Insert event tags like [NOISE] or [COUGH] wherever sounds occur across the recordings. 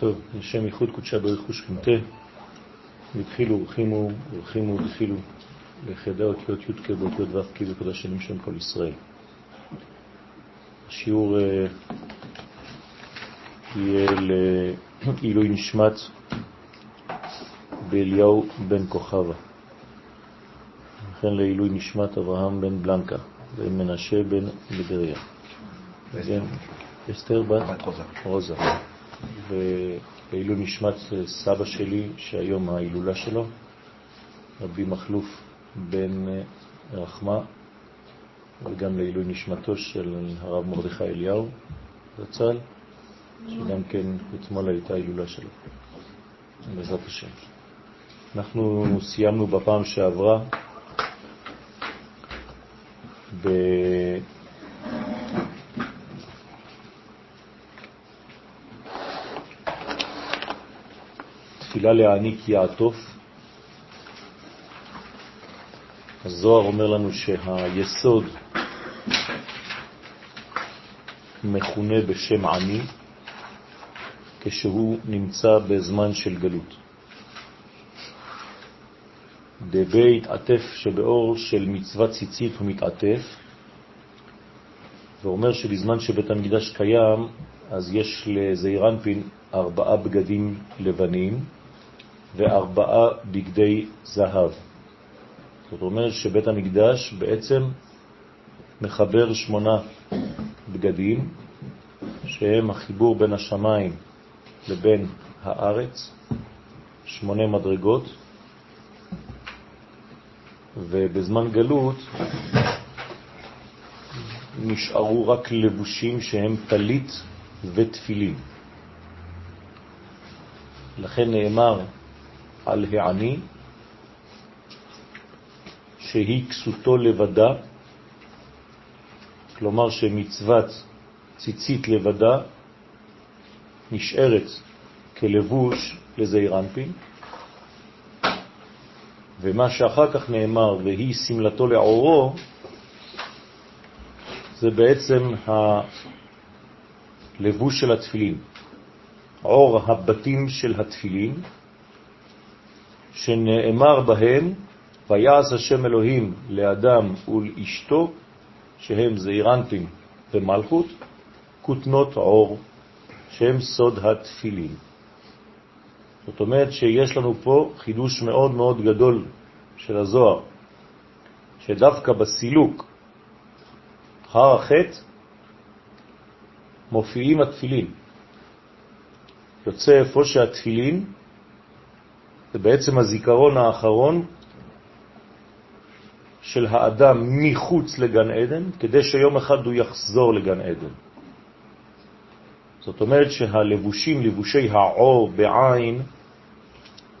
טוב, לשם ייחוד קודשה ברכו שכינתה, והתחילו, הולכימו, הולכימו, התחילו ליחידי אותיות י"ק באותיות ו"ק בקודש שנים שם כל ישראל. השיעור אה, יהיה לעילוי נשמת באליהו בן כוכבה, וכן לעילוי נשמת אברהם בן בלנקה ומנשה בן בדריה. אסתר בת רוזה. ולעילוי נשמת סבא שלי, שהיום ההילולה שלו, רבי מחלוף בן רחמה, וגם לעילוי נשמתו של הרב מרדכי אליהו זצ"ל, שגם כן אתמול הייתה הילולה שלו, בעזרת השם. אנחנו סיימנו בפעם שעברה תפילה להעניק יעטוף. הזוהר אומר לנו שהיסוד מכונה בשם עני כשהוא נמצא בזמן של גלות. דבי התעטף שבאור של מצוות ציצית הוא מתעטף, ואומר שבזמן שבית המקדש קיים, אז יש לזעירנפין ארבעה בגדים לבנים, וארבעה בגדי זהב. זאת אומרת שבית המקדש בעצם מחבר שמונה בגדים, שהם החיבור בין השמיים לבין הארץ, שמונה מדרגות, ובזמן גלות נשארו רק לבושים שהם טלית ותפילין. לכן נאמר על העני, שהיא כסותו לבדה, כלומר שמצוות ציצית לבדה נשארת כלבוש לזעיר ומה שאחר כך נאמר, והיא סמלתו לעורו, זה בעצם הלבוש של התפילין, עור הבתים של התפילין, שנאמר בהם, ויעש השם אלוהים לאדם ולאשתו, שהם זעירנטים ומלכות, כותנות עור, שהם סוד התפילין. זאת אומרת שיש לנו פה חידוש מאוד מאוד גדול של הזוהר, שדווקא בסילוק הר החטא מופיעים התפילין. יוצא איפה שהתפילין זה בעצם הזיכרון האחרון של האדם מחוץ לגן עדן, כדי שיום אחד הוא יחזור לגן עדן. זאת אומרת שהלבושים, לבושי העור בעין,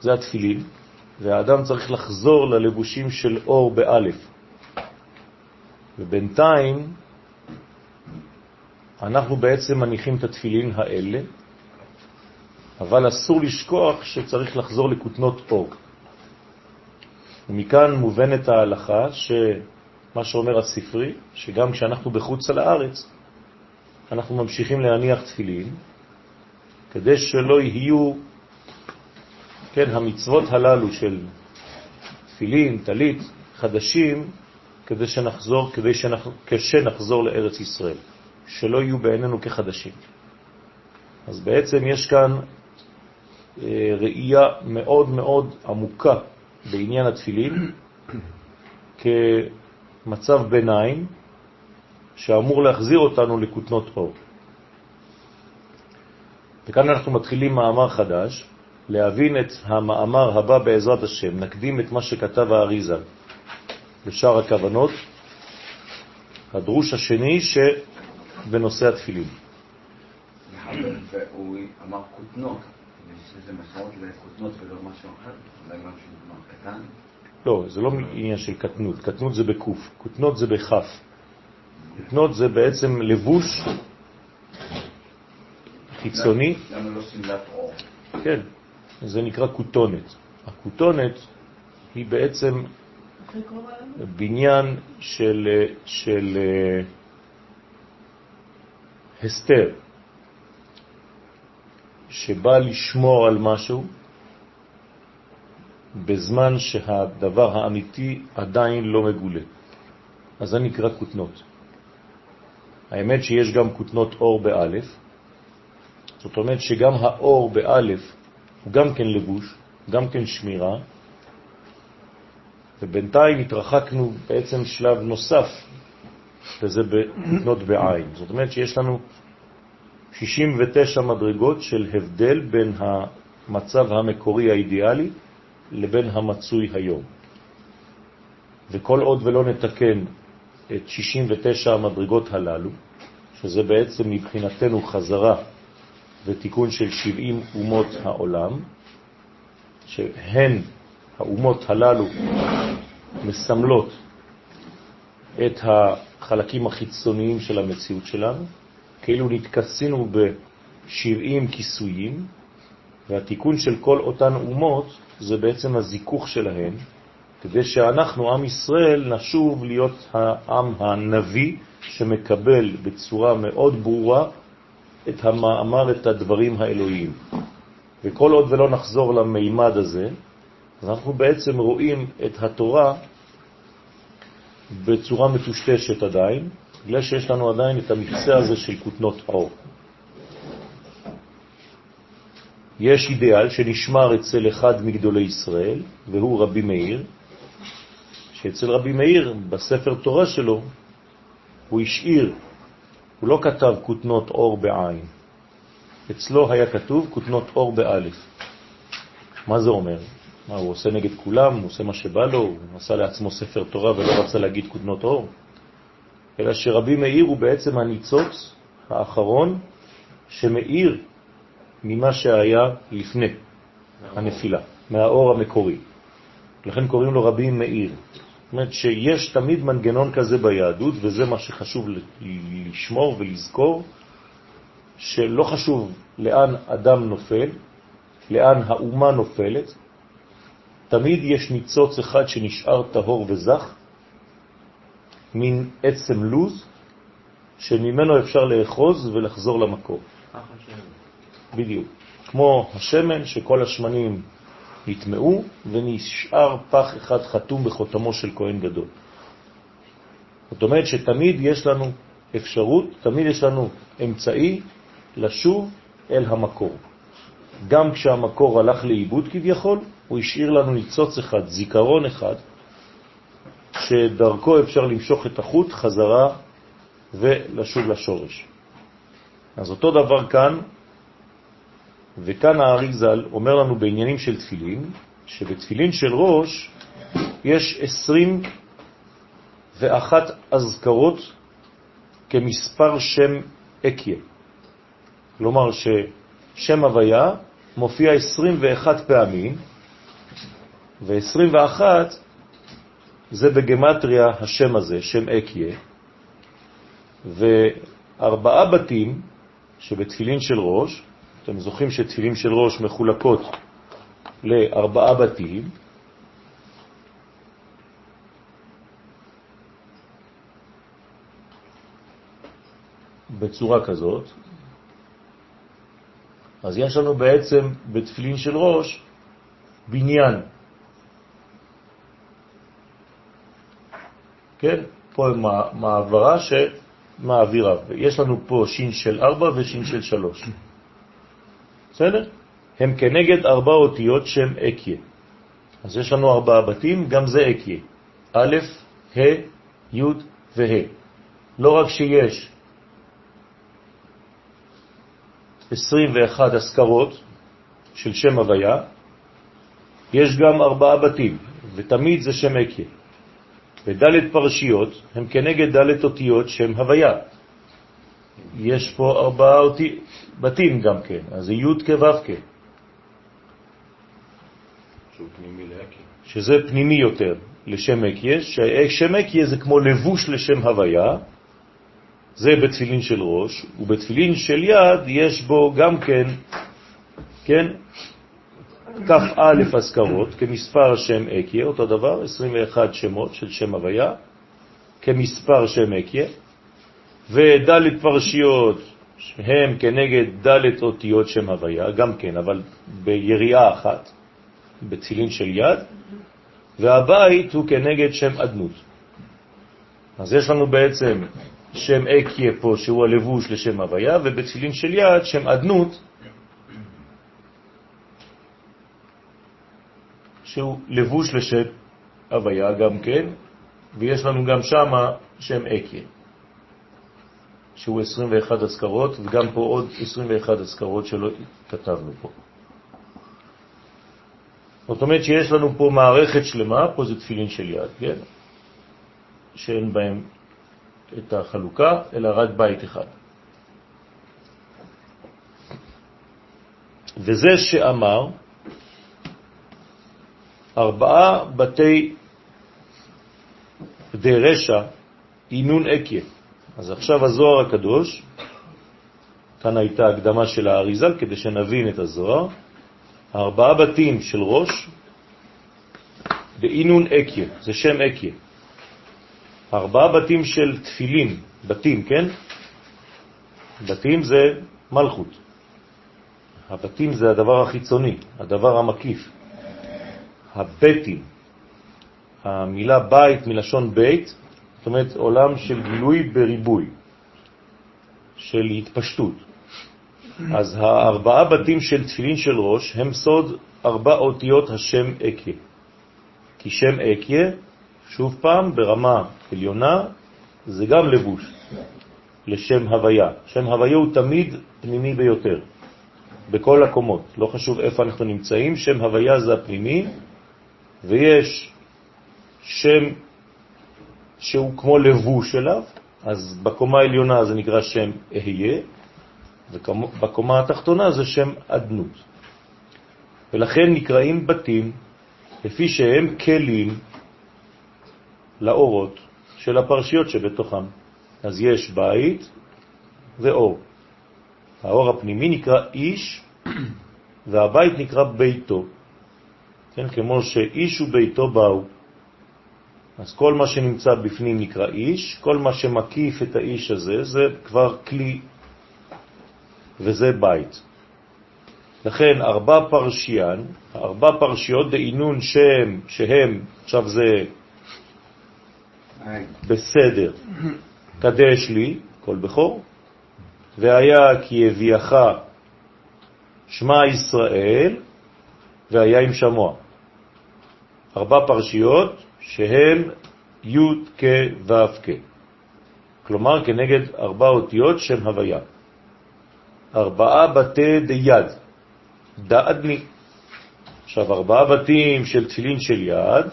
זה התפילין, והאדם צריך לחזור ללבושים של אור באלף. ובינתיים אנחנו בעצם מניחים את התפילין האלה, אבל אסור לשכוח שצריך לחזור לכותנות אור. ומכאן מובנת ההלכה שמה שאומר הספרי, שגם כשאנחנו בחוץ על הארץ, אנחנו ממשיכים להניח תפילין, כדי שלא יהיו, כן, המצוות הללו של תפילין, תלית, חדשים, כדי שנחזור, כדי שנחזור, כשנחזור לארץ ישראל, שלא יהיו בעינינו כחדשים. אז בעצם יש כאן ראייה מאוד מאוד עמוקה בעניין התפילין [CLEARS THROAT] כמצב ביניים שאמור להחזיר אותנו לכותנות אור. וכאן אנחנו מתחילים מאמר חדש, להבין את המאמר הבא בעזרת השם. נקדים את מה שכתב האריזה בשאר הכוונות, הדרוש השני שבנושא התפילין. הוא אמר כותנות, ולא משהו אחר? אולי משהו קטן? לא, זה לא עניין של קטנות, קטנות זה בקוף, כותנות זה בכף. כותנות זה בעצם לבוש חיצוני. למה לא? כן, זה נקרא כותונת. הכותונת היא בעצם בניין של, של הסתר. שבא לשמור על משהו בזמן שהדבר האמיתי עדיין לא מגולה. אז זה נקרא כותנות. האמת שיש גם כותנות אור באלף, זאת אומרת שגם האור באלף הוא גם כן לבוש, גם כן שמירה, ובינתיים התרחקנו בעצם שלב נוסף, וזה בכותנות בעין. זאת אומרת שיש לנו 69 מדרגות של הבדל בין המצב המקורי האידיאלי לבין המצוי היום. וכל עוד ולא נתקן את 69 המדרגות הללו, שזה בעצם מבחינתנו חזרה ותיקון של 70 אומות העולם, שהן, האומות הללו, מסמלות את החלקים החיצוניים של המציאות שלנו, כאילו נתכסינו ב-70 כיסויים, והתיקון של כל אותן אומות זה בעצם הזיכוך שלהן, כדי שאנחנו, עם ישראל, נשוב להיות העם הנביא שמקבל בצורה מאוד ברורה את המאמר, את הדברים האלוהיים. וכל עוד ולא נחזור למימד הזה, אנחנו בעצם רואים את התורה בצורה מטושטשת עדיין, בגלל שיש לנו עדיין את המכסה הזה של כותנות האור. יש אידיאל שנשמר אצל אחד מגדולי ישראל, והוא רבי מאיר, שאצל רבי מאיר, בספר תורה שלו, הוא השאיר, הוא לא כתב כותנות אור בעין. אצלו היה כתוב כותנות אור באלף. מה זה אומר? מה, הוא עושה נגד כולם, הוא עושה מה שבא לו, הוא עשה לעצמו ספר תורה ולא רצה להגיד כותנות אור? אלא שרבי מאיר הוא בעצם הניצוץ האחרון שמאיר ממה שהיה לפני הנפילה, מהאור המקורי. לכן קוראים לו רבי מאיר. זאת אומרת שיש תמיד מנגנון כזה ביהדות, וזה מה שחשוב לשמור ולזכור, שלא חשוב לאן אדם נופל, לאן האומה נופלת, תמיד יש ניצוץ אחד שנשאר טהור וזך, מין עצם לוז, שממנו אפשר לאחוז ולחזור למקור. בדיוק. כמו השמן, שכל השמנים נטמעו, ונשאר פח אחד חתום בחותמו של כהן גדול. זאת אומרת שתמיד יש לנו אפשרות, תמיד יש לנו אמצעי לשוב אל המקור. גם כשהמקור הלך לאיבוד כביכול, הוא השאיר לנו ניצוץ אחד, זיכרון אחד, שדרכו אפשר למשוך את החוט חזרה ולשוב לשורש. אז אותו דבר כאן, וכאן האריזל אומר לנו בעניינים של תפילין, שבתפילין של ראש יש 21 אזכרות כמספר שם אקיה. כלומר ששם הוויה מופיע 21 פעמים, ו-21 זה בגמטריה השם הזה, שם אקיה, וארבעה בתים שבתפילין של ראש, אתם זוכרים שתפילין של ראש מחולקות לארבעה בתים, בצורה כזאת, אז יש לנו בעצם בתפילין של ראש בניין. כן? פה מעברה שמעבירה. יש לנו פה שין של ארבע ושין של שלוש. בסדר? הם כנגד ארבע אותיות שם אקיה. אז יש לנו ארבעה בתים, גם זה אקיה. א', ה', י' וה'. לא רק שיש 21 אזכרות של שם הוויה, יש גם ארבעה בתים, ותמיד זה שם אקיה. ודלת פרשיות הם כנגד דלת אותיות שם הוויה. יש פה ארבעה אותי, בתים גם כן, אז זה י' כו'. שזה פנימי יותר לשם אקיה, ששם אקיה זה כמו לבוש לשם הוויה, זה בתפילין של ראש, ובתפילין של יד יש בו גם כן, כן, כף א' אזכרות, כמספר שם אקיה, אותו דבר, 21 שמות של שם הוויה, כמספר שם אקיה, וד' פרשיות שהם כנגד ד' אותיות שם הוויה, גם כן, אבל ביריעה אחת, בצילין של יד, והבית הוא כנגד שם אדנות. אז יש לנו בעצם שם אקיה פה, שהוא הלבוש לשם הוויה, ובצילין של יד שם אדנות, שהוא לבוש לשם הוויה גם כן, ויש לנו גם שם שם אקיה, שהוא 21 הזכרות, וגם פה עוד 21 הזכרות שלא כתבנו פה. זאת אומרת שיש לנו פה מערכת שלמה, פה זה תפילין של יד, כן? שאין בהם את החלוקה, אלא רק בית אחד. וזה שאמר ארבעה בתי דרשע אינון אקיה. אז עכשיו הזוהר הקדוש, כאן הייתה הקדמה של האריזל כדי שנבין את הזוהר, ארבעה בתים של ראש באינון אקיה, זה שם אקיה. ארבעה בתים של תפילין, בתים, כן? בתים זה מלכות. הבתים זה הדבר החיצוני, הדבר המקיף. הבתים, המילה בית מלשון בית, זאת אומרת עולם של גילוי בריבוי, של התפשטות. אז הארבעה בתים של תפילין של ראש הם סוד ארבע אותיות השם אקיה. כי שם אקיה, שוב פעם, ברמה עליונה, זה גם לבוש לשם הוויה. שם הוויה הוא תמיד פנימי ביותר, בכל הקומות, לא חשוב איפה אנחנו נמצאים, שם הוויה זה הפנימי, ויש שם שהוא כמו לבוש אליו, אז בקומה העליונה זה נקרא שם אהיה, ובקומה התחתונה זה שם אדנות. ולכן נקראים בתים לפי שהם כלים לאורות של הפרשיות שבתוכם. אז יש בית ואור. האור הפנימי נקרא איש והבית נקרא ביתו. כן, כמו שאיש וביתו באו. אז כל מה שנמצא בפנים נקרא איש, כל מה שמקיף את האיש הזה זה כבר כלי וזה בית. לכן ארבע פרשיין, ארבע פרשיות דעינון שם, שהם, עכשיו זה בסדר, קדש לי, כל בכור, והיה כי הביאך שמע ישראל, והיה עם שמוע. ארבע פרשיות שהן י' כ' ו' כ'. כלומר, כנגד ארבע אותיות שם הוויה. ארבעה בתי דיד, דעדני. עכשיו, ארבעה בתים של תפילין של יד,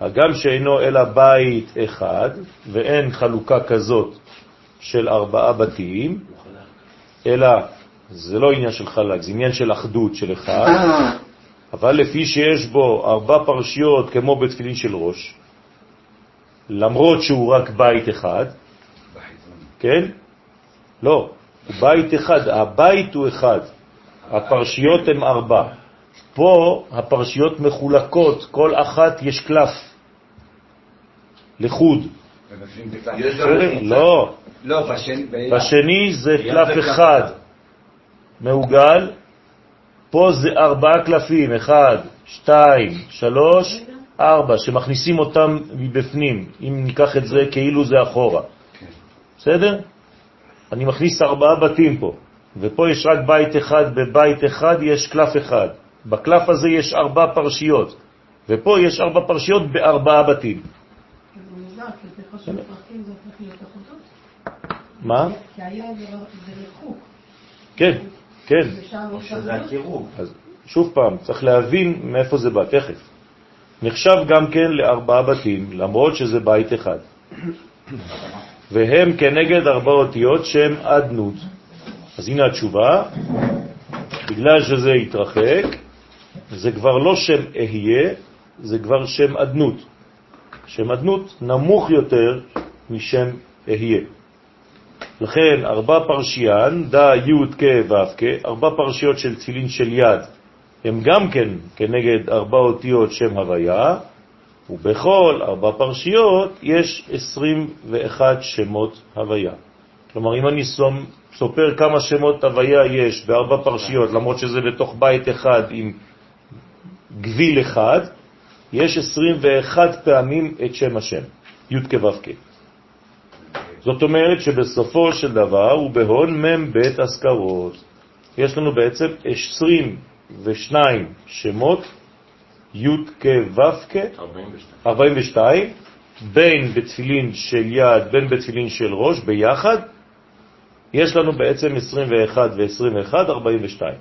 הגם שאינו אלא בית אחד, ואין חלוקה כזאת של ארבעה בתים, אלא זה לא עניין של חלק, זה עניין של אחדות של אחד, אבל לפי שיש בו ארבע פרשיות כמו בתפילין של ראש, למרות שהוא רק בית אחד, כן? לא, הוא בית אחד, הבית הוא אחד, הפרשיות הן ארבע. פה הפרשיות מחולקות, כל אחת יש קלף לחוד. לא, לא, בשני זה קלף אחד מעוגל, פה זה ארבעה קלפים, אחד, שתיים, שלוש, ארבע, שמכניסים אותם מבפנים, אם ניקח את זה כאילו זה אחורה. בסדר? אני מכניס ארבעה בתים פה, ופה יש רק בית אחד, בבית אחד יש קלף אחד. בקלף הזה יש ארבע פרשיות, ופה יש ארבע פרשיות בארבעה בתים. מה? כי היה זה ריחוק. כן, כן. אז שוב פעם, צריך להבין מאיפה זה בא, תכף. נחשב גם כן לארבעה בתים, למרות שזה בית אחד. והם כנגד ארבע אותיות שהם אדנות. אז הנה התשובה, בגלל שזה התרחק, זה כבר לא שם אהיה, זה כבר שם אדנות. שם אדנות נמוך יותר משם אהיה. לכן ארבע פרשיין, דא י' כ' ו' כ', ארבע פרשיות של צילין של יד, הם גם כן כנגד ארבע אותיות שם הוויה, ובכל ארבע פרשיות יש 21 שמות הוויה. כלומר, אם אני סופר כמה שמות הוויה יש בארבע פרשיות, למרות שזה בתוך בית אחד עם גביל אחד, יש 21 פעמים את שם השם, י' כו' כ'. זאת אומרת שבסופו של דבר ובהון מ' ב' אזכרות. יש לנו בעצם 22 שמות, י' כ' ו' כ', 42, בין בתפילין של יד, בין בתפילין של ראש, ביחד, יש לנו בעצם 21 ו-21, 42.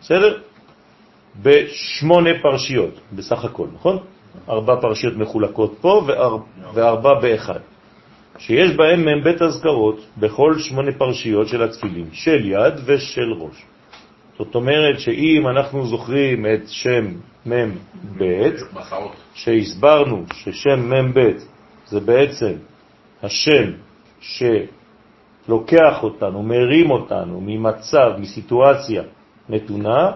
בסדר? בשמונה פרשיות בסך הכל, נכון? ארבע פרשיות מחולקות פה ואר... וארבע באחד. שיש בהם מ"ב אזכרות בכל שמונה פרשיות של התפילין, של יד ושל ראש. זאת אומרת שאם אנחנו זוכרים את שם מ"ב, שהסברנו ששם מ"ב זה בעצם השם שלוקח אותנו, מרים אותנו ממצב, מסיטואציה נתונה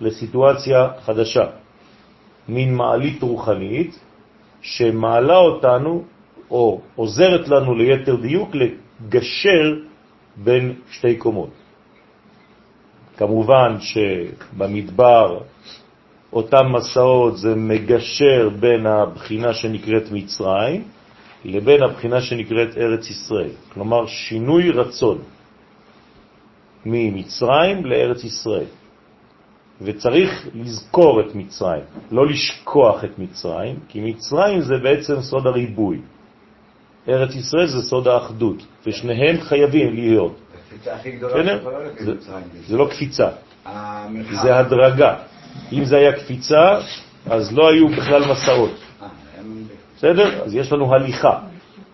לסיטואציה חדשה, מין מעלית רוחנית שמעלה אותנו או עוזרת לנו ליתר דיוק לגשר בין שתי קומות. כמובן שבמדבר אותם מסעות זה מגשר בין הבחינה שנקראת מצרים לבין הבחינה שנקראת ארץ ישראל. כלומר, שינוי רצון ממצרים לארץ ישראל. וצריך לזכור את מצרים, לא לשכוח את מצרים, כי מצרים זה בעצם סוד הריבוי. ארץ ישראל זה סוד האחדות, ושניהם חייבים להיות. זה לא קפיצה, זה הדרגה. אם זה היה קפיצה, אז לא היו בכלל מסעות. אה, בסדר? אז יש לנו הליכה.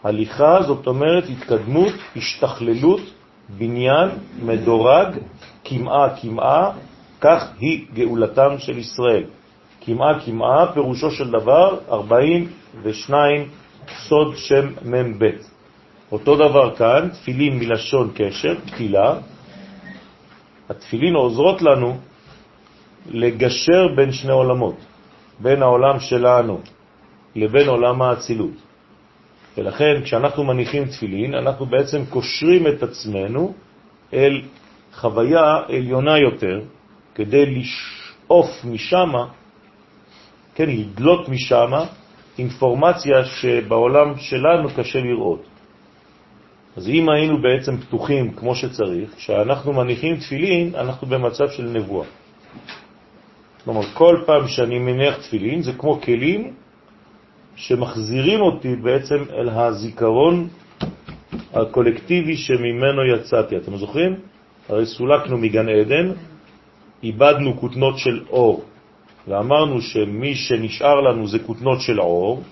הליכה זאת אומרת התקדמות, השתכללות, בניין, מדורג, כמעה כמעה, כך היא גאולתם של ישראל. כמעה כמעה, פירושו של דבר 42 סוד שם מ"ב. אותו דבר כאן, תפילין מלשון קשר, תפילה. התפילין עוזרות לנו לגשר בין שני עולמות, בין העולם שלנו לבין עולם האצילות. ולכן כשאנחנו מניחים תפילין, אנחנו בעצם קושרים את עצמנו אל חוויה עליונה יותר, כדי לשאוף משם, כן, לדלות משם אינפורמציה שבעולם שלנו קשה לראות. אז אם היינו בעצם פתוחים כמו שצריך, כשאנחנו מניחים תפילין, אנחנו במצב של נבואה. כלומר, כל פעם שאני מניח תפילין, זה כמו כלים שמחזירים אותי בעצם אל הזיכרון הקולקטיבי שממנו יצאתי. אתם זוכרים? הרי סולקנו מגן עדן, איבדנו כותנות של אור, ואמרנו שמי שנשאר לנו זה כותנות של אור,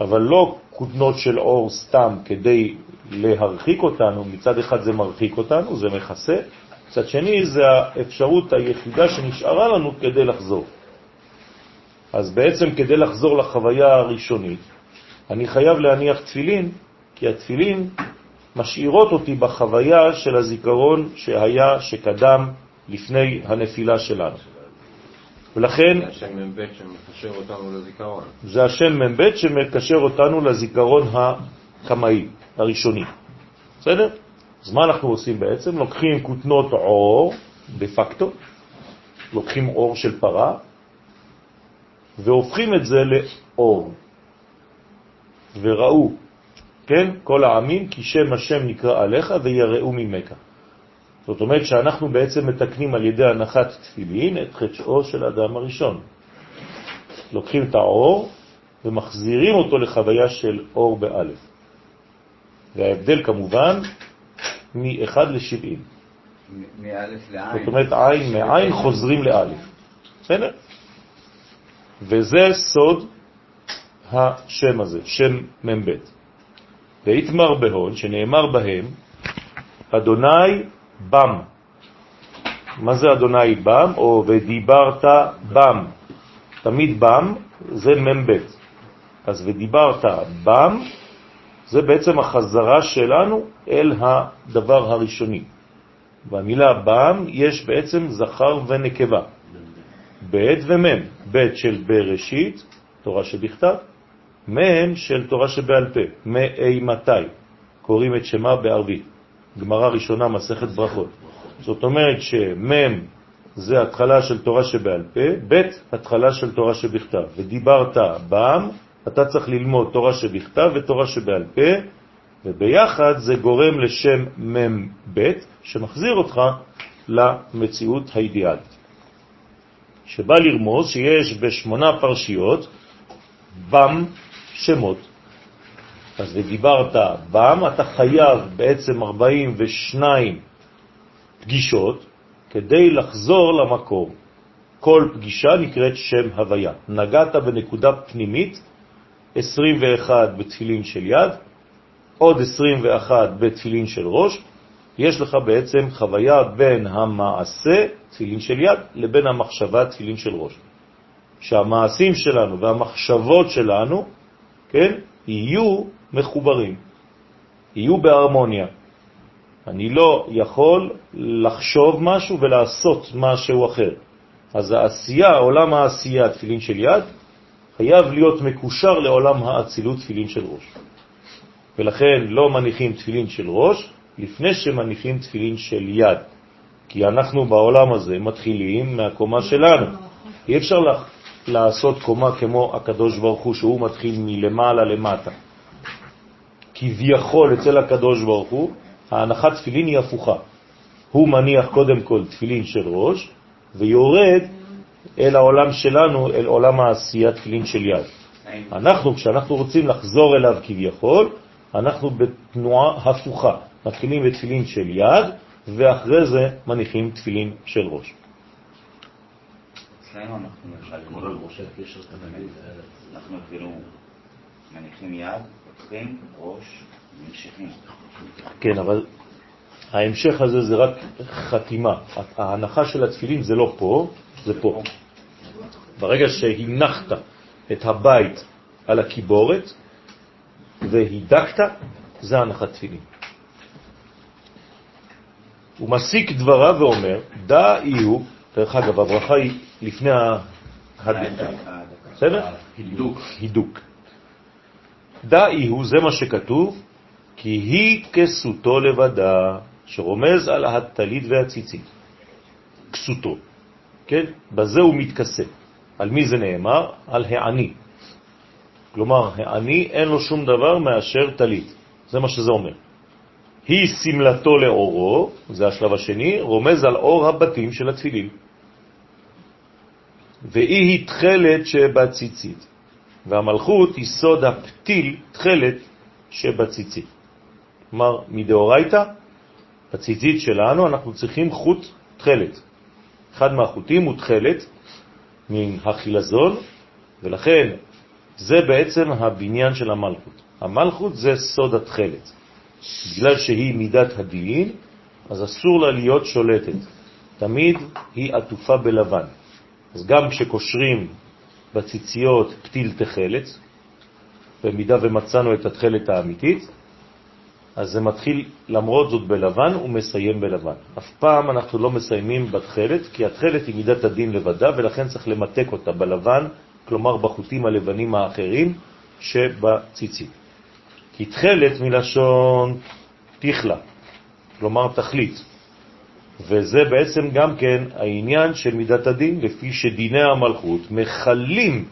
אבל לא כותנות של אור סתם כדי להרחיק אותנו, מצד אחד זה מרחיק אותנו, זה מכסה, מצד שני זה האפשרות היחידה שנשארה לנו כדי לחזור. אז בעצם כדי לחזור לחוויה הראשונית, אני חייב להניח תפילין, כי התפילין משאירות אותי בחוויה של הזיכרון שהיה, שקדם לפני הנפילה שלנו. ולכן... זה השם מ"ב שמקשר אותנו לזיכרון. זה השם מ"ב שמקשר אותנו לזיכרון הקמאי, הראשוני. בסדר? אז מה אנחנו עושים בעצם? לוקחים כותנות אור, דה פקטו, לוקחים אור של פרה, והופכים את זה לאור. וראו, כן, כל העמים, כי שם השם נקרא עליך ויראו ממך. זאת אומרת שאנחנו בעצם מתקנים על ידי הנחת תפילין את חטאו של האדם הראשון. לוקחים את האור ומחזירים אותו לחוויה של אור באלף. וההבדל כמובן מ-1 ל-70. מאלף לעין. זאת אומרת, עין מעין חוזרים לאלף. בסדר? וזה סוד השם הזה, שם מ"ב. והתמר בהון, שנאמר בהם, אדוני בם. מה זה אדוני בם? או ודיברת בם. תמיד בם זה מ"ב. אז ודיברת בם זה בעצם החזרה שלנו אל הדבר הראשוני. במילה בם יש בעצם זכר ונקבה. ב' ומ', ב' של בראשית, תורה שבכתב, מ' של תורה שבעל פה, מאי מתי, קוראים את שמה בערבית. גמרא ראשונה, מסכת ברכות. זאת אומרת שמם זה התחלה של תורה שבעל פה, ב' התחלה של תורה שבכתב. ודיברת בעם, אתה צריך ללמוד תורה שבכתב ותורה שבעל פה, וביחד זה גורם לשם מם ב' שמחזיר אותך למציאות האידיאלית. שבא לרמוז שיש בשמונה פרשיות בם שמות. אז ודיברת בם, אתה חייב בעצם 42 פגישות כדי לחזור למקור. כל פגישה נקראת שם הוויה. נגעת בנקודה פנימית, 21 בתפילין של יד, עוד 21 בתפילין של ראש, יש לך בעצם חוויה בין המעשה, תפילין של יד, לבין המחשבה, תפילין של ראש. שהמעשים שלנו והמחשבות שלנו, כן, יהיו מחוברים, יהיו בהרמוניה. אני לא יכול לחשוב משהו ולעשות משהו אחר. אז העשייה, עולם העשייה, תפילין של יד, חייב להיות מקושר לעולם האצילות, תפילין של ראש. ולכן לא מניחים תפילין של ראש לפני שמניחים תפילין של יד. כי אנחנו בעולם הזה מתחילים מהקומה שלנו. אי אפשר לעשות קומה כמו הקדוש ברוך הוא, שהוא מתחיל מלמעלה למטה. כביכול אצל הקדוש ברוך הוא, ההנחת תפילין היא הפוכה. הוא מניח קודם כל תפילין של ראש, ויורד אל העולם שלנו, אל עולם העשייה תפילין של יד. אנחנו, כשאנחנו רוצים לחזור אליו כביכול, אנחנו בתנועה הפוכה. מתחילים בתפילין של יד, ואחרי זה מניחים תפילין של ראש. אצלנו אנחנו כאילו מניחים יד, פותחים ראש, ממשיכים. כן, אבל ההמשך הזה זה רק חתימה. ההנחה של התפילין זה לא פה, זה פה. ברגע שהנחת את הבית על הקיבורת והידקת, זה הנחת תפילין. הוא מסיק דבריו ואומר, דע יהיו, דרך אגב, הברכה היא לפני ההדקה. בסדר? הידוק. הידוק. דע יהיו, זה מה שכתוב, כי היא כסותו לבדה, שרומז על הטלית והציצית. כסותו. כן? בזה הוא מתכסה. על מי זה נאמר? על העני. כלומר, העני אין לו שום דבר מאשר טלית. זה מה שזה אומר. היא סמלתו לאורו, זה השלב השני, רומז על אור הבתים של התפילים. והיא היא תחלת שבציצית, והמלכות היא סוד הפתיל תחלת שבציצית. כלומר, מדאורייתא, בציצית שלנו אנחנו צריכים חוט תחלת. אחד מהחוטים הוא תחלת מן החילזון, ולכן זה בעצם הבניין של המלכות. המלכות זה סוד התחלת. בגלל שהיא מידת הדין, אז אסור לה להיות שולטת. תמיד היא עטופה בלבן. אז גם כשקושרים בציציות פתיל תחלת, במידה ומצאנו את התחלת האמיתית, אז זה מתחיל למרות זאת בלבן ומסיים בלבן. אף פעם אנחנו לא מסיימים בתחלת, כי התחלת היא מידת הדין לבדה, ולכן צריך למתק אותה בלבן, כלומר בחוטים הלבנים האחרים שבציצית. כי תחלת מלשון תכלה, כלומר תכלית. וזה בעצם גם כן העניין של מידת הדין, לפי שדיני המלכות מחלים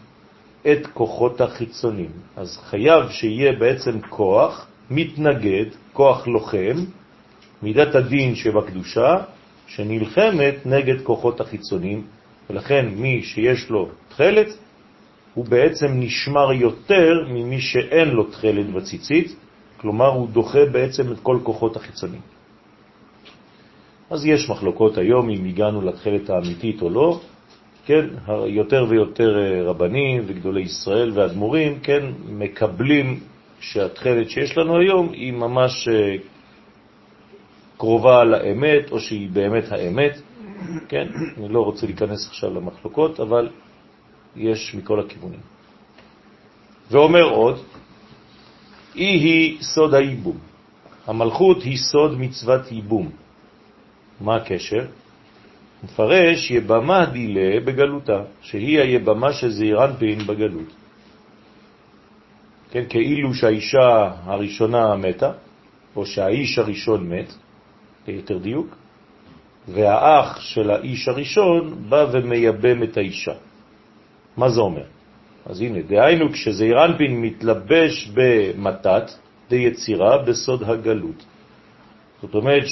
את כוחות החיצונים. אז חייב שיהיה בעצם כוח מתנגד, כוח לוחם, מידת הדין שבקדושה, שנלחמת נגד כוחות החיצונים, ולכן מי שיש לו תחלת, הוא בעצם נשמר יותר ממי שאין לו תחלת בציצית, כלומר הוא דוחה בעצם את כל כוחות החיצונים. אז יש מחלוקות היום אם הגענו לתחלת האמיתית או לא, כן, יותר ויותר אה, רבנים וגדולי ישראל ואדמו"רים, כן, מקבלים שהתחלת שיש לנו היום היא ממש אה, קרובה לאמת, או שהיא באמת האמת, כן, אני לא רוצה להיכנס עכשיו למחלוקות, אבל יש מכל הכיוונים. ואומר עוד, היא היא סוד הייבום. המלכות היא סוד מצוות ייבום. מה הקשר? מפרש יבמה דילה בגלותה, שהיא היבמה שזעירן פעין בגלות. כן, כאילו שהאישה הראשונה מתה, או שהאיש הראשון מת, ליתר דיוק, והאח של האיש הראשון בא ומייבם את האישה. מה זה אומר? אז הנה, דהיינו כשזעיר אנפין מתלבש במתת, דיצירה בסוד הגלות. זאת אומרת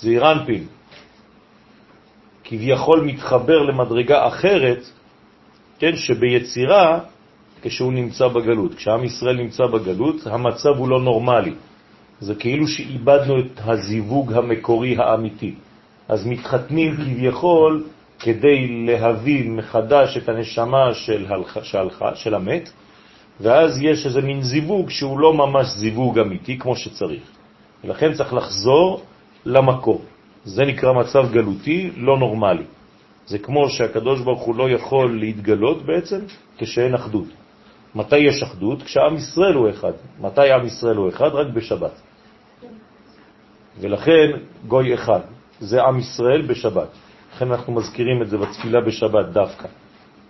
שזעיר אנפין כביכול מתחבר למדרגה אחרת, כן, שביצירה, כשהוא נמצא בגלות. כשעם ישראל נמצא בגלות, המצב הוא לא נורמלי. זה כאילו שאיבדנו את הזיווג המקורי האמיתי. אז מתחתנים כביכול כדי להביא מחדש את הנשמה של שהלכה, של המת, ואז יש איזה מין זיווג שהוא לא ממש זיווג אמיתי כמו שצריך. ולכן צריך לחזור למקור. זה נקרא מצב גלותי לא נורמלי. זה כמו שהקדוש ברוך הוא לא יכול להתגלות בעצם כשאין אחדות. מתי יש אחדות? כשעם ישראל הוא אחד. מתי עם ישראל הוא אחד? רק בשבת. ולכן גוי אחד, זה עם ישראל בשבת. לכן אנחנו מזכירים את זה בתפילה בשבת דווקא.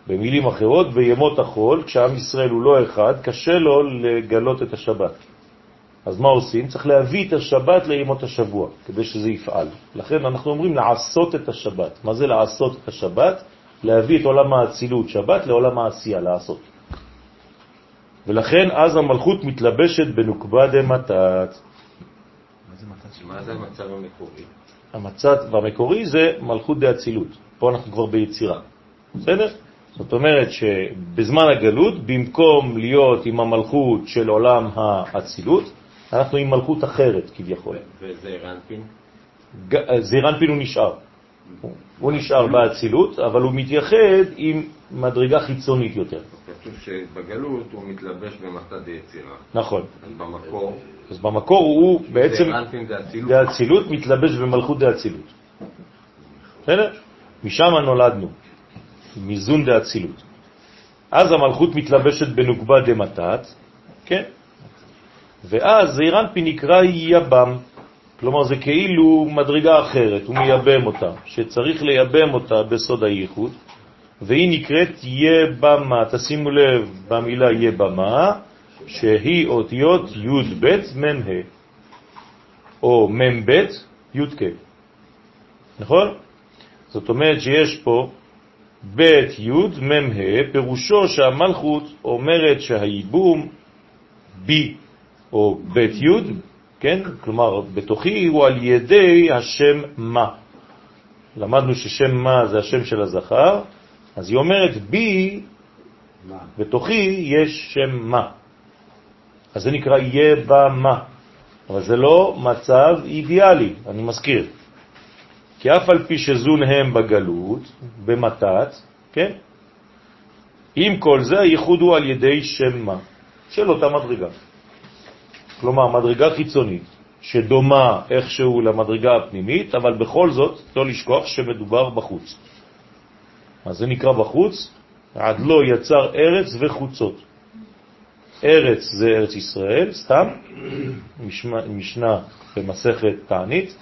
במילים אחרות, בימות החול, כשעם ישראל הוא לא אחד, קשה לו לגלות את השבת. אז מה עושים? צריך להביא את השבת לימות השבוע, כדי שזה יפעל. לכן אנחנו אומרים לעשות את השבת. מה זה לעשות את השבת? להביא את עולם האצילות שבת לעולם העשייה, לעשות. ולכן אז המלכות מתלבשת בנוקבה דמתת. מה זה המצב המקורי? המצב המקורי זה מלכות דאצילות. פה אנחנו כבר ביצירה. בסדר? זאת אומרת שבזמן הגלות, במקום להיות עם המלכות של עולם האצילות, אנחנו עם מלכות אחרת כביכול. וזעיר אנפין? זעיר אנפין הוא נשאר. הוא נשאר באצילות, אבל הוא מתייחד עם מדרגה חיצונית יותר. כתוב שבגלות הוא מתלבש במתת יצירה. נכון. אז במקור... אז במקור הוא בעצם... דאצילות מתלבש במלכות דאצילות. בסדר? משם נולדנו, מזון דאצילות. אז המלכות מתלבשת בנוגבה דמתת, כן? ואז זעיר אנפין נקרא יבם. כלומר, זה כאילו מדרגה אחרת, הוא מייבם אותה, שצריך לייבם אותה בסוד הייחוד, והיא נקראת יבמה. תשימו לב במילה יבמה, שהיא אותיות י' ב' מ' ה', או מ' ב' י' כ'. נכון? זאת אומרת שיש פה ב' י' מ' ה', פירושו שהמלכות אומרת שהייבום בי או ב' י', כן? כלומר, בתוכי הוא על ידי השם מה. למדנו ששם מה זה השם של הזכר, אז היא אומרת בי, בתוכי יש שם מה. אז זה נקרא יהיה בה מה. אבל זה לא מצב אידיאלי, אני מזכיר. כי אף על פי שזון הם בגלות, במתת, כן? עם כל זה הייחוד הוא על ידי שם מה, של אותה מדרגה. כלומר, מדרגה חיצונית, שדומה איכשהו למדרגה הפנימית, אבל בכל זאת לא לשכוח שמדובר בחוץ. אז זה נקרא בחוץ, עד לא יצר ארץ וחוצות. ארץ זה ארץ ישראל, סתם, משנה במסכת תענית,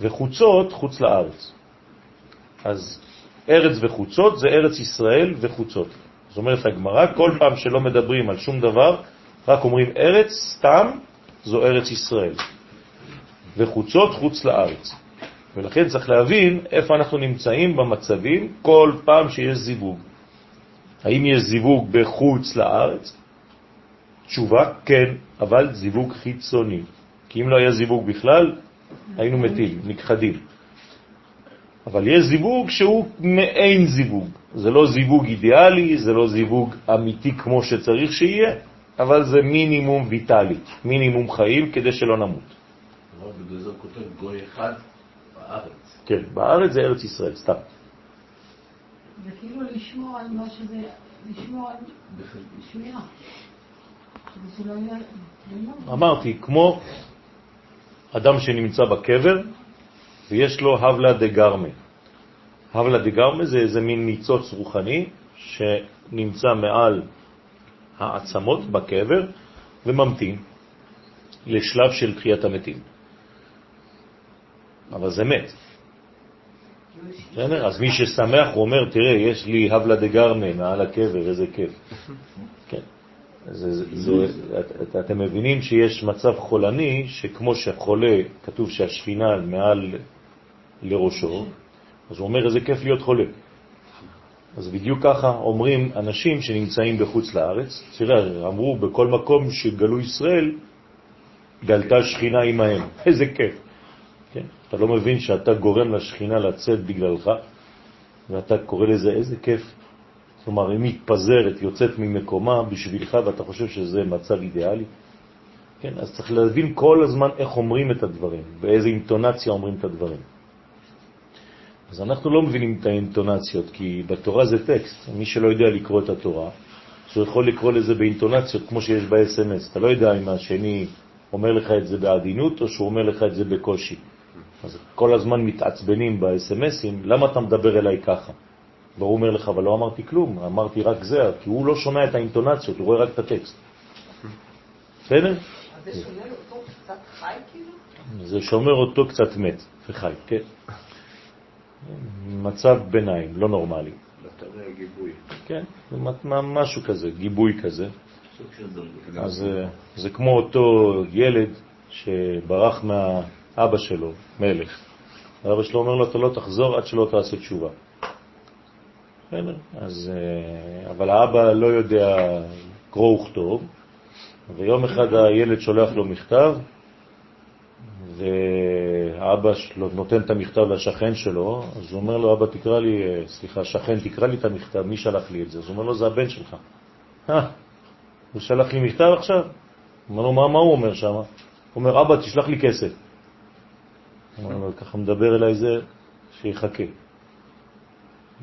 וחוצות, חוץ לארץ. אז ארץ וחוצות זה ארץ ישראל וחוצות. זאת אומרת הגמרא, כל פעם שלא מדברים על שום דבר, רק אומרים ארץ, סתם, זו ארץ ישראל. וחוצות, חוץ לארץ. ולכן צריך להבין איפה אנחנו נמצאים במצבים כל פעם שיש זיווג. האם יש זיווג בחוץ לארץ? תשובה, כן, אבל זיווג חיצוני. כי אם לא היה זיווג בכלל, היינו מתים, נכחדים. אבל יש זיווג שהוא מעין זיווג. זה לא זיווג אידיאלי, זה לא זיווג אמיתי כמו שצריך שיהיה, אבל זה מינימום ויטלי, מינימום חיים כדי שלא נמות. אבל בגלל זה הוא כותב גוי אחד בארץ. כן, בארץ זה ארץ ישראל, סתם. זה כאילו לשמור על מה שזה, לשמור על שלא יהיה... אמרתי, כמו אדם שנמצא בקבר ויש לו הבלה דגרמה. הבלה דגרמה זה איזה מין ניצוץ רוחני שנמצא מעל העצמות בקבר וממתין לשלב של תחיית המתים. אבל זה מת. בסדר? אז מי ששמח הוא אומר, תראה, יש לי הבלה דגרמה מעל הקבר, איזה כיף. כן. זה, זה, זה, את, אתם מבינים שיש מצב חולני, שכמו שחולה, כתוב שהשכינה מעל לראשו, אז הוא אומר איזה כיף להיות חולה. אז בדיוק ככה אומרים אנשים שנמצאים בחוץ לארץ, תראה, אמרו בכל מקום שגלו ישראל, גלתה שכינה עמהם, [LAUGHS] איזה כיף. כן? אתה לא מבין שאתה גורם לשכינה לצאת בגללך, ואתה קורא לזה איזה כיף. כלומר, היא מתפזרת, יוצאת ממקומה בשבילך, ואתה חושב שזה מצב אידיאלי. כן, אז צריך להבין כל הזמן איך אומרים את הדברים, באיזה אינטונציה אומרים את הדברים. אז אנחנו לא מבינים את האינטונציות, כי בתורה זה טקסט. מי שלא יודע לקרוא את התורה, שהוא יכול לקרוא לזה באינטונציות כמו שיש ב-SMS. אתה לא יודע אם השני אומר לך את זה בעדינות או שהוא אומר לך את זה בקושי. אז כל הזמן מתעצבנים ב-SMSים, למה אתה מדבר אליי ככה? והוא אומר לך, אבל לא אמרתי כלום, אמרתי רק זה, כי הוא לא שומע את האינטונציות, הוא רואה רק את הטקסט. בסדר? זה שומר אותו קצת חי כאילו? זה שומר אותו קצת מת וחי, כן. מצב ביניים, לא נורמלי. בטרי גיבוי. כן, משהו כזה, גיבוי כזה. אז אה, זה כמו אותו ילד שברח מהאבא שלו, מלך. האבא שלו אומר לו, אתה לא תחזור עד שלא תעשה תשובה. בסדר, אז, אה, אבל האבא לא יודע קרוא וכתוב, ויום אחד הילד שולח לו מכתב, והאבא שלו נותן את המכתב לשכן שלו, אז הוא אומר לו, אבא תקרא לי, אה, סליחה, שכן תקרא לי את המכתב, מי שלח לי את זה? אז הוא אומר לו, זה הבן שלך. אה, הוא שלח לי מכתב עכשיו? הוא אומר לו, מה, מה הוא אומר שם? הוא אומר, אבא, תשלח לי כסף. הוא אומר לו, ככה מדבר אליי זה, שיחכה.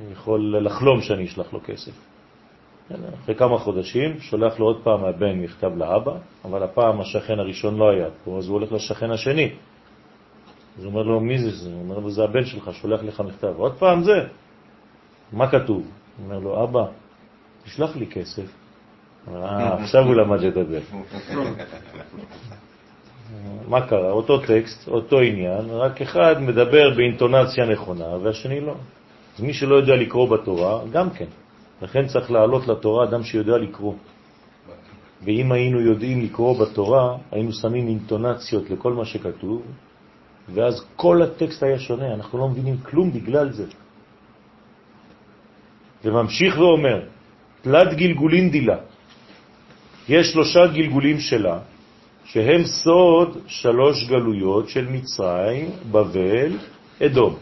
אני יכול לחלום שאני אשלח לו כסף. אחרי כמה חודשים שולח לו עוד פעם הבן מכתב לאבא, אבל הפעם השכן הראשון לא היה פה, אז הוא הולך לשכן השני. אז הוא אומר לו, מי זה זה? הוא אומר לו, זה הבן שלך, שולח לך מכתב. עוד פעם זה. מה כתוב? הוא אומר לו, אבא, תשלח לי כסף. אה, עכשיו הוא למד לדבר. [LAUGHS] מה קרה? אותו טקסט, אותו עניין, רק אחד מדבר באינטונציה נכונה והשני לא. אז מי שלא יודע לקרוא בתורה, גם כן. לכן צריך לעלות לתורה אדם שיודע לקרוא. ואם היינו יודעים לקרוא בתורה, היינו שמים אינטונציות לכל מה שכתוב, ואז כל הטקסט היה שונה, אנחנו לא מבינים כלום בגלל זה. וממשיך ואומר, תלת גלגולין דילה. יש שלושה גלגולים שלה, שהם סוד שלוש גלויות של מצרים, בבל, אדום.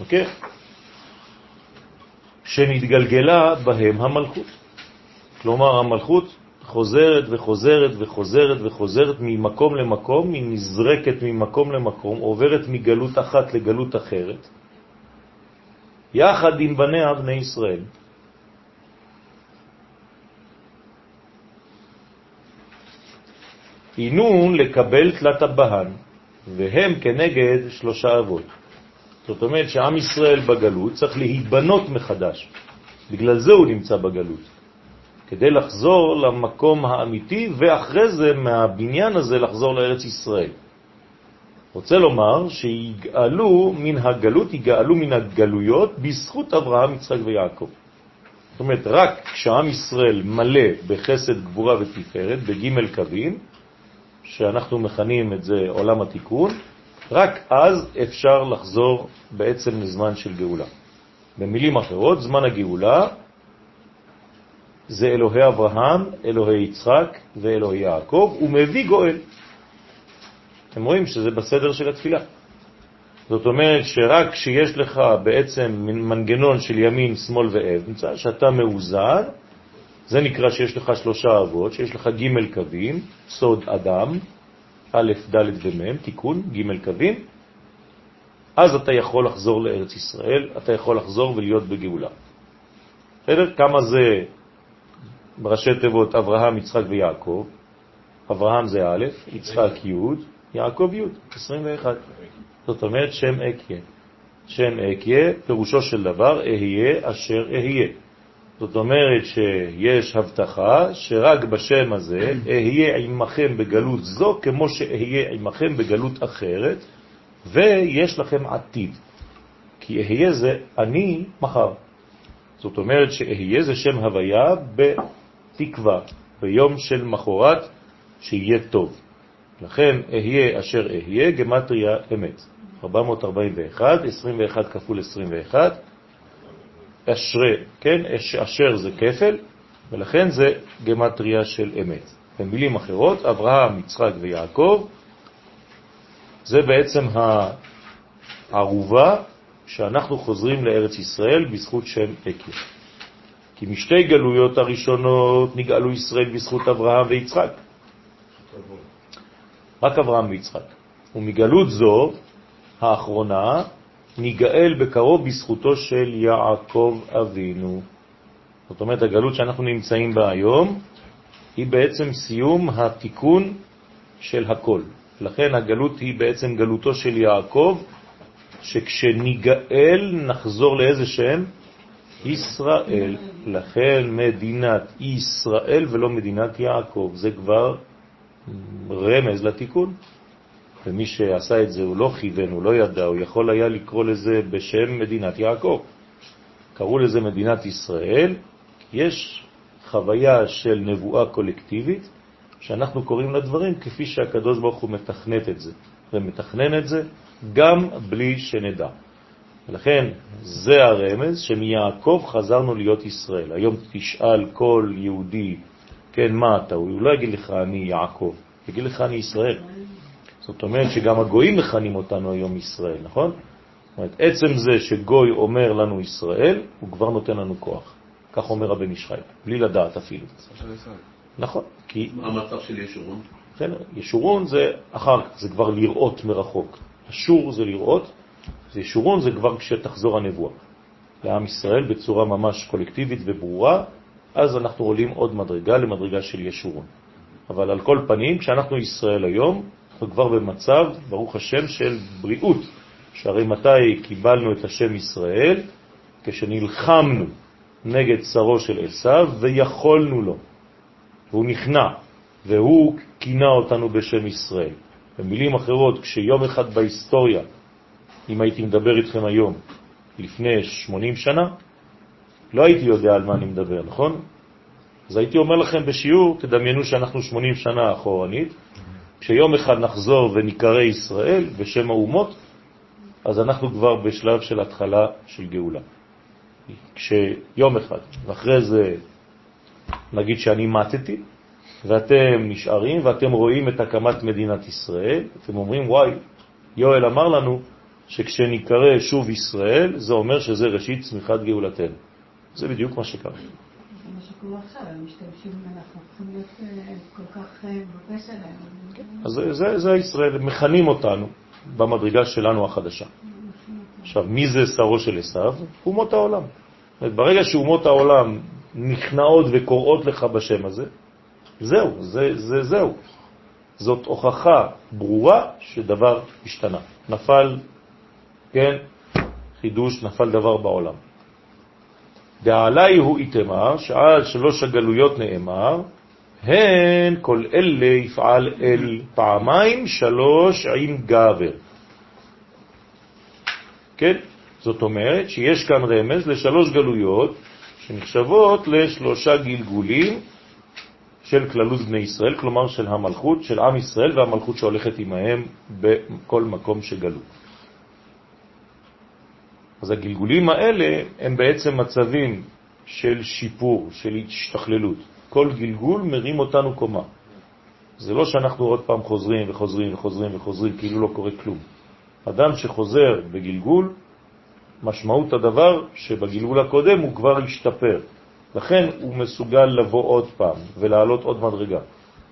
אוקיי? שנתגלגלה בהם המלכות. כלומר, המלכות חוזרת וחוזרת וחוזרת וחוזרת ממקום למקום, היא נזרקת ממקום למקום, עוברת מגלות אחת לגלות אחרת, יחד עם בניה בני ישראל. עינון לקבל תלת הבהן, והם כנגד שלושה אבות. זאת אומרת שעם ישראל בגלות צריך להיבנות מחדש. בגלל זה הוא נמצא בגלות. כדי לחזור למקום האמיתי, ואחרי זה מהבניין הזה לחזור לארץ ישראל. רוצה לומר שיגאלו מן הגלות, יגאלו מן הגלויות בזכות אברהם, יצחק ויעקב. זאת אומרת, רק כשעם ישראל מלא בחסד, גבורה ותפארת, בג' קווים, שאנחנו מכנים את זה עולם התיקון, רק אז אפשר לחזור בעצם לזמן של גאולה. במילים אחרות, זמן הגאולה זה אלוהי אברהם, אלוהי יצחק ואלוהי יעקב, הוא מביא גואל. אתם רואים שזה בסדר של התפילה. זאת אומרת שרק כשיש לך בעצם מנגנון של ימין, שמאל ואמצע, שאתה מאוזן, זה נקרא שיש לך שלושה אבות, שיש לך ג' קווים, סוד אדם, א', ד' ומ', תיקון, ג' קווים, אז אתה יכול לחזור לארץ ישראל, אתה יכול לחזור ולהיות בגאולה. בסדר? כמה זה בראשי תיבות אברהם, יצחק ויעקב? אברהם זה א', יצחק י', יעקב י', 21. זאת אומרת שם אקיה. שם אקיה, פירושו של דבר, אהיה אשר אהיה. זאת אומרת שיש הבטחה שרק בשם הזה אהיה עמכם בגלות זו כמו שאהיה עמכם בגלות אחרת, ויש לכם עתיד. כי אהיה זה אני מחר. זאת אומרת שאהיה זה שם הוויה תקווה ביום של מחרת שיהיה טוב. לכן אהיה אשר אהיה, גמטריה אמת. 441, 21 כפול 21, אשרה, כן, אשר זה כפל, ולכן זה גמטריה של אמת. במילים אחרות, אברהם, יצחק ויעקב, זה בעצם הערובה שאנחנו חוזרים לארץ ישראל בזכות שם עקב. כי משתי גלויות הראשונות נגאלו ישראל בזכות אברהם ויצחק. רק אברהם ויצחק. ומגלות זו, האחרונה, ניגאל בקרוב בזכותו של יעקב אבינו. זאת אומרת, הגלות שאנחנו נמצאים בה היום היא בעצם סיום התיקון של הכל. לכן הגלות היא בעצם גלותו של יעקב, שכשניגאל נחזור לאיזה שם? ישראל. לכן מדינת ישראל ולא מדינת יעקב. זה כבר רמז לתיקון. ומי שעשה את זה הוא לא כיוון, הוא לא ידע, הוא יכול היה לקרוא לזה בשם מדינת יעקב. קראו לזה מדינת ישראל, יש חוויה של נבואה קולקטיבית, שאנחנו קוראים לדברים כפי שהקדוש ברוך הוא מתכנת את זה, ומתכנן את זה גם בלי שנדע. ולכן זה הרמז שמיעקב חזרנו להיות ישראל. היום תשאל כל יהודי, כן, מה אתה? הוא לא יגיד לך אני יעקב, יגיד לך אני ישראל. זאת אומרת שגם הגויים מכנים אותנו היום ישראל, נכון? זאת אומרת, עצם זה שגוי אומר לנו ישראל, הוא כבר נותן לנו כוח. כך אומר הבן ישחי, בלי לדעת אפילו. נכון, כי... המצב של ישורון? כן, ישורון זה אחר כך, זה כבר לראות מרחוק. אשור זה לראות, זה ישורון זה כבר כשתחזור הנבואה. לעם ישראל בצורה ממש קולקטיבית וברורה, אז אנחנו עולים עוד מדרגה למדרגה של ישורון. אבל על כל פנים, כשאנחנו ישראל היום, אנחנו כבר במצב, ברוך השם, של בריאות. שהרי מתי קיבלנו את השם ישראל? כשנלחמנו נגד שרו של עשיו ויכולנו לו. והוא נכנע, והוא כינה אותנו בשם ישראל. במילים אחרות, כשיום אחד בהיסטוריה, אם הייתי מדבר איתכם היום, לפני 80 שנה, לא הייתי יודע על מה אני מדבר, נכון? אז הייתי אומר לכם בשיעור, תדמיינו שאנחנו 80 שנה אחורנית, כשיום אחד נחזור ונקרא ישראל בשם האומות, אז אנחנו כבר בשלב של התחלה של גאולה. כשיום אחד, ואחרי זה נגיד שאני מתתי, ואתם נשארים ואתם רואים את הקמת מדינת ישראל, אתם אומרים, וואי, יואל אמר לנו שכשנקרא שוב ישראל, זה אומר שזה ראשית צמיחת גאולתנו. זה בדיוק מה שקרה. זה מה שקורה עכשיו, הם משתמשים, אנחנו צריכים להיות כל כך בפה שלהם. אז זה, זה, זה ישראל, מכנים אותנו במדרגה שלנו החדשה. עכשיו, מי זה שרו של עשיו? אומות העולם. ברגע שאומות העולם נכנעות וקוראות לך בשם הזה, זהו, זה, זה, זהו. זאת הוכחה ברורה שדבר השתנה. נפל, כן, חידוש, נפל דבר בעולם. דעלי הוא איתמר, שעל שלוש הגלויות נאמר, הן כל אלה יפעל אל פעמיים שלוש עם גבר. כן? זאת אומרת שיש כאן רמז לשלוש גלויות שנחשבות לשלושה גלגולים של כללות בני ישראל, כלומר של המלכות, של עם ישראל והמלכות שהולכת עמהם בכל מקום שגלו. אז הגלגולים האלה הם בעצם מצבים של שיפור, של השתכללות. כל גלגול מרים אותנו קומה. זה לא שאנחנו עוד פעם חוזרים וחוזרים וחוזרים וחוזרים כאילו לא קורה כלום. אדם שחוזר בגלגול, משמעות הדבר שבגלגול הקודם הוא כבר השתפר. לכן הוא מסוגל לבוא עוד פעם ולעלות עוד מדרגה.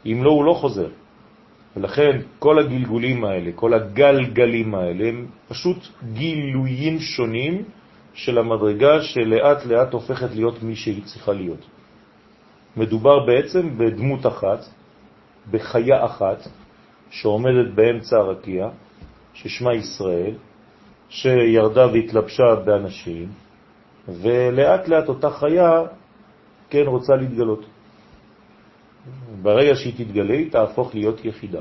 אם לא, הוא לא חוזר. ולכן כל הגלגולים האלה, כל הגלגלים האלה, הם פשוט גילויים שונים של המדרגה שלאט לאט הופכת להיות מי שהיא צריכה להיות. מדובר בעצם בדמות אחת, בחיה אחת, שעומדת באמצע הרקיע, ששמה ישראל, שירדה והתלבשה באנשים, ולאט לאט אותה חיה כן רוצה להתגלות. ברגע שהיא תתגלה, היא תהפוך להיות יחידה.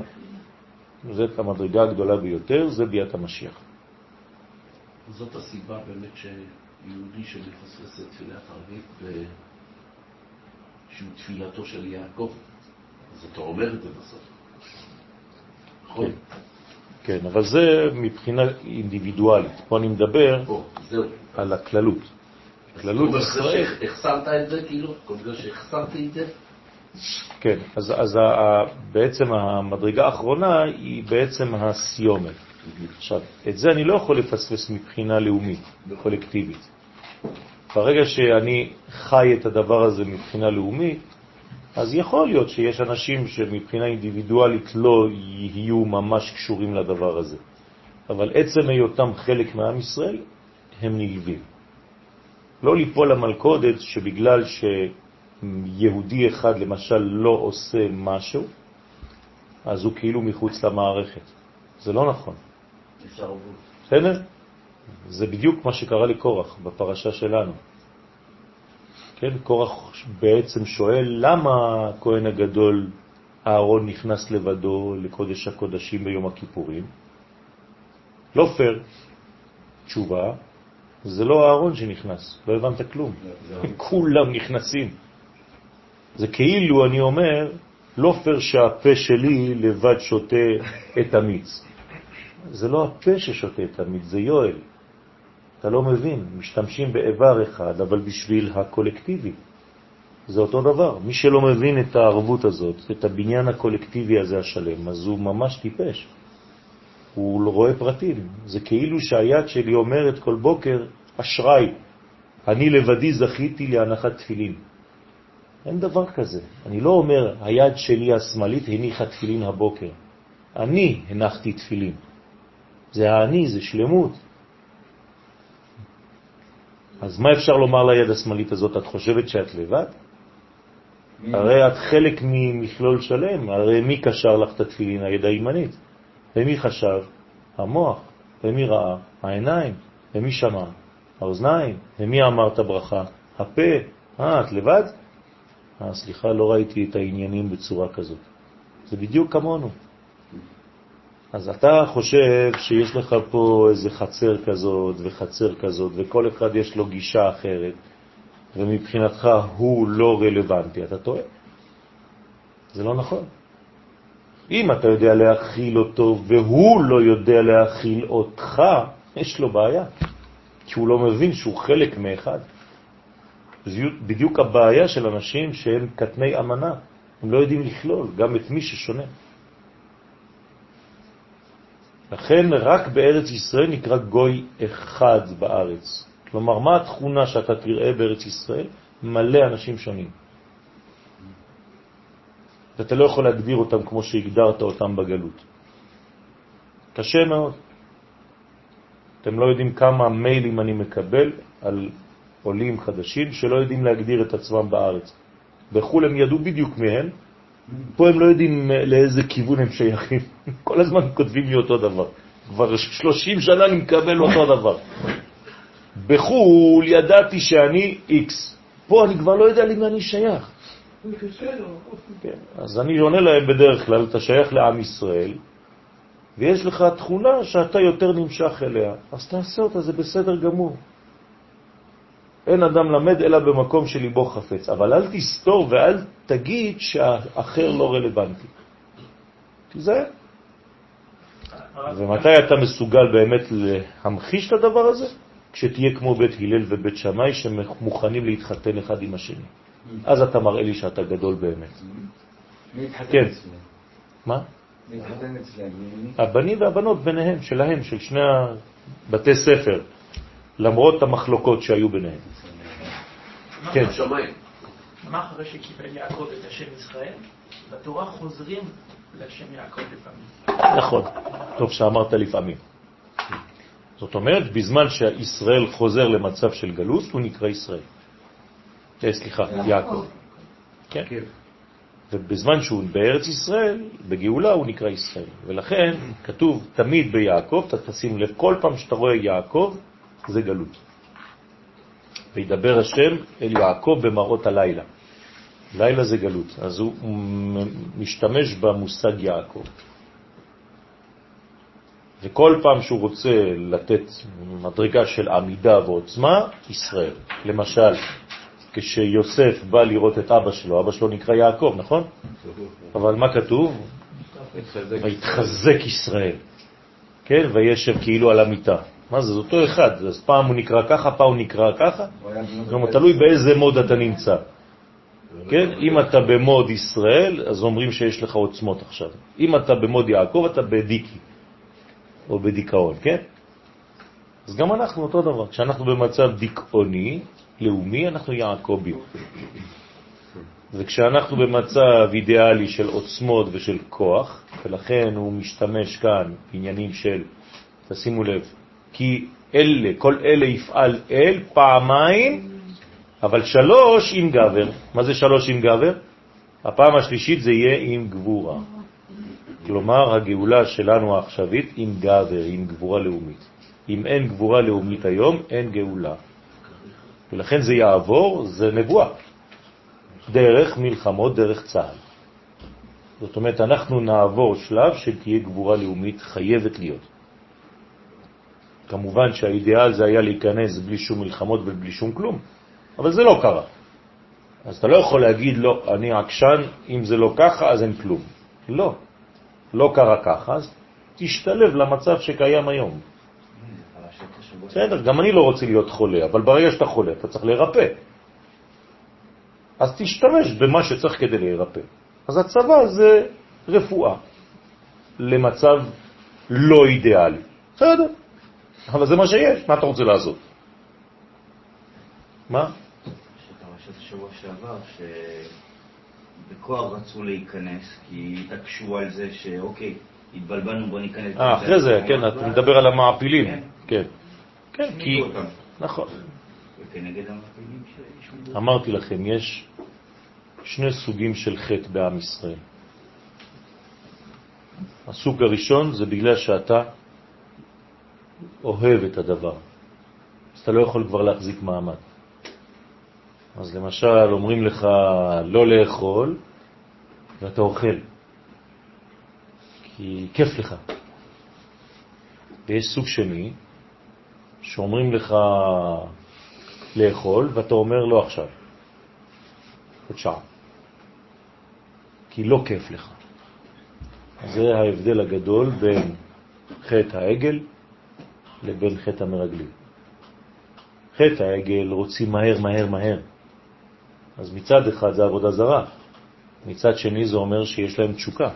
זאת המדרגה הגדולה ביותר, זה ביאת המשיח. זאת הסיבה באמת שיהודי שמפספס את תפילת ערבית שהוא תפילתו של יעקב. אז אתה אומר את זה בסוף. נכון? כן, אבל זה מבחינה אינדיבידואלית. פה אני מדבר זהו. על הכללות. כללות כל ישראל. זה שהחסרת את זה, כאילו? כל זה שהחסרתי את זה? כן, אז, אז ה- בעצם המדרגה האחרונה היא בעצם הסיומת. עכשיו, את זה אני לא יכול לפספס מבחינה לאומית, קולקטיבית. ברגע שאני חי את הדבר הזה מבחינה לאומית, אז יכול להיות שיש אנשים שמבחינה אינדיבידואלית לא יהיו ממש קשורים לדבר הזה. אבל עצם היותם חלק מעם ישראל, הם נלווים. לא ליפול למלכודת שבגלל שיהודי אחד למשל לא עושה משהו, אז הוא כאילו מחוץ למערכת. זה לא נכון. בסדר? זה בדיוק מה שקרה לקורח בפרשה שלנו. כן, קורח בעצם שואל למה הכהן הגדול אהרון נכנס לבדו לקודש הקודשים ביום הכיפורים. לא פייר, תשובה, זה לא אהרון שנכנס, לא הבנת כלום. [LAUGHS] כולם נכנסים. זה כאילו אני אומר, לא פייר שהפה שלי לבד שותה את המיץ. זה לא הפה ששותה את המיץ, זה יואל. אתה לא מבין, משתמשים באיבר אחד, אבל בשביל הקולקטיבי. זה אותו דבר. מי שלא מבין את הערבות הזאת, את הבניין הקולקטיבי הזה השלם, אז הוא ממש טיפש. הוא רואה פרטים. זה כאילו שהיד שלי אומרת כל בוקר, אשראי, אני לבדי זכיתי להנחת תפילין. אין דבר כזה. אני לא אומר, היד שלי השמאלית הניחה תפילין הבוקר. אני הנחתי תפילין. זה האני, זה שלמות. אז מה אפשר לומר ליד השמאלית הזאת? את חושבת שאת לבד? הרי את חלק ממכלול שלם, הרי מי קשר לך את התפילין? היד הימנית. ומי חשב? המוח. ומי ראה? העיניים. ומי שמע? האוזניים. ומי אמר את הברכה? הפה. אה, את לבד? אה, סליחה, לא ראיתי את העניינים בצורה כזאת. זה בדיוק כמונו. אז אתה חושב שיש לך פה איזה חצר כזאת וחצר כזאת, וכל אחד יש לו גישה אחרת, ומבחינתך הוא לא רלוונטי, אתה טועה. זה לא נכון. אם אתה יודע להכיל אותו והוא לא יודע להכיל אותך, יש לו בעיה, כי הוא לא מבין שהוא חלק מאחד. זה בדיוק הבעיה של אנשים שהם קטני אמנה, הם לא יודעים לכלול גם את מי ששונה. לכן רק בארץ ישראל נקרא גוי אחד בארץ. כלומר, מה התכונה שאתה תראה בארץ ישראל? מלא אנשים שונים. ואתה לא יכול להגדיר אותם כמו שהגדרת אותם בגלות. קשה מאוד. אתם לא יודעים כמה מיילים אני מקבל על עולים חדשים שלא יודעים להגדיר את עצמם בארץ. בחו"ל הם ידעו בדיוק מהם, פה הם לא יודעים לאיזה כיוון הם שייכים. [LAUGHS] כל הזמן כותבים לי אותו דבר. כבר 30 שנה אני מקבל אותו דבר. בחו"ל ידעתי שאני איקס. פה אני כבר לא יודע למי אני שייך. כן, אז אני עונה להם בדרך כלל, אתה שייך לעם ישראל, ויש לך תכונה שאתה יותר נמשך אליה, אז תעשה אותה, זה בסדר גמור. אין אדם למד אלא במקום שליבו חפץ, אבל אל תסתור ואל תגיד שהאחר לא רלוונטי. תיזהר. ומתי אתה מסוגל באמת להמחיש את הדבר הזה? כשתהיה כמו בית הלל ובית שמאי שמוכנים להתחתן אחד עם השני. אז אתה מראה לי שאתה גדול באמת. כן. מה? הבנים והבנות ביניהם, שלהם, של שני הבתי ספר, למרות המחלוקות שהיו ביניהם. כן. מה אחרי שקיבל יעקב את השם ישראל? בתורה חוזרים לשם יעקב לפעמים. נכון, טוב שאמרת לפעמים. זאת אומרת, בזמן שישראל חוזר למצב של גלות, הוא נקרא ישראל. אה, סליחה, יעקב. כן. ובזמן שהוא בארץ ישראל, בגאולה הוא נקרא ישראל. ולכן כתוב תמיד ביעקב, אתה תשים לב, כל פעם שאתה רואה יעקב, זה גלות. וידבר השם אל יעקב במראות הלילה. לילה זה גלות, אז הוא משתמש במושג יעקב. וכל פעם שהוא רוצה לתת מדרגה של עמידה ועוצמה, ישראל. למשל, כשיוסף בא לראות את אבא שלו, אבא שלו נקרא יעקב, נכון? אבל מה כתוב? ויתחזק ישראל, כן? וישב כאילו על המיטה. מה זה? זה אותו אחד. אז פעם הוא נקרא ככה, פעם הוא נקרא ככה. כלומר, תלוי באיזה מוד אתה נמצא. כן? אם אתה במוד ישראל, אז אומרים שיש לך עוצמות עכשיו. אם אתה במוד יעקב, אתה בדיקי, או בדיכאון, כן? אז גם אנחנו אותו דבר. כשאנחנו במצב דיכאוני, לאומי, אנחנו יעקבים. וכשאנחנו במצב אידיאלי של עוצמות ושל כוח, ולכן הוא משתמש כאן בעניינים של, תשימו לב, כי אלה, כל אלה יפעל אל פעמיים, אבל שלוש עם גבר. מה זה שלוש עם גבר? הפעם השלישית זה יהיה עם גבורה. כלומר, הגאולה שלנו העכשווית עם גבר, עם גבורה לאומית. אם אין גבורה לאומית היום, אין גאולה. ולכן זה יעבור, זה נבואה. דרך מלחמות, דרך צה"ל. זאת אומרת, אנחנו נעבור שלב שתהיה גבורה לאומית, חייבת להיות. כמובן שהאידיאל זה היה להיכנס בלי שום מלחמות ובלי שום כלום, אבל זה לא קרה. אז אתה לא יכול להגיד, לא, אני עקשן, אם זה לא ככה, אז אין כלום. לא, לא קרה ככה, אז תשתלב למצב שקיים היום. בסדר, גם אני לא רוצה להיות חולה, אבל ברגע שאתה חולה, אתה צריך להירפא. אז תשתמש במה שצריך כדי להירפא. אז הצבא זה רפואה למצב לא אידיאלי. בסדר, אבל זה מה שיש, מה אתה רוצה לעשות? מה? שפרשת השבוע שעבר, שבכוח רצו להיכנס, כי התעקשו על זה שאוקיי, התבלבלנו, בוא ניכנס. אה, אחרי זה, כן, אתה מדבר על המעפילים. כן. כן. כן, כי... נכון. וכנגד המעפילים שיש... אמרתי לכם, יש שני סוגים של חטא בעם ישראל. הסוג הראשון זה בגלל שאתה אוהב את הדבר. אז אתה לא יכול כבר להחזיק מעמד. אז למשל אומרים לך לא לאכול ואתה אוכל, כי כיף לך. ויש סוג שני, שאומרים לך לאכול ואתה אומר לא עכשיו, עוד שעה, כי לא כיף לך. זה ההבדל הגדול בין חטא העגל לבין חטא המרגלים. חטא העגל רוצים מהר, מהר, מהר. אז מצד אחד זה עבודה זרה, מצד שני זה אומר שיש להם תשוקה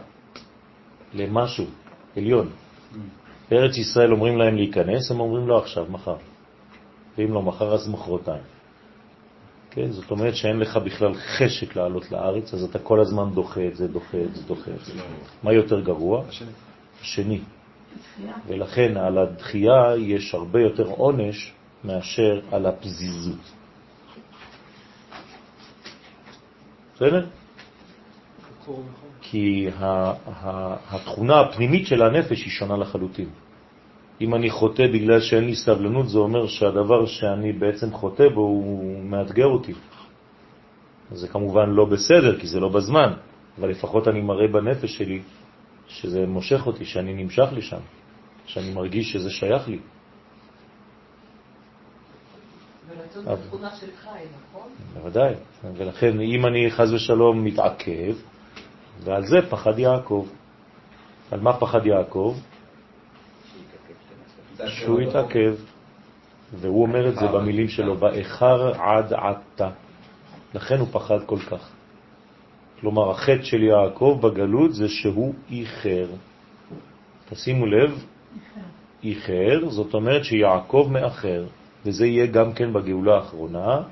למשהו עליון. בארץ ישראל אומרים להם להיכנס, הם אומרים לא עכשיו, מחר. ואם לא מחר, אז מחרתיים. כן? זאת אומרת שאין לך בכלל חשק לעלות לארץ, אז אתה כל הזמן דוחה את זה, דוחה את זה, דוחה את זה. מה יותר גרוע? השני. ולכן על הדחייה יש הרבה יותר עונש מאשר על הפזיזות. בסדר? כי התכונה הפנימית של הנפש היא שונה לחלוטין. אם אני חוטא בגלל שאין לי סבלנות, זה אומר שהדבר שאני בעצם חוטא בו הוא מאתגר אותי. זה כמובן לא בסדר, כי זה לא בזמן, אבל לפחות אני מראה בנפש שלי שזה מושך אותי, שאני נמשך לשם, שאני מרגיש שזה שייך לי. ורצון זה תכונה של חי, נכון? בוודאי. ולכן אם אני חז ושלום מתעכב, ועל זה פחד יעקב. על מה פחד יעקב? שהוא יתעכב. והוא אומר את זה במילים שלו, באחר עד עתה. לכן הוא פחד כל כך. כלומר, החטא של יעקב בגלות זה שהוא איחר. תשימו לב, איחר, זאת אומרת שיעקב מאחר, וזה יהיה גם כן בגאולה האחרונה,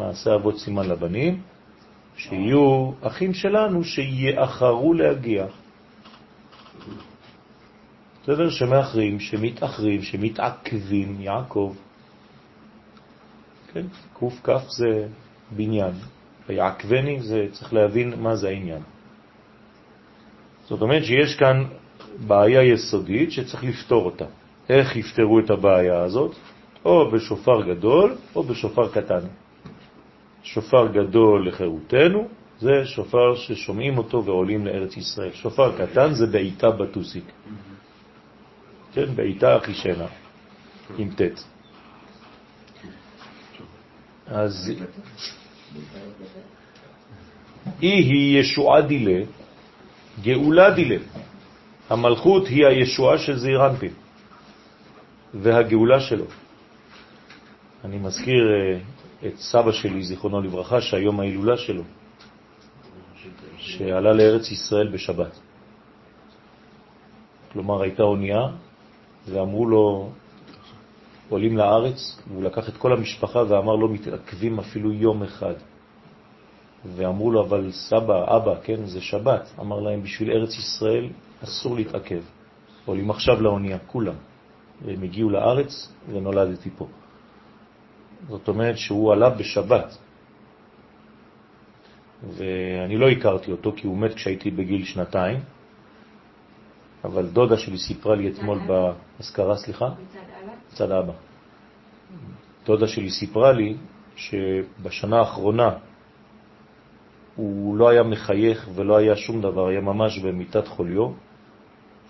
מעשה אבות סימן לבנים, שיהיו אחים שלנו שיאחרו להגיע. בסדר? שמאחרים, שמתאחרים, שמתעכבים, יעקב. כן, כף זה בניין, ויעקבני זה צריך להבין מה זה העניין. זאת אומרת שיש כאן בעיה יסודית שצריך לפתור אותה. איך יפתרו את הבעיה הזאת? או בשופר גדול או בשופר קטן. שופר גדול לחירותנו, זה שופר ששומעים אותו ועולים לארץ ישראל. שופר קטן זה בעיטה בטוסיק. כן, בעיטה אחישנה, עם ט'. אז אי היא ישועה דילה, גאולה דילה. המלכות היא הישועה של זעיר והגאולה שלו. אני מזכיר אה, את סבא שלי, זיכרונו לברכה, שהיום ההילולה שלו, שעלה לארץ ישראל בשבת. כלומר, הייתה אונייה, ואמרו לו, עולים לארץ, והוא לקח את כל המשפחה ואמר לו, מתעכבים אפילו יום אחד. ואמרו לו, אבל סבא, אבא, כן, זה שבת. אמר להם, בשביל ארץ ישראל אסור להתעכב. עולים עכשיו לאונייה, כולם. והם הגיעו לארץ ונולדתי פה. זאת אומרת שהוא עלה בשבת. ואני לא הכרתי אותו כי הוא מת כשהייתי בגיל שנתיים, אבל דודה שלי סיפרה לי אתמול בהזכרה, סליחה? מצד אבא. דודה שלי סיפרה לי שבשנה האחרונה הוא לא היה מחייך ולא היה שום דבר, היה ממש במיטת חוליו,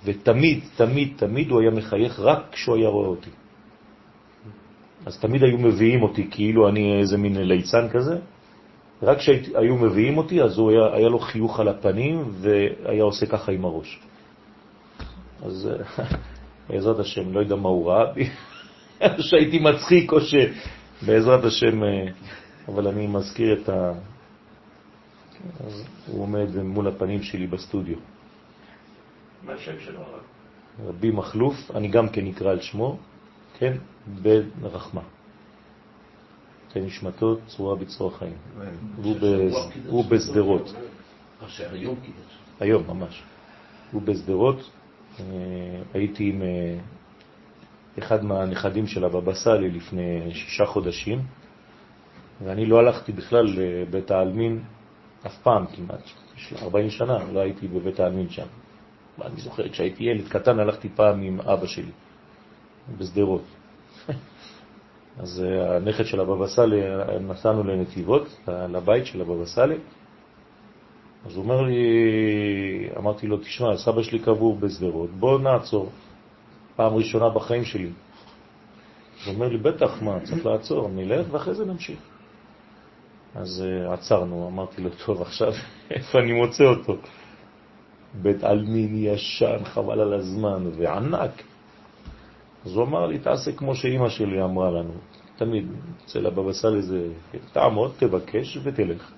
ותמיד, תמיד, תמיד הוא היה מחייך רק כשהוא היה רואה אותי. אז תמיד היו מביאים אותי כאילו אני איזה מין ליצן כזה, רק כשהיו מביאים אותי אז הוא היה, היה לו חיוך על הפנים והיה עושה ככה עם הראש. אז בעזרת השם, לא יודע מה הוא ראה בי, [LAUGHS] שהייתי מצחיק או שבעזרת השם, אה, אבל אני מזכיר את ה... אז הוא עומד מול הפנים שלי בסטודיו. מה השם שלו הרב? רבי מחלוף, אני גם כן נקרא על שמו, כן, בן רחמה. תן נשמתו צרורה בצרור החיים. הוא בסדרות. היום ממש. הוא בסדרות. אה, הייתי עם אה, אחד מהנכדים של הבבא סאלי לפני שישה חודשים, ואני לא הלכתי בכלל לבית העלמין אף פעם כמעט. 40 שנה לא הייתי בבית העלמין שם. אני זוכר, כשהייתי ילד קטן הלכתי פעם עם אבא שלי, בסדרות. [LAUGHS] אז אה, הנכד של הבבא סאלי, נסענו לנתיבות, לבית של הבבא סאלי, אז הוא אומר לי, אמרתי לו, תשמע, סבא שלי קבור בסדרות, בוא נעצור, פעם ראשונה בחיים שלי. הוא אומר לי, בטח, מה, צריך לעצור, נלך ואחרי זה נמשיך. אז uh, עצרנו, אמרתי לו, טוב, עכשיו [LAUGHS] איפה אני מוצא אותו? בית עלמין ישן, חבל על הזמן, וענק. אז הוא אמר לי, תעשה כמו שאימא שלי אמרה לנו. תמיד, אצל הבבא סאלי זה, תעמוד, תבקש ותלך.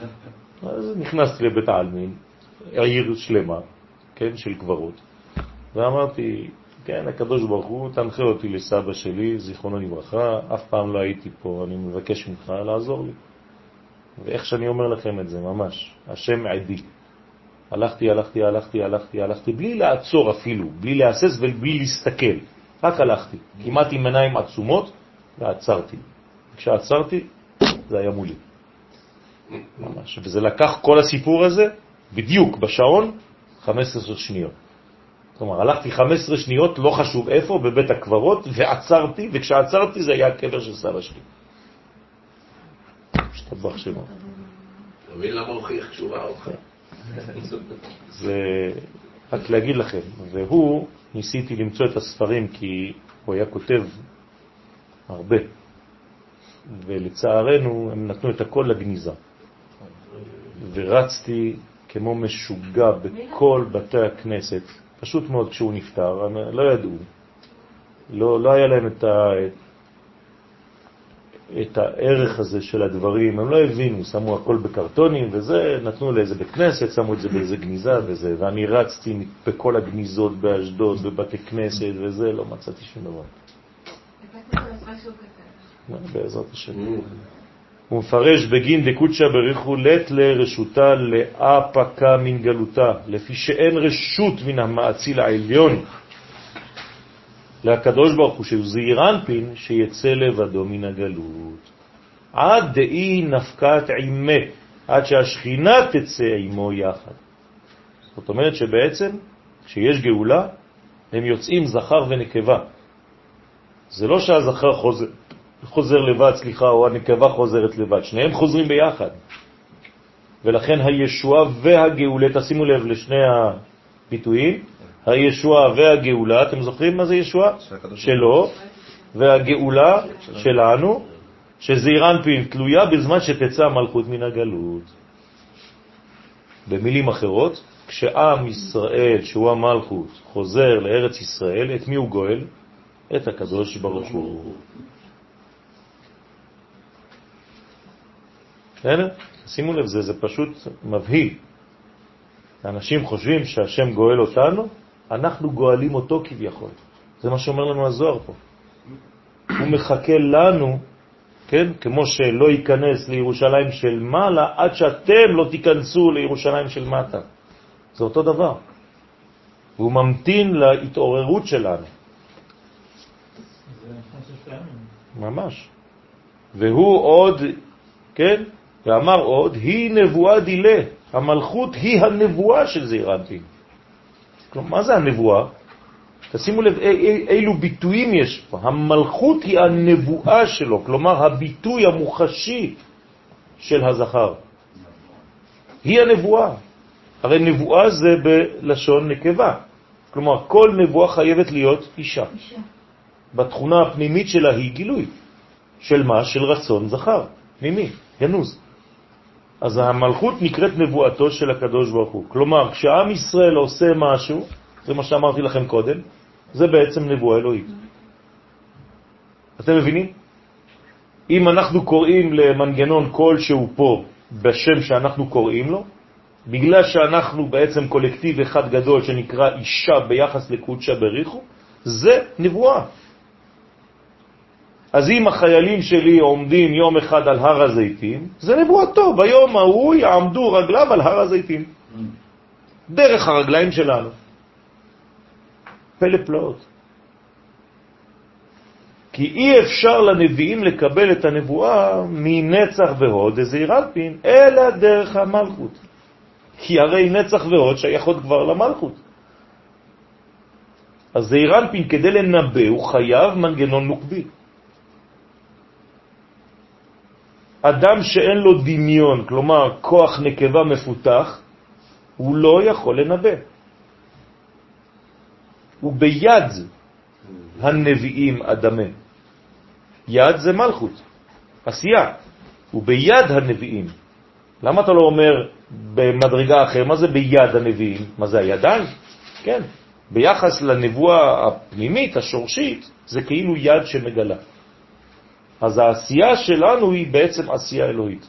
[LAUGHS] אז נכנסתי לבית העלמין, עיר שלמה, כן, של קברות, ואמרתי, כן, הקדוש ברוך הוא, תנחה אותי לסבא שלי, זיכרונו לברכה, אף פעם לא הייתי פה, אני מבקש ממך לעזור לי. ואיך שאני אומר לכם את זה, ממש, השם עדי. הלכתי, הלכתי, הלכתי, הלכתי, הלכתי, בלי לעצור אפילו, בלי להסס ובלי להסתכל, רק הלכתי, כמעט עם עיניים עצומות, ועצרתי. כשעצרתי, זה היה מולי. ממש. וזה לקח כל הסיפור הזה, בדיוק בשעון, 15 שניות. כלומר, הלכתי 15 שניות, לא חשוב איפה, בבית הקברות, ועצרתי, וכשעצרתי זה היה הקבר של סבא שלי. השתבח שמו. אתה מבין למה הוכיח תשובה אותך? זה רק להגיד לכם, והוא, ניסיתי למצוא את הספרים כי הוא היה כותב הרבה, ולצערנו הם נתנו את הכל לגניזה. ורצתי כמו משוגע בכל בתי הכנסת, פשוט מאוד כשהוא נפטר, לא ידעו, לא, לא היה להם את, ה, את הערך הזה של הדברים, הם לא הבינו, שמו הכל בקרטונים וזה, נתנו לאיזה בית כנסת, שמו את זה באיזה גניזה וזה, ואני רצתי בכל הגניזות באשדוד, בבתי כנסת וזה, לא מצאתי שום דבר. בעזרת השם. הוא מפרש בגין דקודשא בריחו לת לרשותה לאפקה מן גלותה, לפי שאין רשות מן המעציל העליון לקדוש ברוך הוא שהוא זעיר אנפין שיצא לבדו מן הגלות. עד דאי נפקת עימה, עד שהשכינה תצא עמו יחד. זאת אומרת שבעצם כשיש גאולה הם יוצאים זכר ונקבה. זה לא שהזכר חוזר, חוזר לבד, סליחה, או הנקבה חוזרת לבד, שניהם חוזרים ביחד. ולכן הישועה והגאולה, תשימו לב לשני הביטויים, הישועה והגאולה, אתם זוכרים מה זה ישועה? שלו, והגאולה שלנו, שזעיר אנפין תלויה בזמן שתצא המלכות מן הגלות. במילים אחרות, כשעם ישראל, שהוא המלכות, חוזר לארץ ישראל, את מי הוא גואל? את הקדוש ברוך הוא. בסדר? שימו לב, זה, זה פשוט מבהיל. אנשים חושבים שהשם גואל אותנו, אנחנו גואלים אותו כביכול. זה מה שאומר לנו הזוהר פה. הוא מחכה לנו, כן, כמו שלא ייכנס לירושלים של מעלה, עד שאתם לא תיכנסו לירושלים של מטה. זה אותו דבר. והוא ממתין להתעוררות שלנו. ממש. והוא עוד, כן, ואמר עוד, היא נבואה דילה, המלכות היא הנבואה של זעיר אנפין. כלומר, מה זה הנבואה? תשימו לב אילו ביטויים יש פה. המלכות היא הנבואה שלו, כלומר הביטוי המוחשי של הזכר. היא הנבואה. הרי נבואה זה בלשון נקבה. כלומר, כל נבואה חייבת להיות אישה. אישה. בתכונה הפנימית שלה היא גילוי. של מה? של רצון זכר, פנימי, גנוז. אז המלכות נקראת נבואתו של הקדוש ברוך הוא. כלומר, כשעם ישראל עושה משהו, זה מה שאמרתי לכם קודם, זה בעצם נבואה אלוהית. אתם מבינים? אם אנחנו קוראים למנגנון כלשהו פה בשם שאנחנו קוראים לו, בגלל שאנחנו בעצם קולקטיב אחד גדול שנקרא אישה ביחס לקודשה בריחו, זה נבואה. אז אם החיילים שלי עומדים יום אחד על הר הזיתים, זה נבואתו, ביום ההוא יעמדו רגליו על הר הזיתים. דרך הרגליים שלנו. פלא פלאות. כי אי אפשר לנביאים לקבל את הנבואה מנצח והוד דזעיר אנפין, אלא דרך המלכות. כי הרי נצח והוד שייכות כבר למלכות. אז זעיר אנפין כדי לנבא הוא חייב מנגנון נוקבי. אדם שאין לו דמיון, כלומר כוח נקבה מפותח, הוא לא יכול לנבא. הוא ביד הנביאים אדמה. יד זה מלכות, עשייה. הוא ביד הנביאים. למה אתה לא אומר במדרגה אחרת, מה זה ביד הנביאים? מה זה הידיים? כן. ביחס לנבואה הפנימית, השורשית, זה כאילו יד שמגלה. אז העשייה שלנו היא בעצם עשייה אלוהית.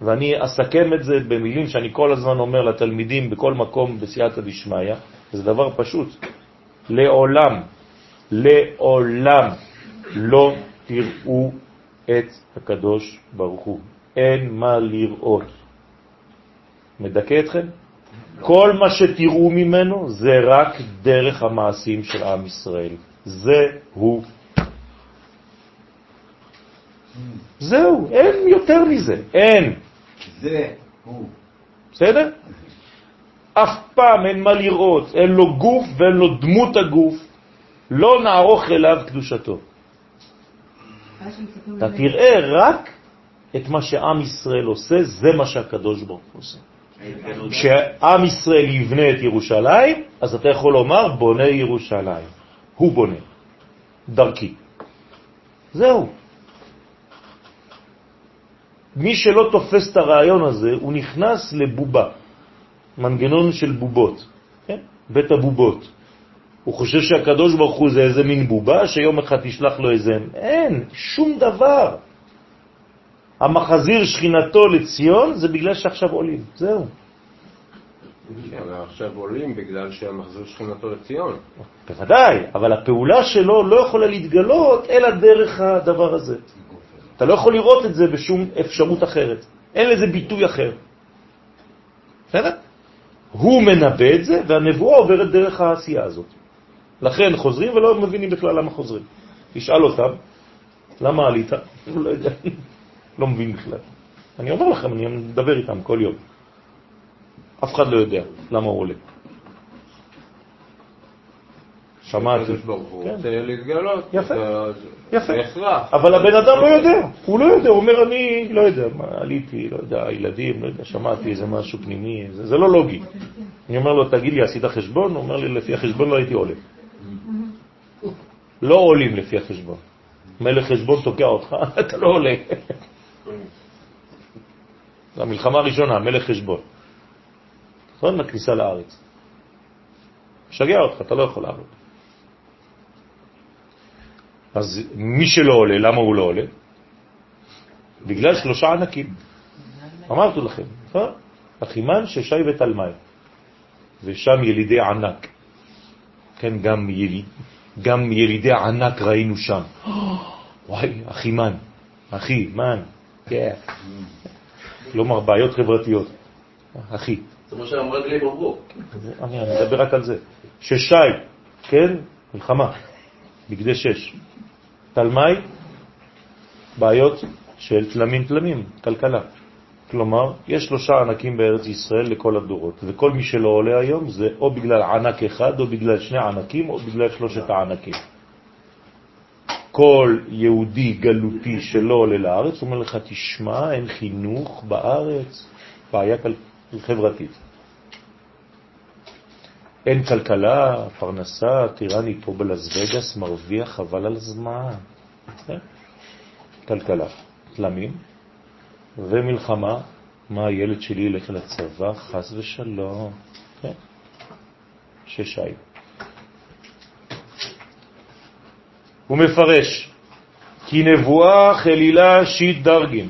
ואני אסכם את זה במילים שאני כל הזמן אומר לתלמידים בכל מקום בסייעתא דשמיא, זה דבר פשוט. לעולם, לעולם לא תראו את הקדוש ברוך הוא. אין מה לראות. מדכא אתכם? כל מה שתראו ממנו זה רק דרך המעשים של עם ישראל. זה הוא זהו, אין יותר מזה, אין. זה הוא. בסדר? אף פעם אין מה לראות, אין לו גוף ואין לו דמות הגוף, לא נערוך אליו קדושתו. אתה תראה רק את מה שעם ישראל עושה, זה מה שהקדוש ברוך הוא עושה. כשעם ישראל יבנה את ירושלים, אז אתה יכול לומר בונה ירושלים. הוא בונה, דרכי. זהו. מי שלא תופס את הרעיון הזה, הוא נכנס לבובה, מנגנון של בובות, כן? בית הבובות. הוא חושב שהקדוש ברוך הוא זה איזה מין בובה, שיום אחד תשלח לו איזה... אין, שום דבר. המחזיר שכינתו לציון זה בגלל שעכשיו עולים, זהו. עכשיו עולים בגלל שהמחזיר שכינתו לציון. בוודאי, אבל הפעולה שלו לא יכולה להתגלות אלא דרך הדבר הזה. אתה לא יכול לראות את זה בשום אפשרות אחרת. אין לזה ביטוי אחר. בסדר? הוא מנבא את זה, והנבואה עוברת דרך העשייה הזאת. לכן חוזרים ולא מבינים בכלל למה חוזרים. תשאל אותם, למה עלית? [LAUGHS] לא יודע, [LAUGHS] לא מבין בכלל. אני אומר לכם, אני מדבר איתם כל יום. אף אחד לא יודע למה הוא עולה. שמעתי. כן. להתגלות. יפה, יפה. אבל הבן אדם לא יודע, הוא לא יודע, הוא אומר אני לא יודע, עליתי, לא יודע, הילדים, לא יודע, שמעתי איזה משהו פנימי, זה, זה לא לוגי. אני אומר לו, תגיד לי, עשית חשבון? הוא אומר לי, לפי החשבון לא הייתי עולה. לא עולים לפי החשבון. מלך חשבון תוקע אותך, [LAUGHS] אתה לא עולה. זו המלחמה הראשונה, מלך חשבון. נכון? לכניסה לארץ. משגע אותך, אתה לא יכול לעבוד. אז מי שלא עולה, למה הוא לא עולה? בגלל שלושה ענקים. אמרתי לכם, נכון? אחימן, ששי ותלמי, ושם ילידי ענק. כן, גם, יליד, גם ילידי ענק ראינו שם. וואי, אחימן, אחי, מן, כן. כלומר, בעיות חברתיות. אחי. זה מה שאמרת לי בבוא. אני מדבר רק על זה. ששי, כן, מלחמה, בגדי שש. תלמי, בעיות של תלמים תלמים, כלכלה. כלומר, יש שלושה ענקים בארץ ישראל לכל הדורות, וכל מי שלא עולה היום זה או בגלל ענק אחד, או בגלל שני ענקים, או בגלל שלושת הענקים. כל יהודי גלותי שלא עולה לארץ, אומר לך, תשמע, אין חינוך בארץ, בעיה חברתית. אין כלכלה, פרנסה, טירני פה בלס וגאס, מרוויח חבל על הזמן. כן? כלכלה, תלמים, ומלחמה, מה הילד שלי ילך לצבא, חס ושלום. כן? ששי. הוא מפרש, כי נבואה חלילה שיט דרגים.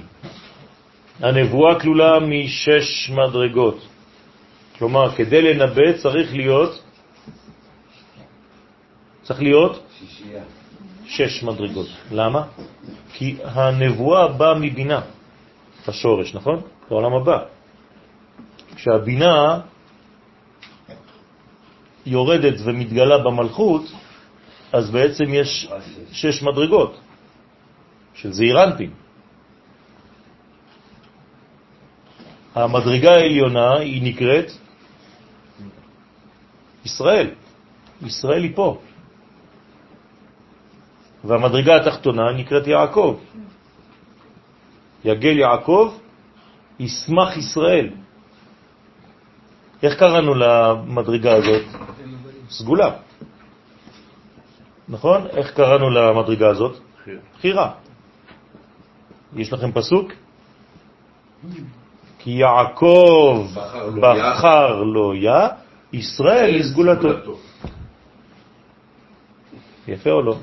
הנבואה כלולה משש מדרגות. כלומר, כדי לנבא צריך להיות, צריך להיות שש מדרגות. למה? כי הנבואה באה מבינה, בשורש, נכון? בעולם הבא. כשהבינה יורדת ומתגלה במלכות, אז בעצם יש שש מדרגות של זעירנטים. המדרגה העליונה היא נקראת ישראל. ישראל היא פה. והמדרגה התחתונה נקראת יעקב. יגל יעקב, ישמח ישראל. איך קראנו למדרגה הזאת? סגולה. נכון? איך קראנו למדרגה הזאת? חירה. יש לכם פסוק? כי יעקב בחר לו יא, ישראל לסגולתו. יפה או לא?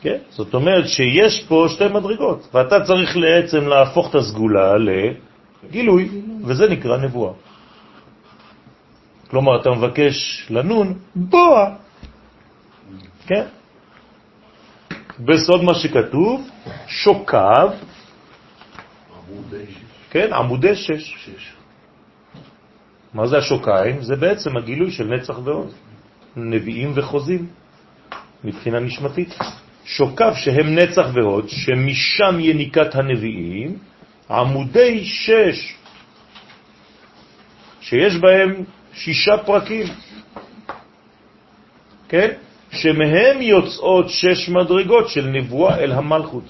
כן? זאת אומרת שיש פה שתי מדרגות, ואתה צריך בעצם להפוך את הסגולה לגילוי, וזה נקרא נבואה. כלומר, אתה מבקש לנון, בוא. כן? בסוד מה שכתוב, שוקב, כן, עמודי שש. מה זה השוקיים? זה בעצם הגילוי של נצח ועוד, נביאים וחוזים, מבחינה נשמתית. שוקב שהם נצח ועוד, שמשם יניקת הנביאים, עמודי שש, שיש בהם שישה פרקים, כן? שמהם יוצאות שש מדרגות של נבואה אל המלכות.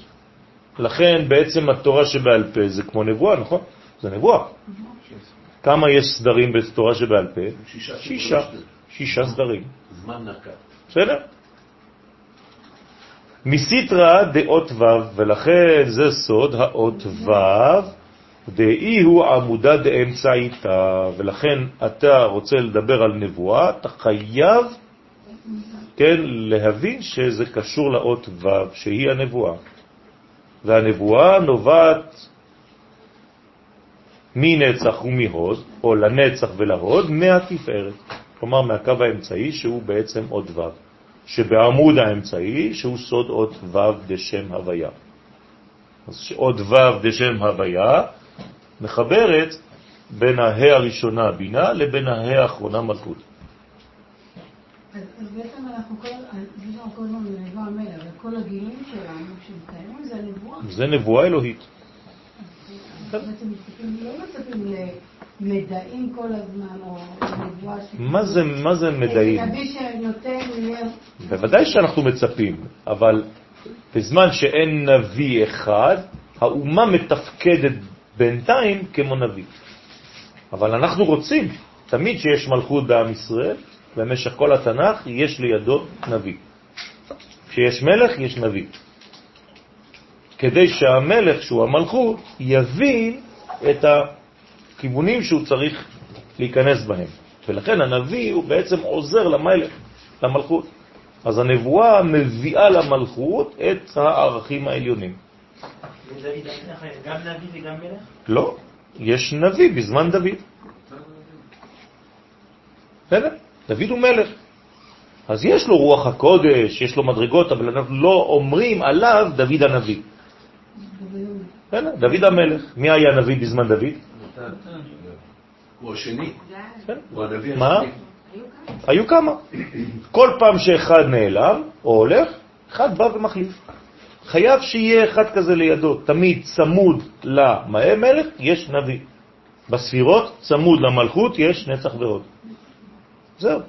לכן בעצם התורה שבעל פה זה כמו נבואה, נכון? זה נבואה. כמה יש סדרים בתורה שבעל פה? שישה. שישה, שישה סדרים. זמן נקה. בסדר? מסיטרה דאות ו', ולכן זה סוד האות ו', דאי הוא עמודה דאמצעיתה, ולכן אתה רוצה לדבר על נבואה, אתה חייב, כן, להבין שזה קשור לאות ו', שהיא הנבואה. והנבואה נובעת מנצח ומהוד, או לנצח ולהוד, מהתפארת. כלומר, מהקו האמצעי שהוא בעצם עוד ו', שבעמוד האמצעי שהוא סוד עוד ו' דשם הוויה. אז עוד ו' דשם הוויה מחברת בין ההא הראשונה בינה לבין ההא האחרונה מלכות. אז בעצם אנחנו כל, הזמן לנבואה המלך, וכל הגילויים שלנו שמתקיימים זה הנבואה. זה נבואה אלוהית. לא מצפים למדעים כל הזמן, או נבואה ש... מה זה מדעים? נביא שנותן... בוודאי שאנחנו מצפים, אבל בזמן שאין נביא אחד, האומה מתפקדת בינתיים כמו נביא. אבל אנחנו רוצים, תמיד שיש מלכות בעם ישראל, במשך כל התנ"ך יש לידו נביא. כשיש מלך, יש נביא. כדי שהמלך, שהוא המלכות, יבין את הכיוונים שהוא צריך להיכנס בהם. ולכן הנביא הוא בעצם עוזר למלך, למלכות. אז הנבואה מביאה למלכות את הערכים העליונים. גם נביא וגם מלך? לא, יש נביא בזמן דוד. בסדר? דוד הוא מלך. אז יש לו רוח הקודש, יש לו מדרגות, אבל אנחנו לא אומרים עליו דוד הנביא. דוד המלך. מי היה נביא בזמן דוד? הוא השני. הוא הנביא מה? השני. היו כמה. כל פעם שאחד נעלם או הולך, אחד בא ומחליף. חייב שיהיה אחד כזה לידו, תמיד צמוד למלך יש נביא. בספירות, צמוד למלכות, יש נצח ועוד. זהו.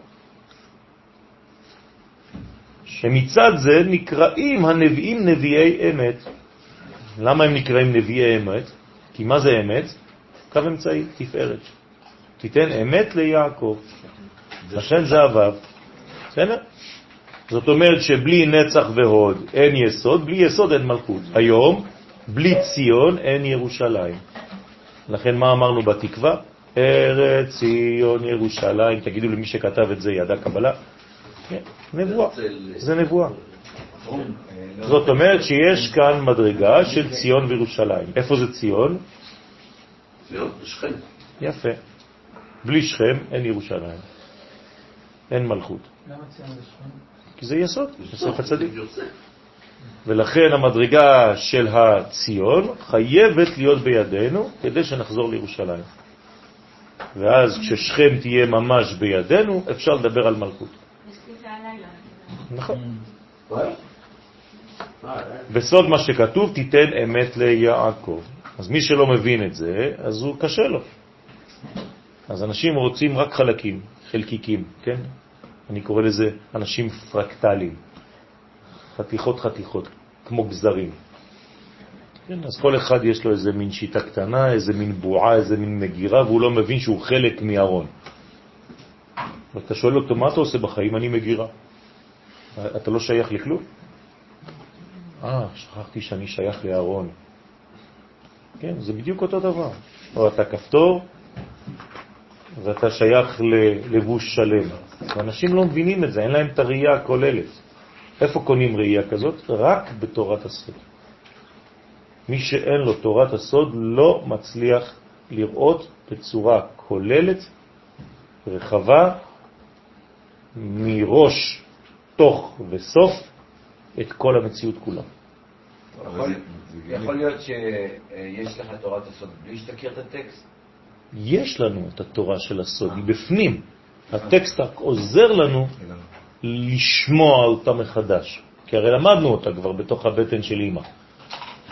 שמצד זה נקראים הנביאים נביאי אמת. למה הם נקראים נביאי אמת? כי מה זה אמת? קו אמצעי, תפארת. תיתן אמת ליעקב. לכן זה הוו. בסדר? זאת אומרת שבלי נצח והוד אין יסוד, בלי יסוד אין מלכות. היום, בלי ציון אין ירושלים. לכן מה אמרנו בתקווה? ארץ ציון ירושלים. תגידו למי שכתב את זה ידע קבלה? כן, נבואה. זה נבואה. זאת אומרת שיש כאן מדרגה של ציון וירושלים. איפה זה ציון? ציון, שכם. יפה. בלי שכם אין ירושלים. אין מלכות. למה ציון זה שכם? כי זה יסוד, יסוד הצדיק. ולכן המדרגה של הציון חייבת להיות בידינו כדי שנחזור לירושלים. ואז כששכם תהיה ממש בידינו, אפשר לדבר על מלכות. נכון. בסוד מה שכתוב, תיתן אמת ליעקב. אז מי שלא מבין את זה, אז הוא קשה לו. אז אנשים רוצים רק חלקים, חלקיקים, כן? אני קורא לזה אנשים פרקטליים, חתיכות חתיכות, כמו גזרים. כן, אז כל אחד יש לו איזה מין שיטה קטנה, איזה מין בועה, איזה מין מגירה, והוא לא מבין שהוא חלק מארון. ואתה שואל אותו, מה אתה עושה בחיים? אני מגירה. אתה לא שייך לכלום? אה, שכחתי שאני שייך לארון. כן, זה בדיוק אותו דבר. או אתה כפתור, ואתה שייך ללבוש שלם. ואנשים לא מבינים את זה, אין להם את הראייה הכוללת. איפה קונים ראייה כזאת? רק בתורת הסוד. מי שאין לו תורת הסוד לא מצליח לראות בצורה כוללת, רחבה, מראש, תוך וסוף, את כל המציאות כולה. יכול- יכול להיות שיש לך תורת הסוד בלי שתכיר את הטקסט? יש לנו את התורה של הסוד, היא בפנים. הטקסט רק עוזר לנו לשמוע אותה מחדש, כי הרי למדנו אותה כבר בתוך הבטן של אמא,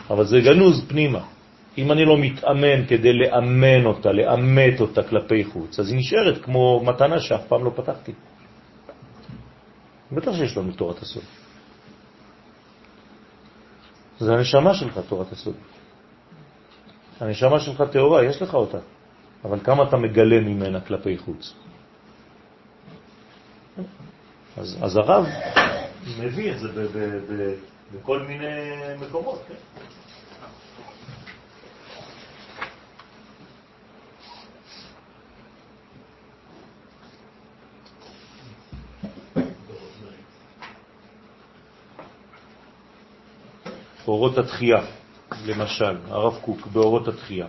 אבל זה גנוז פנימה. אם אני לא מתאמן כדי לאמן אותה, לאמת אותה כלפי חוץ, אז היא נשארת כמו מתנה שאף פעם לא פתחתי. בטח שיש לנו תורת הסוד. זה הנשמה שלך, תורת הסוד. הנשמה שלך תאורה, יש לך אותה. אבל כמה אתה מגלה ממנה כלפי חוץ. אז, אז הרב מביא את זה בכל מיני מקומות. כן? אורות התחייה, למשל, הרב קוק באורות התחייה.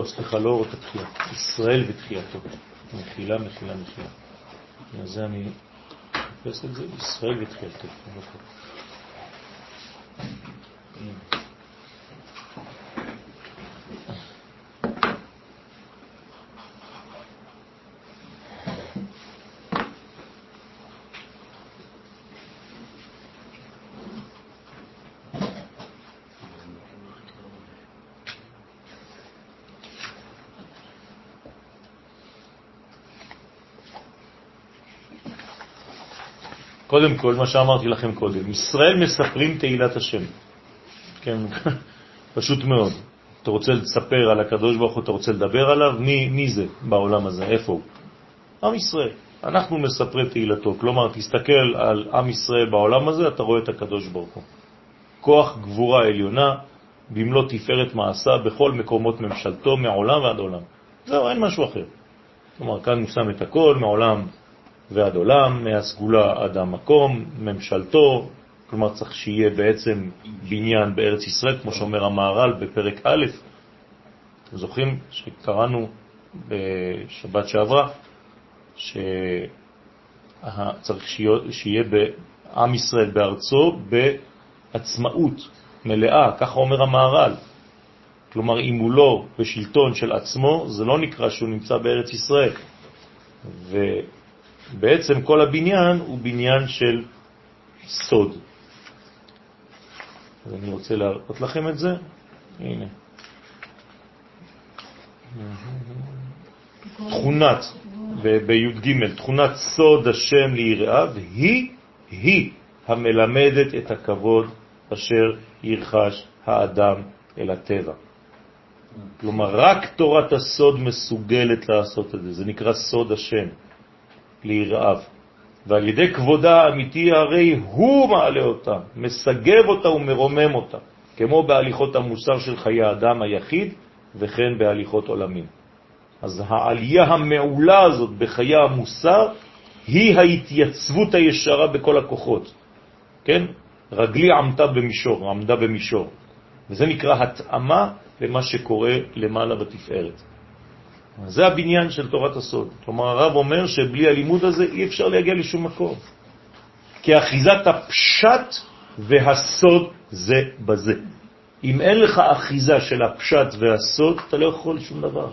לא, סליחה, לא אורות התחייה, ישראל ותחייתו. מחילה, מחילה, מחילה. אז אני מחפש את זה, ישראל ותחייתו. קודם כל, מה שאמרתי לכם קודם, ישראל מספרים תהילת השם. כן, [LAUGHS] פשוט מאוד. אתה רוצה לספר על הקדוש ברוך הוא, אתה רוצה לדבר עליו, מי, מי זה בעולם הזה, איפה הוא? עם ישראל. אנחנו מספרי תהילתו, כלומר, תסתכל על עם ישראל בעולם הזה, אתה רואה את הקדוש ברוך הוא. כוח גבורה עליונה, במלוא תפארת מעשה בכל מקומות ממשלתו, מעולם ועד עולם. זהו, אין משהו אחר. כלומר, כאן הוא שם את הכל, מעולם ועד עולם, מהסגולה עד המקום, ממשלתו, כלומר צריך שיהיה בעצם בניין בארץ ישראל, כמו שאומר המהר"ל בפרק א', זוכרים שקראנו בשבת שעברה, שצריך שיהיה בעם ישראל בארצו בעצמאות מלאה, ככה אומר המהר"ל. כלומר, אם הוא לא בשלטון של עצמו, זה לא נקרא שהוא נמצא בארץ ישראל. ובעצם כל הבניין הוא בניין של סוד. אז אני רוצה להראות לכם את זה. הנה. תכונת, בי"ג, תכונת סוד השם ליראיו, היא, היא המלמדת את הכבוד אשר ירחש האדם אל הטבע. כלומר, רק תורת הסוד מסוגלת לעשות את זה, זה נקרא סוד השם ליראיו. ועל ידי כבודה האמיתי הרי הוא מעלה אותה, מסגב אותה ומרומם אותה, כמו בהליכות המוסר של חיי האדם היחיד וכן בהליכות עולמים. אז העלייה המעולה הזאת בחיי המוסר היא ההתייצבות הישרה בכל הכוחות. כן? רגלי עמדה במישור, עמדה במישור. וזה נקרא התאמה למה שקורה למעלה בתפארת. זה הבניין של תורת הסוד. כלומר, הרב אומר שבלי הלימוד הזה אי אפשר להגיע לשום מקום. כי אחיזת הפשט והסוד זה בזה. אם אין לך אחיזה של הפשט והסוד, אתה לא יכול שום דבר.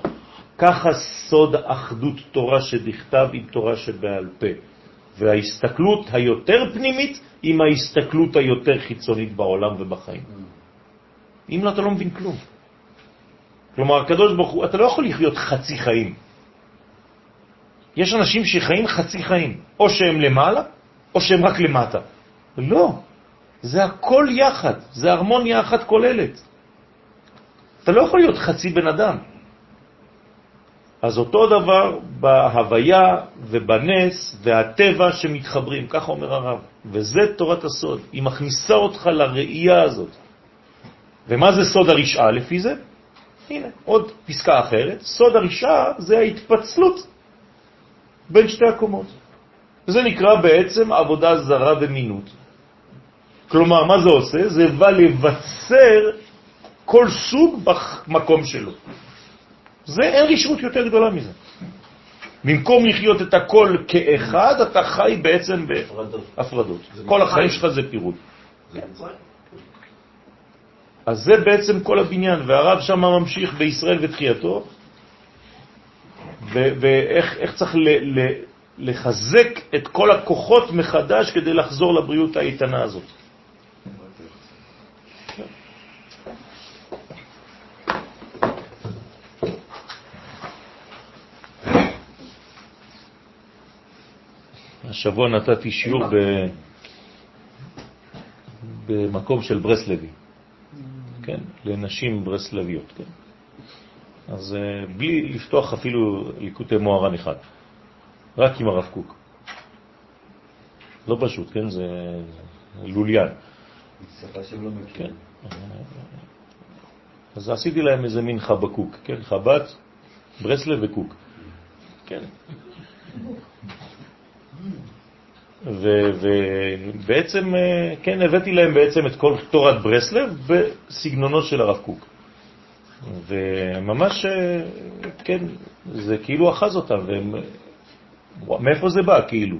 ככה סוד אחדות תורה שדכתב עם תורה שבעל פה. וההסתכלות היותר פנימית עם ההסתכלות היותר חיצונית בעולם ובחיים. אם לא, אתה לא מבין כלום. כלומר, הקדוש ברוך הוא, אתה לא יכול לחיות חצי חיים. יש אנשים שחיים חצי חיים, או שהם למעלה, או שהם רק למטה. לא, זה הכל יחד, זה הרמוניה אחת כוללת. אתה לא יכול להיות חצי בן אדם. אז אותו דבר בהוויה ובנס והטבע שמתחברים, ככה אומר הרב. וזה תורת הסוד, היא מכניסה אותך לראייה הזאת. ומה זה סוד הרשעה לפי זה? הנה, עוד פסקה אחרת. סוד הרשעה זה ההתפצלות בין שתי הקומות. זה נקרא בעצם עבודה זרה ומינות. כלומר, מה זה עושה? זה בא לבצר כל סוג במקום שלו. זה, אין רשעות יותר גדולה מזה. במקום לחיות את הכל כאחד, אתה חי בעצם בהפרדות. כל החיים שלך זה פירוד. אז זה בעצם כל הבניין, והרב שם ממשיך בישראל ותחייתו, ואיך צריך ל, ל, לחזק את כל הכוחות מחדש כדי לחזור לבריאות האיתנה הזאת. השבוע נתתי שיעור ב... במקום של ברסלבי. כן, לנשים ברסלביות, כן. אז אה, בלי לפתוח אפילו ליקוטי מוהר"ן אחד, רק עם הרב קוק. לא פשוט, כן, זה לוליין. שפה שהם לא מכירים. כן. אז עשיתי להם איזה מין חבקוק, כן, חבת, ברסלב וקוק. כן. ובעצם, אה, כן, הבאתי להם בעצם את כל תורת ברסלב בסגנונו של הרב קוק. וממש, אה, כן, זה כאילו אחז אותם, והם, מאיפה זה בא, כאילו?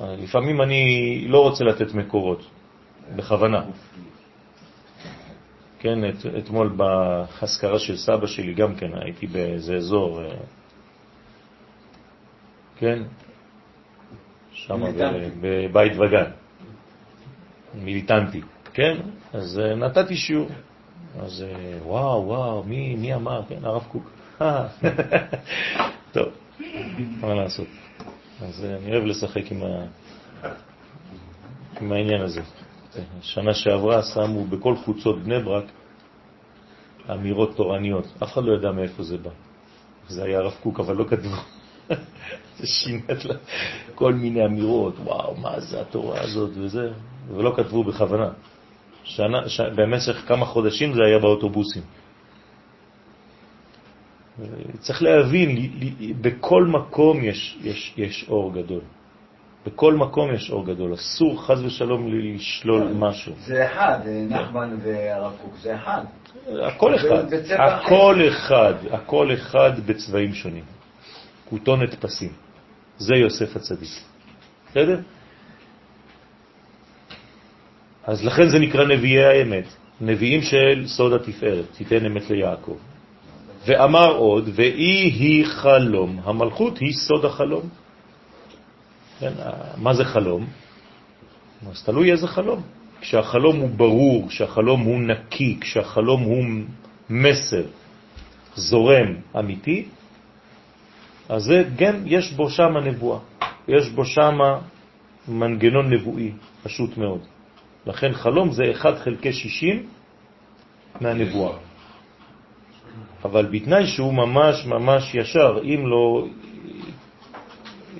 לפעמים אני לא רוצה לתת מקורות, בכוונה. כן, את, אתמול בהשכרה של סבא שלי גם כן, הייתי באיזה אזור, אה, כן, שם בבית וגן, מיליטנטי, כן? אז אה, נתתי שיעור. אז אה, וואו, וואו, מי, מי אמר? כן, הרב קוק. [LAUGHS] טוב, מה לעשות? אז אה, אני אוהב לשחק עם, ה... עם העניין הזה. שנה שעברה שמו בכל חוצות בני ברק אמירות תורניות. אף אחד לא ידע מאיפה זה בא. זה היה הרב קוק, אבל לא כתבו. זה שינת לה כל מיני אמירות, וואו, מה זה התורה הזאת וזה, ולא כתבו בכוונה. שנה, ש... במשך כמה חודשים זה היה באוטובוסים. צריך להבין, בכל מקום יש, יש, יש אור גדול. בכל מקום יש אור גדול, אסור חז ושלום לשלול משהו. זה אחד, נחמן והרב קוק, זה אחד. הכל אחד, הכל אחד, הכל אחד בצבעים שונים. כותונת פסים. זה יוסף הצדיק. בסדר? אז לכן זה נקרא נביאי האמת, נביאים של סוד התפארת, תיתן אמת ליעקב. ואמר עוד, ואי היא חלום, המלכות היא סוד החלום. כן, מה זה חלום? אז תלוי איזה חלום. כשהחלום הוא ברור, כשהחלום הוא נקי, כשהחלום הוא מסר זורם אמיתי, אז זה גם יש בו שם נבואה, יש בו שם מנגנון נבואי, פשוט מאוד. לכן חלום זה 1 חלקי 60 מהנבואה. אבל בתנאי שהוא ממש ממש ישר, אם לא,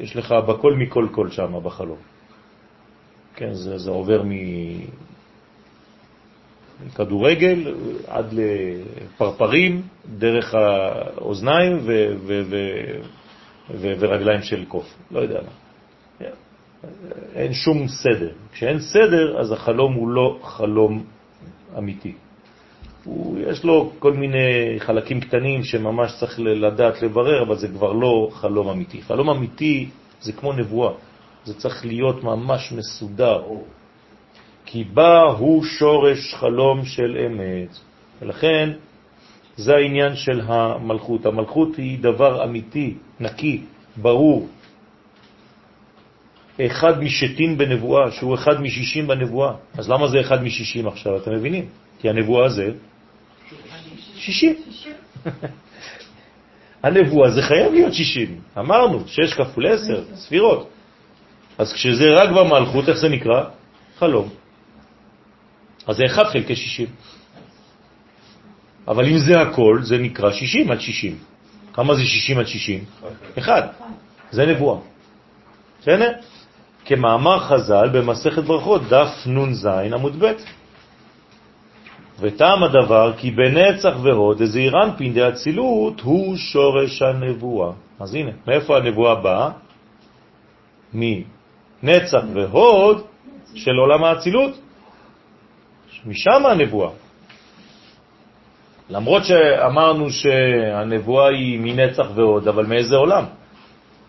יש לך בכל מכל כל שם בחלום. כן, זה, זה עובר מכדורגל עד לפרפרים, דרך האוזניים ו, ו, ו, ורגליים של קוף, לא יודע מה. אין שום סדר. כשאין סדר, אז החלום הוא לא חלום אמיתי. הוא, יש לו כל מיני חלקים קטנים שממש צריך לדעת לברר, אבל זה כבר לא חלום אמיתי. חלום אמיתי זה כמו נבואה, זה צריך להיות ממש מסודר. כי בה הוא שורש חלום של אמת. ולכן זה העניין של המלכות. המלכות היא דבר אמיתי, נקי, ברור. אחד משתים בנבואה, שהוא אחד משישים בנבואה. אז למה זה אחד משישים עכשיו? אתם מבינים? כי הנבואה זה שישים. [LAUGHS] הנבואה זה חייב להיות שישים. אמרנו, שש כפול עשר, ספירות. אז כשזה רק במלכות, איך זה נקרא? חלום. אז זה 1 חלקי 60. אבל אם זה הכל, זה נקרא 60 עד 60. כמה זה 60 עד 60? 1. זה נבואה. בסדר? כמאמר חז"ל במסכת ברכות, דף נ"ז עמוד ב'. וטעם הדבר כי בנצח והוד פין דאצילות הוא שורש הנבואה. אז הנה, מאיפה הנבואה באה? מנצח והוד של עולם האצילות. משם הנבואה. למרות שאמרנו שהנבואה היא מנצח ועוד, אבל מאיזה עולם?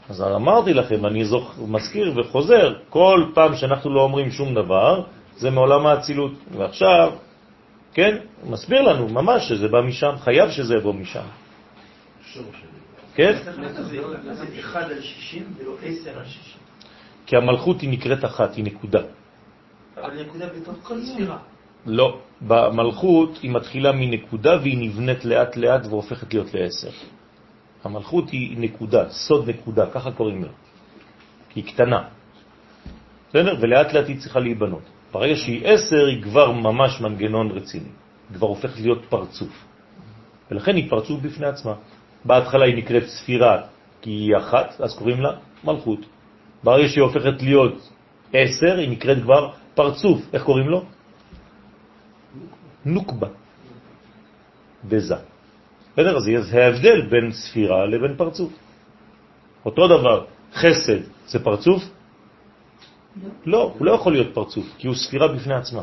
אז אמרתי לכם, אני זוכ... מזכיר וחוזר, כל פעם שאנחנו לא אומרים שום דבר, זה מעולם האצילות. ועכשיו, כן, מסביר לנו ממש שזה בא משם, חייב שזה יבוא משם. כן? כי המלכות היא נקראת אחת, היא נקודה. אבל נקודה בתוך כל ספירה. לא, במלכות היא מתחילה מנקודה והיא נבנית לאט לאט והופכת להיות לעשר. המלכות היא נקודה, סוד נקודה, ככה קוראים לה. היא קטנה. בסדר? ולאט לאט היא צריכה להיבנות. ברגע שהיא עשר היא כבר ממש מנגנון רציני. כבר הופכת להיות פרצוף. ולכן היא פרצוף בפני עצמה. בהתחלה היא נקראת ספירה כי היא אחת, אז קוראים לה מלכות. ברגע שהיא הופכת להיות עשר, היא נקראת כבר פרצוף. איך קוראים לו? נוקבה בזה. בסדר? זה ההבדל בין ספירה לבין פרצוף. אותו דבר, חסד זה פרצוף? לא, הוא לא יכול להיות פרצוף, כי הוא ספירה בפני עצמה.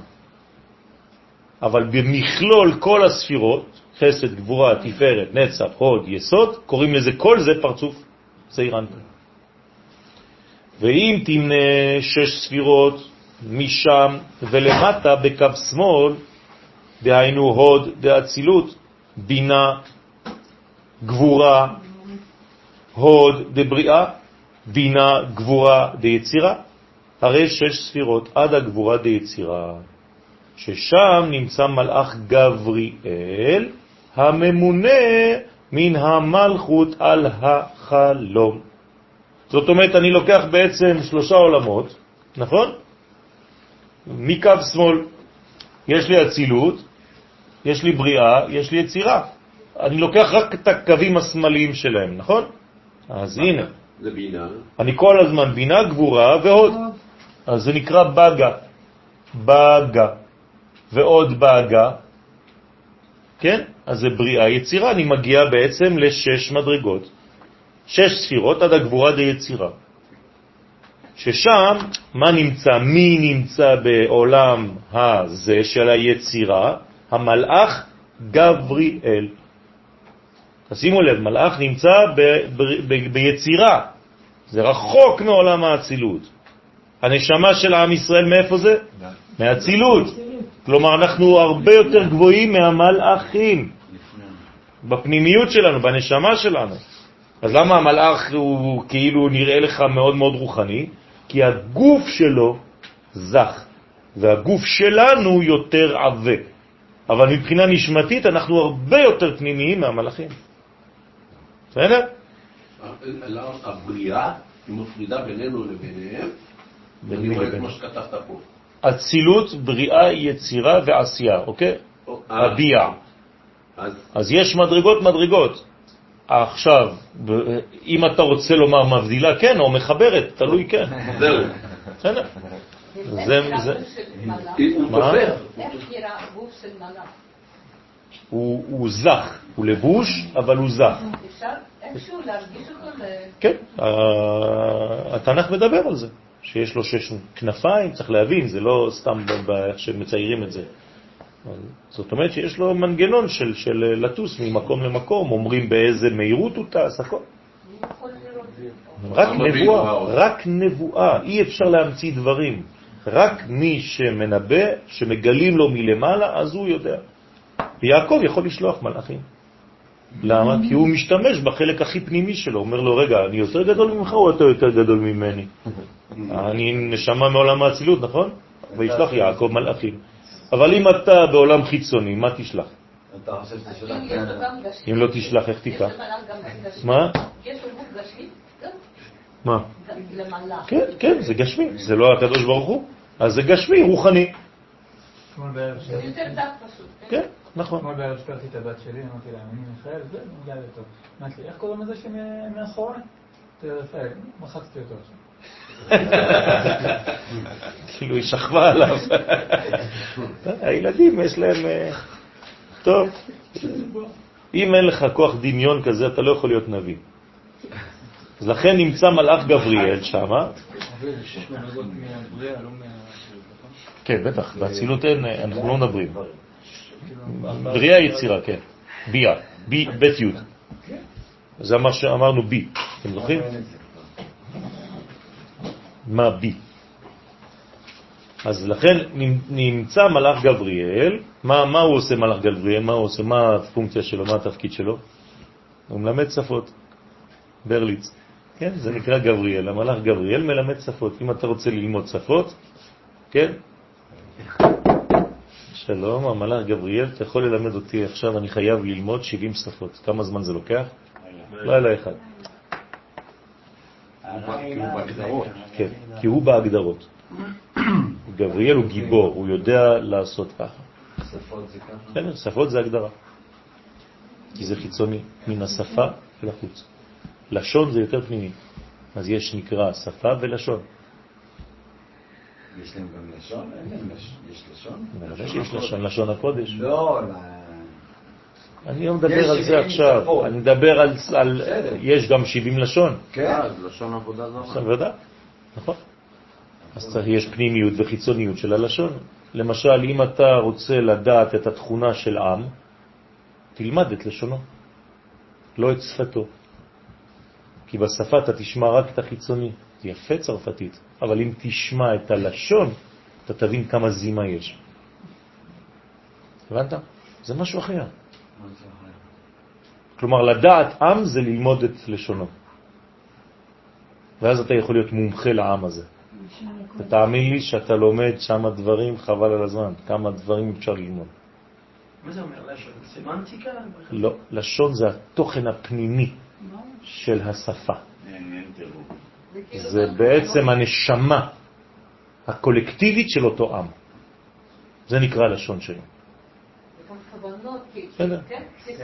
אבל במכלול כל הספירות, חסד, גבורה, תפארת, נצח, הוד, יסוד, קוראים לזה כל זה פרצוף צעירנטה. ואם תמנה שש ספירות משם ולמטה בקו שמאל, דהיינו הוד דאצילות, בינה, גבורה, הוד דבריאה, בינה, גבורה דיצירה, הרי שש ספירות עד הגבורה דיצירה, ששם נמצא מלאך גבריאל, הממונה מן המלכות על החלום. זאת אומרת, אני לוקח בעצם שלושה עולמות, נכון? מקו שמאל. יש לי אצילות, יש לי בריאה, יש לי יצירה. אני לוקח רק את הקווים השמאליים שלהם, נכון? אז הנה, זה בינה. אני כל הזמן בינה, גבורה והוד. אז זה נקרא בגה. בגה. ועוד בגה. כן? אז זה בריאה יצירה. אני מגיע בעצם לשש מדרגות. שש ספירות עד הגבורה דיצירה. ששם, מה נמצא? מי נמצא בעולם הזה של היצירה? המלאך גבריאל. תשימו לב, מלאך נמצא ב, ב, ב, ביצירה, זה רחוק מעולם האצילות. הנשמה של עם ישראל מאיפה זה? מהאצילות. כלומר, אנחנו הרבה יותר גבוהים מהמלאכים, בפנימיות שלנו, בנשמה שלנו. אז למה המלאך הוא כאילו נראה לך מאוד מאוד רוחני? כי הגוף שלו זך, והגוף שלנו יותר עבה. אבל מבחינה נשמתית אנחנו הרבה יותר פנימיים מהמלאכים. בסדר? הבריאה מפרידה בינינו לביניהם, ואני רואה כמו שכתבת פה. אצילות, בריאה, יצירה ועשייה, אוקיי? אה, הביע. אז אז יש מדרגות מדרגות. עכשיו, ב- אם אתה רוצה לומר מבדילה, כן, או מחברת, תלוי כן. זהו. בסדר. זה- זה- מה? תופר. איך נראה גוף של מלאך? הוא, זך, הוא לבוש, אבל הוא זך. אפשר איכשהו להרגיש אותו ל... כן, התנ"ך מדבר על זה, שיש לו שש כנפיים, צריך להבין, זה לא סתם איך שמציירים את זה. זאת אומרת שיש לו מנגנון של, של לטוס ממקום למקום, אומרים באיזה מהירות הוא טס, הכל. רק נבואה? רק נבואה, אי אפשר להמציא דברים. רק מי שמנבא, שמגלים לו מלמעלה, אז הוא יודע. ויעקב יכול לשלוח מלאכים. למה? כי הוא משתמש בחלק הכי פנימי שלו, אומר לו, רגע, אני יותר גדול ממך או אתה יותר גדול ממני? [LAUGHS] אני נשמה מעולם האצילות, נכון? וישלח יעקב מלאכים. אבל אם אתה בעולם חיצוני, מה תשלח? אם כן? לא תשלח, איך תיקח? מה? מה? כן, כן, זה גשמי, זה לא הקדוש ברוך הוא, אז זה גשמי, רוחני. פשוט. כן, נכון. אתמול בערב שכחתי את הבת שלי, אמרתי לה, אני מיכאל, זה, מגיע לטוב. אמרתי לי, איך קוראים לזה שמאחורה? רפאל, מחצתי אותו עכשיו. כאילו היא שכבה עליו. הילדים יש להם... אה, טוב, אם אין לך כוח דמיון כזה, אתה לא יכול להיות נביא. אז לכן נמצא מלאך גבריאל שם. כן, בטח, באצילות אין, אה, אנחנו לא מדברים. בריאה יצירה, כן. ביה, בי, בית י'. זה מה שאמרנו בי, אתם זוכרים? מה בי? אז לכן נמצא מלאך גבריאל, מה, מה הוא עושה מלאך גבריאל? מה הוא עושה? מה הפונקציה שלו? מה התפקיד שלו? הוא מלמד שפות. ברליץ. כן, זה נקרא גבריאל. המלאך גבריאל מלמד שפות. אם אתה רוצה ללמוד שפות, כן? שלום, המלאך גבריאל, אתה יכול ללמד אותי עכשיו, אני חייב ללמוד 70 שפות. כמה זמן זה לוקח? לילה אחד. כי הוא בהגדרות. כן, כי הוא בהגדרות. גבריאל הוא גיבור, הוא יודע לעשות ככה. שפות זה ככה? בסדר, שפות זה הגדרה. כי זה חיצוני, מן השפה לחוץ. לשון זה יותר פנימי. אז יש נקרא שפה ולשון. יש להם גם לשון? אין להם לשון. יש לשון? בוודאי שיש לשון, לשון הקודש. לא, לא. אני לא מדבר על זה 70 עכשיו, שפות. אני מדבר על, על. יש גם 70 לשון, כן? אה, לשון עבודה זרה. בוודאי, נכון. אז צריך, יש פנימיות וחיצוניות של הלשון. למשל, אם אתה רוצה לדעת את התכונה של עם, תלמד את לשונו, לא את שפתו. כי בשפה אתה תשמע רק את החיצוני. זה יפה צרפתית, אבל אם תשמע את הלשון, אתה תבין כמה זימה יש. הבנת? זה משהו אחר. כלומר, לדעת עם זה ללמוד את לשונו. ואז אתה יכול להיות מומחה לעם הזה. ותאמין לי שאתה לומד שם דברים חבל על הזמן, כמה דברים אפשר ללמוד. מה זה אומר לשון? סמנטיקה? לא, לשון זה התוכן הפנימי של השפה. כאילו זה בעצם הנשמה הקולקטיבית של אותו עם. זה נקרא לשון שלו. כי- בסדר. כן? כי שפה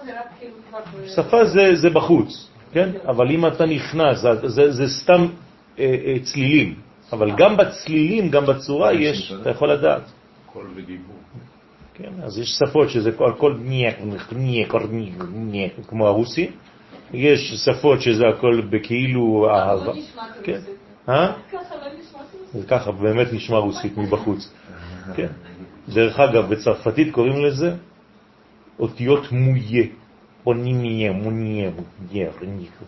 זה- זה רק כאילו זה, זה בחוץ, כן? אבל אם אתה נכנס, זה, זה, זה סתם אה, אה, צלילים. אבל גם בצלילים, גם בצורה יש, אתה יכול לדעת. קול ודיבור. כן, אז יש שפות שזה על כל ניק, ניק, ניק, כמו הרוסי. יש שפות שזה הכל בכאילו אהבה. לא כן. אה? ככה לא נשמע כרוסית. זה ככה באמת נשמע רוסית מבחוץ. [LAUGHS] כן. דרך אגב, בצרפתית קוראים לזה אותיות מויה, או נימיה, מוניה, מוניה, רניקו.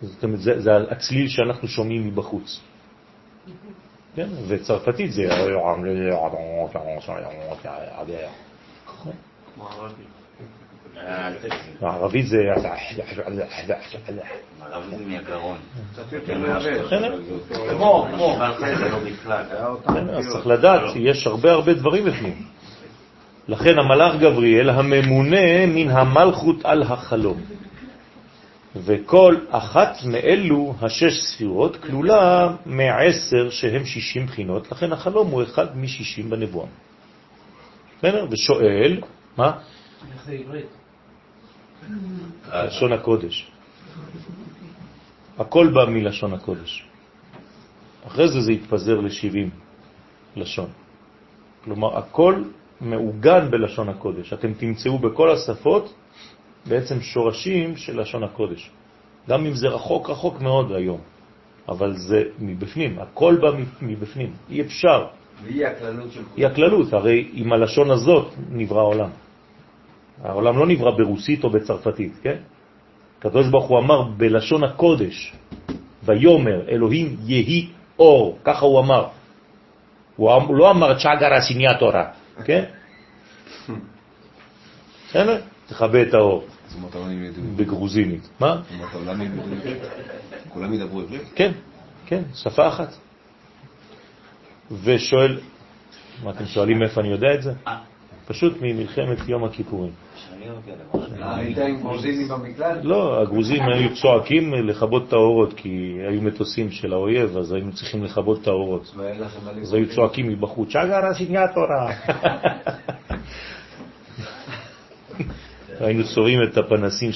זאת אומרת, זה, זה הצליל שאנחנו שומעים מבחוץ. כן, וצרפתית זה... הערבית זה... ערבי זה מהגרון. קצת יותר מהבט. בסדר. כמו, כמו. זה לא אז צריך לדעת, יש הרבה הרבה דברים בפנים. לכן המלאך גבריאל הממונה מן המלכות על החלום. וכל אחת מאלו השש ספירות כלולה מעשר שהם שישים בחינות, לכן החלום הוא אחד משישים בנבואה. בסדר? ושואל, מה? איך זה עברית? לשון הקודש. הכל בא מלשון הקודש. אחרי זה זה התפזר ל-70 לשון. כלומר, הכל מעוגן בלשון הקודש. אתם תמצאו בכל השפות בעצם שורשים של לשון הקודש. גם אם זה רחוק רחוק מאוד היום, אבל זה מבפנים, הכל בא מבפנים. אי אפשר. והיא הכללות של היא הכללות, הרי עם הלשון הזאת נברא העולם. העולם לא נברא ברוסית או בצרפתית, כן? הקדוש ברוך הוא אמר בלשון הקודש, ויומר אלוהים יהי אור, ככה הוא אמר. הוא אמ- לא אמר צ'אגרה סיניאטורה, כן? בסדר? תכבה את האור. בגרוזינית. מה? כולם ידברו עברית? כן, כן, שפה אחת. ושואל, מה אתם שואלים מאיפה אני יודע את זה? פשוט ממלחמת יום הכיפורים. במקלט? לא, הגרוזים היו צועקים לכבות את האורות, כי היו מטוסים של האויב, אז היינו צריכים לכבות את האורות. אז היו צועקים מבחוץ, שגרה סיניאטורה. [LAUGHS] היינו צורים את הפנסים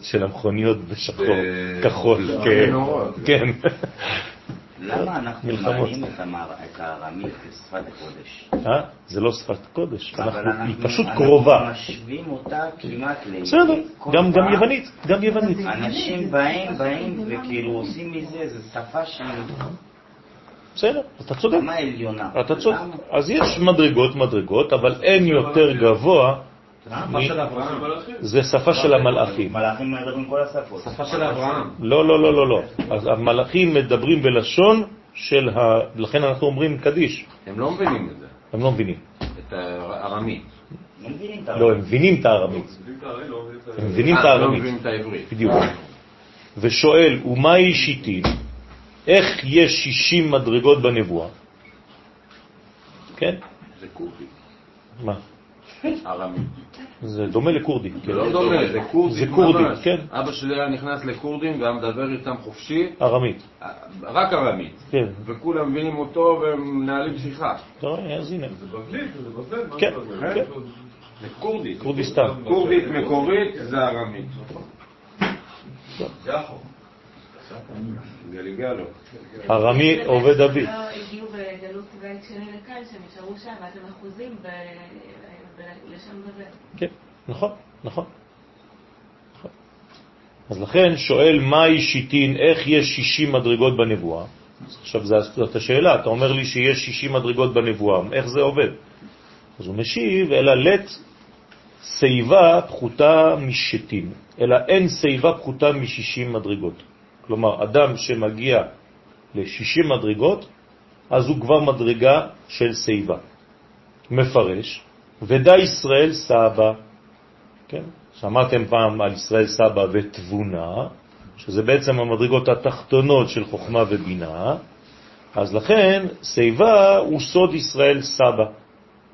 של המכוניות בשחור, כחול, כן. כן. למה אנחנו מלחמות. מעלים את הארמית כשפת הקודש? אה? זה לא שפת קודש, אנחנו- היא אנחנו- פשוט אנחנו קרובה. משווים אותה כמעט לעברית. בסדר, גם יוונית, גם יוונית. אנשים באים, באים, וכאילו עושים מזה, זו שפה שהיא בסדר, אתה צודק. אתה צודק. אז יש מדרגות מדרגות, אבל אין יותר גבוה, שפה של אברהם. זה שפה של המלאכים. מלאכים מדברים כל השפות. שפה של אברהם. לא, לא, לא, לא, לא. אז המלאכים מדברים בלשון של ה... לכן אנחנו אומרים קדיש. הם לא מבינים את זה, הם לא מבינים. את הארמית. לא לא, הם מבינים את הארמית. הם מבינים את אה, לא הארמית. מבינים את העברית. בדיוק. ושואל, ומהי שיטין? איך יש 60 מדרגות בנבואה? כן? זה קורדי. מה? ארמית. זה דומה לכורדי. כן. לא דומה, זה קורדי זה קורדי, ממש. כן. אבא שלי היה נכנס לכורדים והיה מדבר איתם חופשי, ארמית. רק ארמית. כן. וכולם מבינים אותו ומנהלים שיחה. אתה רואה? אז הנה. זה בבלית, זה בבל, מה כן, זה בבל? כן. זה. כורדיסטן. קורדית מקורית זה ארמית. זה החוק. גליגלו. ארמי עובד אבי. לא הגיעו בגלות בית שני לכאן, שהם נשארו שם, ואז הם אחוזים כן, נכון, נכון. אז לכן שואל מהי שיטין, איך יש 60 מדרגות בנבואה? עכשיו זאת השאלה, אתה אומר לי שיש 60 מדרגות בנבואה, איך זה עובד? אז הוא משיב, אלא לת שיבה פחותה משתין, אלא אין שיבה פחותה מ-60 מדרגות. כלומר, אדם שמגיע ל-60 מדרגות, אז הוא כבר מדרגה של שיבה. מפרש, ודא ישראל סבא, כן? שמעתם פעם על ישראל סבא ותבונה, שזה בעצם המדרגות התחתונות של חוכמה ובינה, אז לכן שיבה הוא סוד ישראל סבא.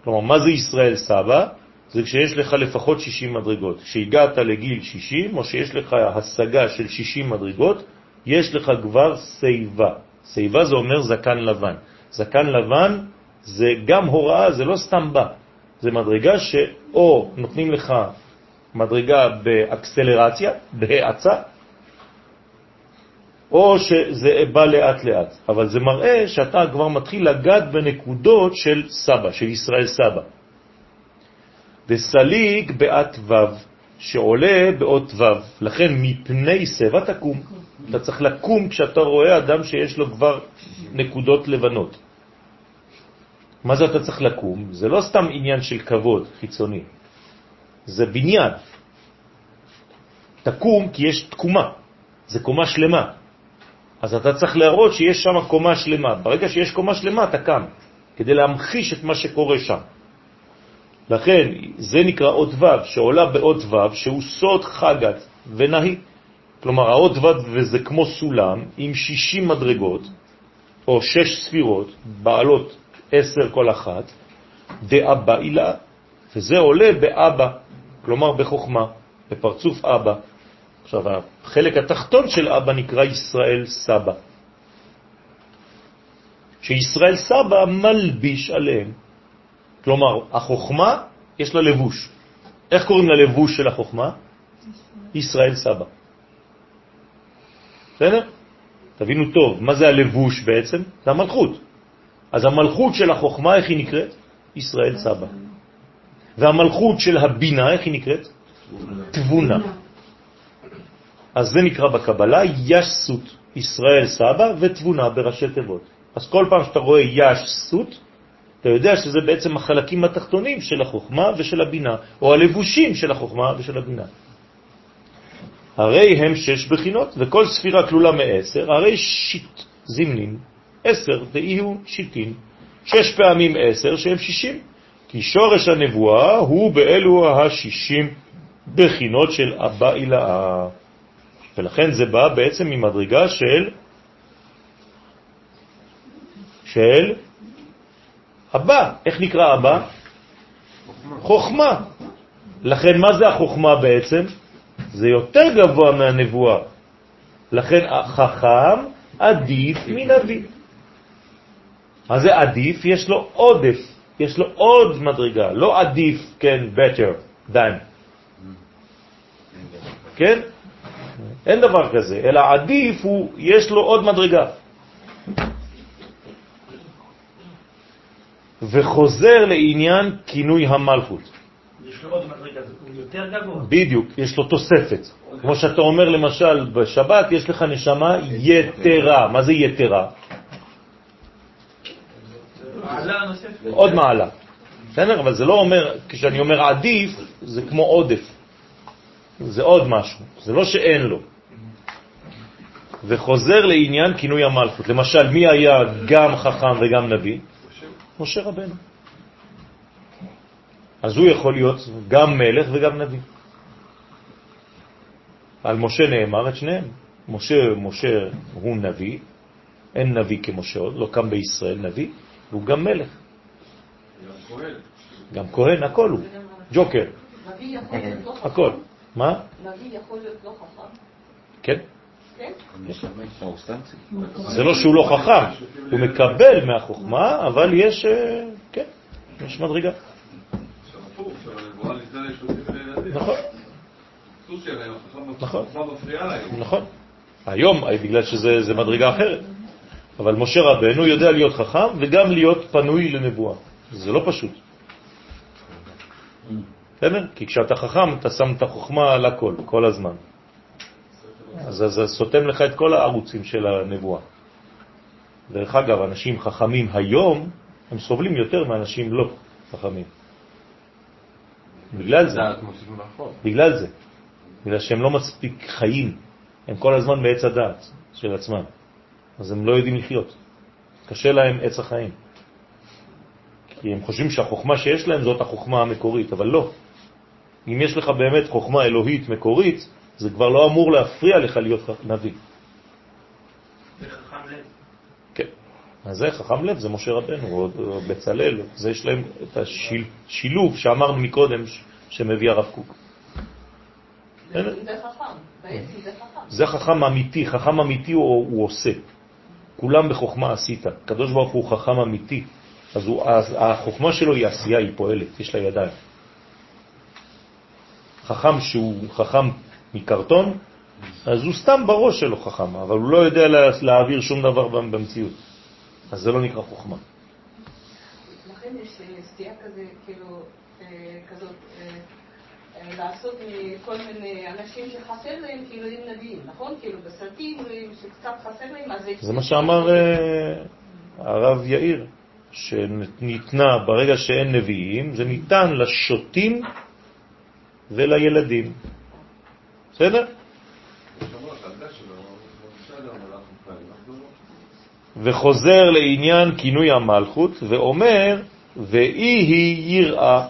כלומר, מה זה ישראל סבא? זה כשיש לך לפחות 60 מדרגות. כשהגעת לגיל 60, או שיש לך השגה של 60 מדרגות, יש לך כבר שיבה. שיבה זה אומר זקן לבן. זקן לבן זה גם הוראה, זה לא סתם בא. זה מדרגה שאו נותנים לך מדרגה באקסלרציה, בהאצה, או שזה בא לאט לאט. אבל זה מראה שאתה כבר מתחיל לגעת בנקודות של סבא, של ישראל סבא. וסליג בעת ו', שעולה באות ו', לכן מפני סבא תקום. אתה צריך לקום כשאתה רואה אדם שיש לו כבר נקודות לבנות. מה זה אתה צריך לקום? זה לא סתם עניין של כבוד חיצוני, זה בניין. תקום כי יש תקומה, זה קומה שלמה. אז אתה צריך להראות שיש שם קומה שלמה. ברגע שיש קומה שלמה אתה קם, כדי להמחיש את מה שקורה שם. לכן זה נקרא אות ו' שעולה באות ו' שהוא סוד חגת ונהי. כלומר האות ו' וזה כמו סולם עם 60 מדרגות או 6 ספירות בעלות 10 כל אחת, דאבא אילה, וזה עולה באבא, כלומר בחוכמה, בפרצוף אבא. עכשיו החלק התחתון של אבא נקרא ישראל סבא. שישראל סבא מלביש עליהם. כלומר, החוכמה יש לה לבוש. איך קוראים ללבוש של החוכמה? ישראל סבא. בסדר? תבינו טוב, מה זה הלבוש בעצם? זה המלכות. אז המלכות של החוכמה, איך היא נקראת? ישראל סבא. והמלכות של הבינה, איך היא נקראת? תבונה. אז זה נקרא בקבלה ישסות, ישראל סבא ותבונה בראשי תיבות. אז כל פעם שאתה רואה ישסות, אתה יודע שזה בעצם החלקים התחתונים של החוכמה ושל הבינה, או הלבושים של החוכמה ושל הבינה. הרי הם שש בחינות, וכל ספירה כלולה מעשר, הרי שיט זמנים, עשר דהיו שיטין, שש פעמים עשר שהם שישים, כי שורש הנבואה הוא באלו השישים בחינות של אבא אילאה. ולכן זה בא בעצם ממדרגה של של אבא. איך נקרא אבא? חוכמה. לכן מה זה החוכמה בעצם? זה יותר גבוה מהנבואה. לכן החכם עדיף מנביא. מה זה עדיף? יש לו עודף, יש לו עוד מדרגה, לא עדיף, כן, better than. כן? אין דבר כזה, אלא עדיף הוא, יש לו עוד מדרגה. וחוזר לעניין כינוי המלכות. יש לו עוד מדרגה, הוא יותר גבוה. בדיוק, יש לו תוספת. כמו שאתה אומר למשל בשבת, יש לך נשמה יתרה. מה זה יתרה? עוד מעלה. בסדר? אבל זה לא אומר, כשאני אומר עדיף, זה כמו עודף. זה עוד משהו, זה לא שאין לו. וחוזר לעניין כינוי המלכות. למשל, מי היה גם חכם וגם נביא? משה רבנו. אז הוא יכול להיות גם מלך וגם נביא. על משה נאמר את שניהם. משה, משה הוא נביא, אין נביא כמשה עוד, לא קם בישראל נביא, והוא גם מלך. גם כהן, הכל הוא. ג'וקר, להיות לא. הכל. מה? נביא יכול להיות לא חכם. כן. כן? זה לא שהוא לא חכם, הוא מקבל מהחוכמה, אבל יש, אה, כן, יש מדרגה. נכון. נכון. נכון. היום, אה, בגלל שזה מדרגה אחרת. אבל משה רבנו יודע להיות חכם וגם להיות פנוי לנבואה. זה לא פשוט. בסדר? כי כשאתה חכם, אתה שם את החוכמה על הכל, כל הזמן. אז זה סותם לך את כל הערוצים של הנבואה. דרך אגב, אנשים חכמים היום, הם סובלים יותר מאנשים לא חכמים. בגלל זה. בגלל זה. בגלל שהם לא מספיק חיים. הם כל הזמן בעץ הדעת של עצמם. אז הם לא יודעים לחיות. קשה להם עץ החיים. כי הם חושבים שהחוכמה שיש להם זאת החוכמה המקורית, אבל לא. אם יש לך באמת חוכמה אלוהית מקורית, זה כבר לא אמור להפריע לך להיות נביא. זה חכם לב. כן. אז זה חכם לב, זה משה רבנו, או בצלאל, זה יש להם את השילוב שאמרנו מקודם שמביא הרב קוק. זה זה חכם. בעצם זה חכם. זה חכם אמיתי, חכם אמיתי הוא, הוא עושה. כולם בחוכמה עשית. קדוש ברוך הוא חכם אמיתי, אז הוא, החוכמה שלו היא עשייה, היא פועלת, יש לה ידיים. חכם שהוא חכם מקרטון, אז הוא סתם בראש שלו חכם, אבל הוא לא יודע להעביר שום דבר במציאות. אז זה לא נקרא חוכמה. לכן יש אה, סטייה כזה, כאילו, אה, כזאת, אה, לעשות מכל מיני אנשים שחסר להם, כאילו הם נביאים, נכון? כאילו בסרטים רואים שקצת חסר להם, אז... זה מה שאמר הרב יאיר, שניתנה, ברגע שאין נביאים, זה ניתן לשוטים ולילדים. בסדר? וחוזר לעניין כינוי המלכות ואומר, ואי היא יראה.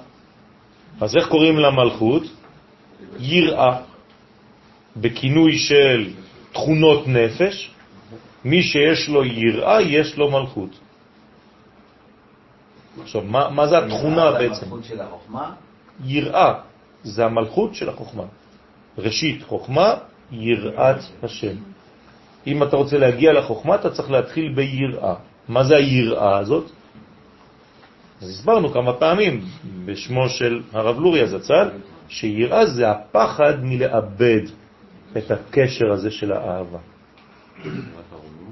אז איך קוראים למלכות? יראה. בכינוי של תכונות נפש, מי שיש לו יראה, יש לו מלכות. עכשיו, מה, מה זה התכונה בעצם? יראה, זה המלכות של החוכמה. ראשית חוכמה, יראת השם. אם אתה רוצה להגיע לחוכמה, אתה צריך להתחיל ביראה. מה זה היראה הזאת? אז הסברנו כמה פעמים בשמו של הרב לורי זצ"ל, שיראה זה הפחד מלאבד את הקשר הזה של האהבה.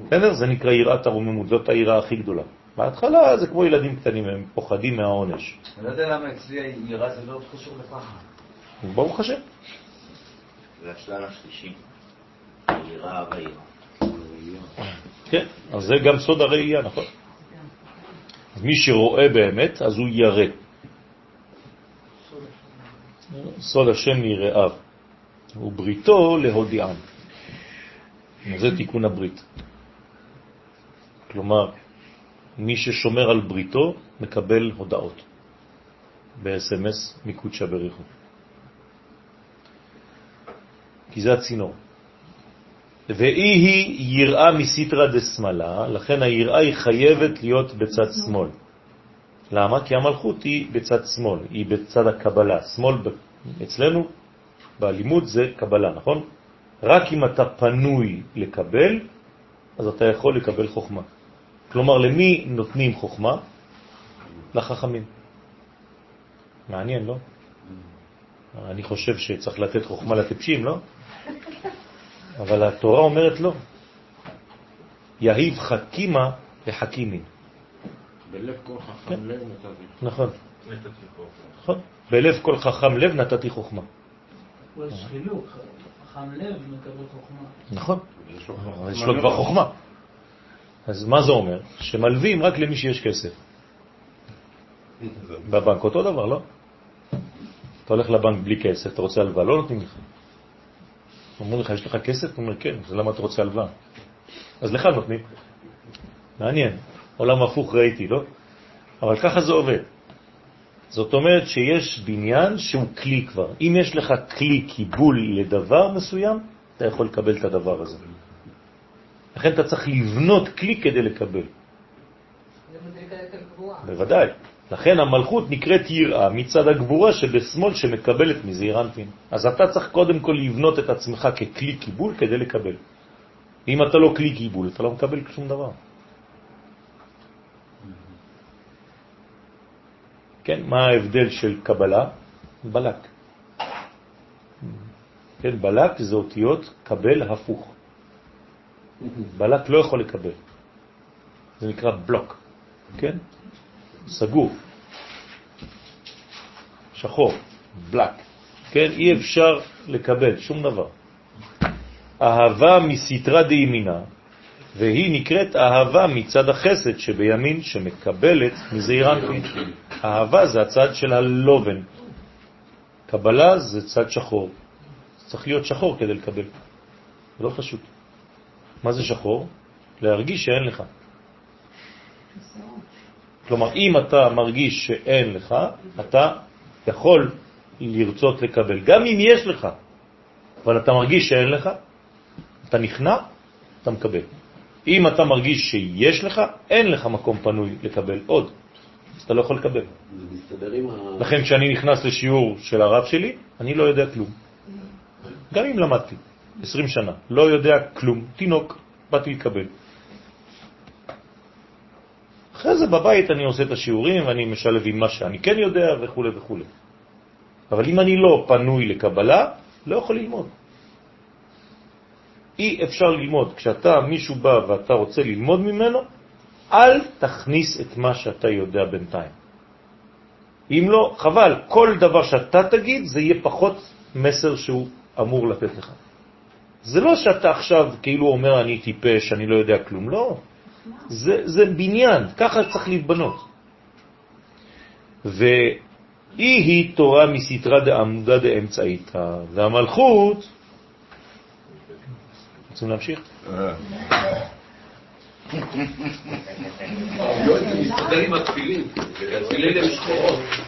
בסדר? זה נקרא יראת הרוממות, זאת היראה הכי גדולה. בהתחלה זה כמו ילדים קטנים, הם פוחדים מהעונש. אני לא יודע למה אצלי יראה זה לא קשור לפחד. ברוך השם. זה השלב השלישי, היראה והיראה. כן, אז זה גם סוד הראייה, נכון? אז מי שרואה באמת, אז הוא ירא. סוד השם יראיו, ובריתו להודיעם. זה תיקון הברית. כלומר, מי ששומר על בריתו מקבל הודעות ב-SMS מקודשא בריחו. כי זה הצינור. ואי היא יראה מסיטרא דשמאלה, לכן היראה היא חייבת להיות בצד שמאל. למה? כי המלכות היא בצד שמאל, היא בצד הקבלה. שמאל אצלנו בלימוד זה קבלה, נכון? רק אם אתה פנוי לקבל, אז אתה יכול לקבל חוכמה. כלומר, למי נותנים חוכמה? לחכמים. מעניין, לא? אני חושב שצריך לתת חוכמה לטיפשים, לא? אבל התורה אומרת לא. יהיב חכימה לחכימים. בלב כל חכם כן. לב נתתי. נכון. נכון. בלב כל חכם לב נתתי חוכמה. יש חילוק, חכם לב מקבל חוכמה. נכון. יש לו כבר חוכמה. אז מה זה אומר? שמלווים רק למי שיש כסף. בבנק אותו דבר, לא? אתה הולך לבנק בלי כסף, אתה רוצה הלוואה, לא נותנים לך. אומרים לך, יש לך כסף? הוא אומר, כן, אז למה אתה רוצה הלוואה? אז לך נותנים. מעניין, עולם הפוך ראיתי, לא? אבל ככה זה עובד. זאת אומרת שיש בניין שהוא כלי כבר. אם יש לך כלי קיבול לדבר מסוים, אתה יכול לקבל את הדבר הזה. לכן אתה צריך לבנות כלי כדי לקבל. בוודאי. לכן המלכות נקראת יראה מצד הגבורה שבשמאל שמקבלת מזעיר אנפין. אז אתה צריך קודם כל לבנות את עצמך ככלי קיבול כדי לקבל. אם אתה לא כלי קיבול, אתה לא מקבל שום דבר. כן, מה ההבדל של קבלה? בלק. כן, בלק זה אותיות קבל הפוך. בלק לא יכול לקבל. זה נקרא בלוק, כן? סגור, שחור, בלק, כן? אי אפשר לקבל שום דבר. אהבה מסתרה דימינה, והיא נקראת אהבה מצד החסד שבימין שמקבלת מזעיר אנפין. אהבה זה הצד של הלובן, קבלה זה צד שחור. צריך להיות שחור כדי לקבל. לא פשוט. מה זה שחור? להרגיש שאין לך. כלומר, אם אתה מרגיש שאין לך, אתה יכול לרצות לקבל, גם אם יש לך, אבל אתה מרגיש שאין לך, אתה נכנע, אתה מקבל. אם אתה מרגיש שיש לך, אין לך מקום פנוי לקבל עוד, אז אתה לא יכול לקבל. לכן כשאני נכנס לשיעור של הרב שלי, אני לא יודע כלום. גם אם למדתי 20 שנה, לא יודע כלום, תינוק, באתי לקבל. אחרי זה בבית אני עושה את השיעורים ואני משלב עם מה שאני כן יודע וכו' וכו'. אבל אם אני לא פנוי לקבלה, לא יכול ללמוד. אי אפשר ללמוד. כשאתה, מישהו בא ואתה רוצה ללמוד ממנו, אל תכניס את מה שאתה יודע בינתיים. אם לא, חבל, כל דבר שאתה תגיד זה יהיה פחות מסר שהוא אמור לתת לך. זה לא שאתה עכשיו כאילו אומר אני טיפש, אני לא יודע כלום, לא. זה, זה בניין, ככה צריך להתבנות. ואי היא תורה מסתרה דעמודה דאמצעיתא, והמלכות, רוצים להמשיך?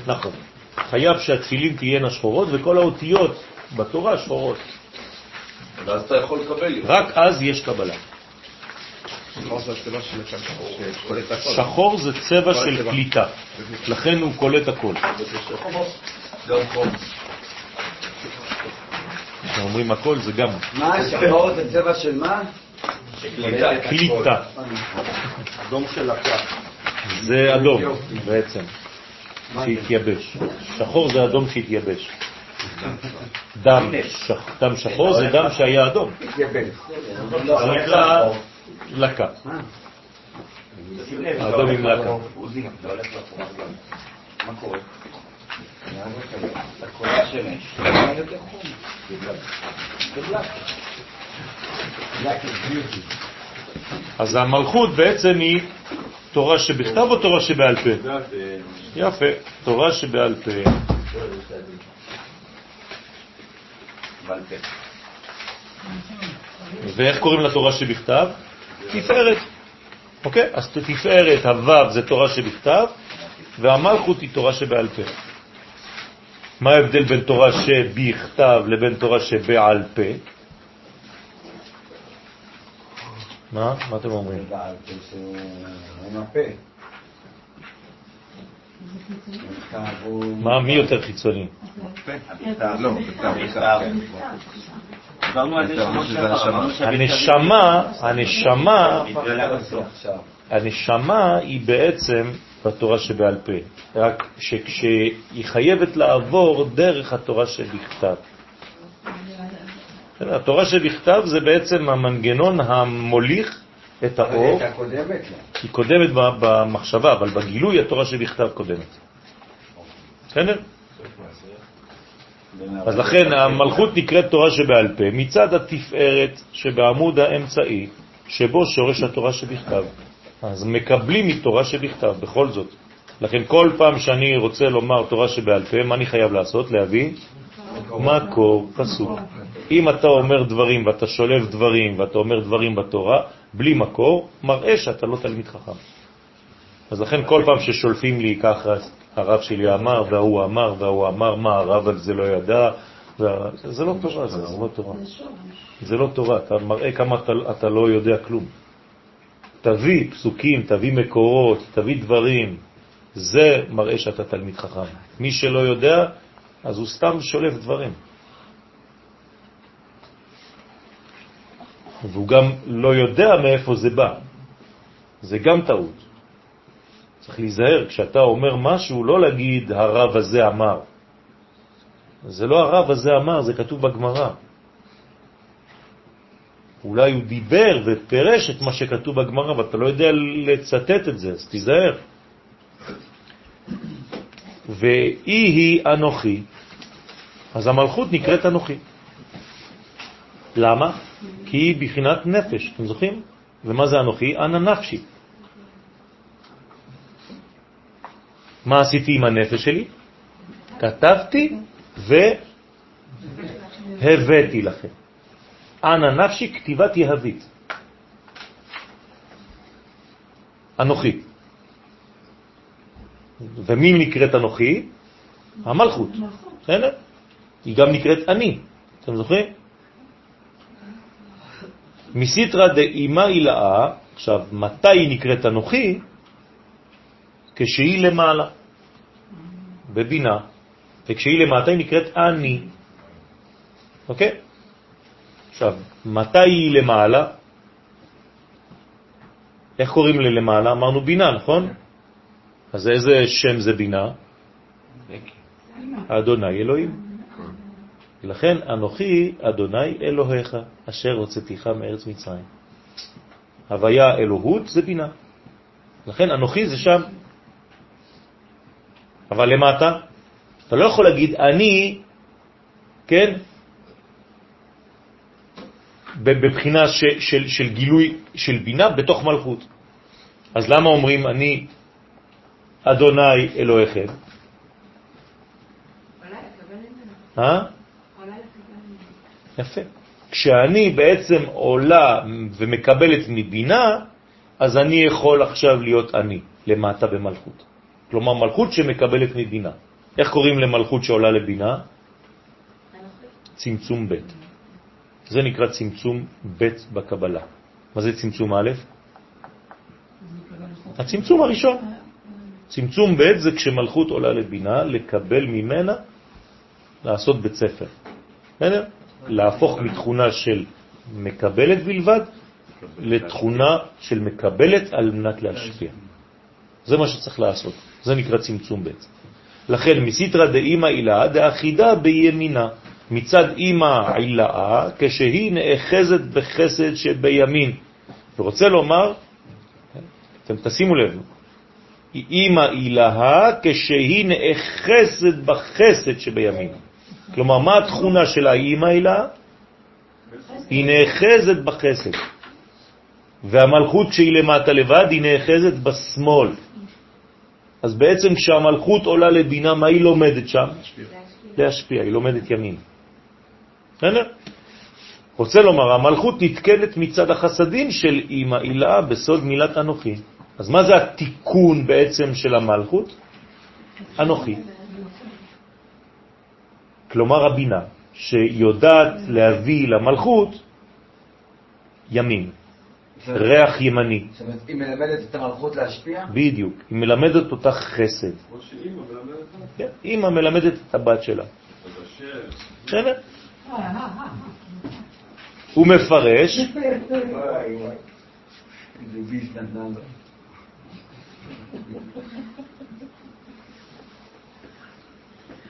נכון. חייב שהתפילין תהיינה שחורות וכל האותיות בתורה שחורות. ואז אתה יכול לקבל. רק אז יש קבלה. שחור זה צבע של קליטה, לכן הוא קולט הכל. גם חום. כשאומרים הכל זה גם מה, שחור זה צבע של מה? קליטה. אדום של הקה. זה אדום בעצם, שהתייבש. שחור זה אדום שהתייבש. דם, דם שחור זה דם שהיה אדום. זה נקרא לקה. אדום עם לקה. מה קורה? אז המלכות בעצם היא תורה שבכתב או תורה שבעל פה? יפה, תורה שבעל פה. ואיך קוראים לתורה שבכתב? תפארת. אוקיי? אז תפארת, הוו זה תורה שבכתב, והמלכות היא תורה שבעל פה. מה ההבדל בין תורה שבכתב לבין תורה שבעל פה? מה? מה אתם אומרים? מה, מי יותר חיצוני? לא, הנשמה, הנשמה, הנשמה היא בעצם בתורה שבעל פה, רק שכשהיא חייבת לעבור דרך התורה שבכתב. התורה שבכתב זה בעצם המנגנון המוליך את האור, היא קודמת במחשבה, אבל בגילוי התורה שבכתב קודמת. בסדר? אז לכן המלכות נקראת תורה שבעל פה, מצד התפארת שבעמוד האמצעי, שבו שורש התורה שבכתב. אז מקבלים מתורה שבכתב, בכל זאת. לכן כל פעם שאני רוצה לומר תורה שבעל פה, מה אני חייב לעשות? להביא מקור פסוק. אם אתה אומר דברים ואתה שולב דברים ואתה אומר דברים בתורה, בלי מקור, מראה שאתה לא תלמיד חכם. אז לכן כל פעם ששולפים לי ככה, הרב שלי אמר, והוא אמר, והוא אמר, מה הרב על זה לא ידע. זה לא תורה, זה, לא תורה. זה לא תורה, אתה מראה כמה אתה לא יודע כלום. תביא פסוקים, תביא מקורות, תביא דברים, זה מראה שאתה תלמיד חכם. מי שלא יודע, אז הוא סתם שולף דברים. והוא גם לא יודע מאיפה זה בא. זה גם טעות. צריך להיזהר, כשאתה אומר משהו, לא להגיד הרב הזה אמר. זה לא הרב הזה אמר, זה כתוב בגמרא. אולי הוא דיבר ופרש את מה שכתוב בגמרא, ואתה לא יודע לצטט את זה, אז תיזהר. ואי היא אנוכי, אז המלכות נקראת אנוכי. למה? כי היא בחינת נפש, אתם זוכרים? ומה זה אנוכי? אנא נפשי. מה עשיתי עם הנפש שלי? כתבתי והבאתי לכם. אנא נפשי כתיבת יהבית. אנוכי. ומי נקראת אנוכי? המלכות. בסדר? היא גם נקראת אני. אתם זוכרים? מסיטרא דאימה הילאה, עכשיו, מתי היא נקראת אנוכי? כשהיא למעלה, בבינה, וכשהיא למטה היא נקראת אני. אוקיי? עכשיו, מתי היא למעלה? איך קוראים ללמעלה? אמרנו בינה, נכון? אז איזה שם זה בינה? אדוני אלוהים. לכן אנוכי אדוני אלוהיך, אשר הוצאתיך מארץ מצרים. הוויה אלוהות זה בינה. לכן אנוכי זה שם. אבל למטה, אתה לא יכול להגיד אני, כן, בבחינה ש, של, של גילוי של בינה בתוך מלכות. אז למה אומרים אני אדוני אלוהיכם? אה? יפה. כשאני בעצם עולה ומקבלת מבינה, אז אני יכול עכשיו להיות אני, למטה במלכות. כלומר, מלכות שמקבלת מבינה. איך קוראים למלכות שעולה לבינה? צמצום ב'. זה נקרא צמצום ב' בקבלה. מה זה צמצום א'? הצמצום הראשון. צמצום ב' זה כשמלכות עולה לבינה, לקבל ממנה, לעשות בית ספר. בסדר? להפוך מתכונה של מקבלת בלבד לתכונה של מקבלת על מנת להשפיע. זה מה שצריך לעשות. זה נקרא צמצום ב'. לכן מסיתרא דאמא אילאה דאחידה בימינה. מצד אמא עילאה, כשהיא נאחזת בחסד שבימין. ורוצה לומר, אתם תשימו לב, אמא עילאה כשהיא נאחזת בחסד שבימין. כלומר, מה התכונה של האמא עילאה? היא נאחזת בחסד. והמלכות שהיא למטה לבד, היא נאחזת בשמאל. אז בעצם כשהמלכות עולה לבינה, מה היא לומדת שם? להשפיע, היא לומדת ימין. בסדר? רוצה לומר, המלכות נתקנת מצד החסדים של אמא הילה בסוד מילת אנוכי. אז מה זה התיקון בעצם של המלכות? אנוכי. כלומר הבינה, שיודעת להביא למלכות ימין, ריח ימני. זאת אומרת, היא מלמדת את המלכות להשפיע? בדיוק, היא מלמדת אותך חסד. כמו שאימא מלמדת אותה. כן, אימא מלמדת את הבת שלה. בסדר? הוא מפרש, [LAUGHS]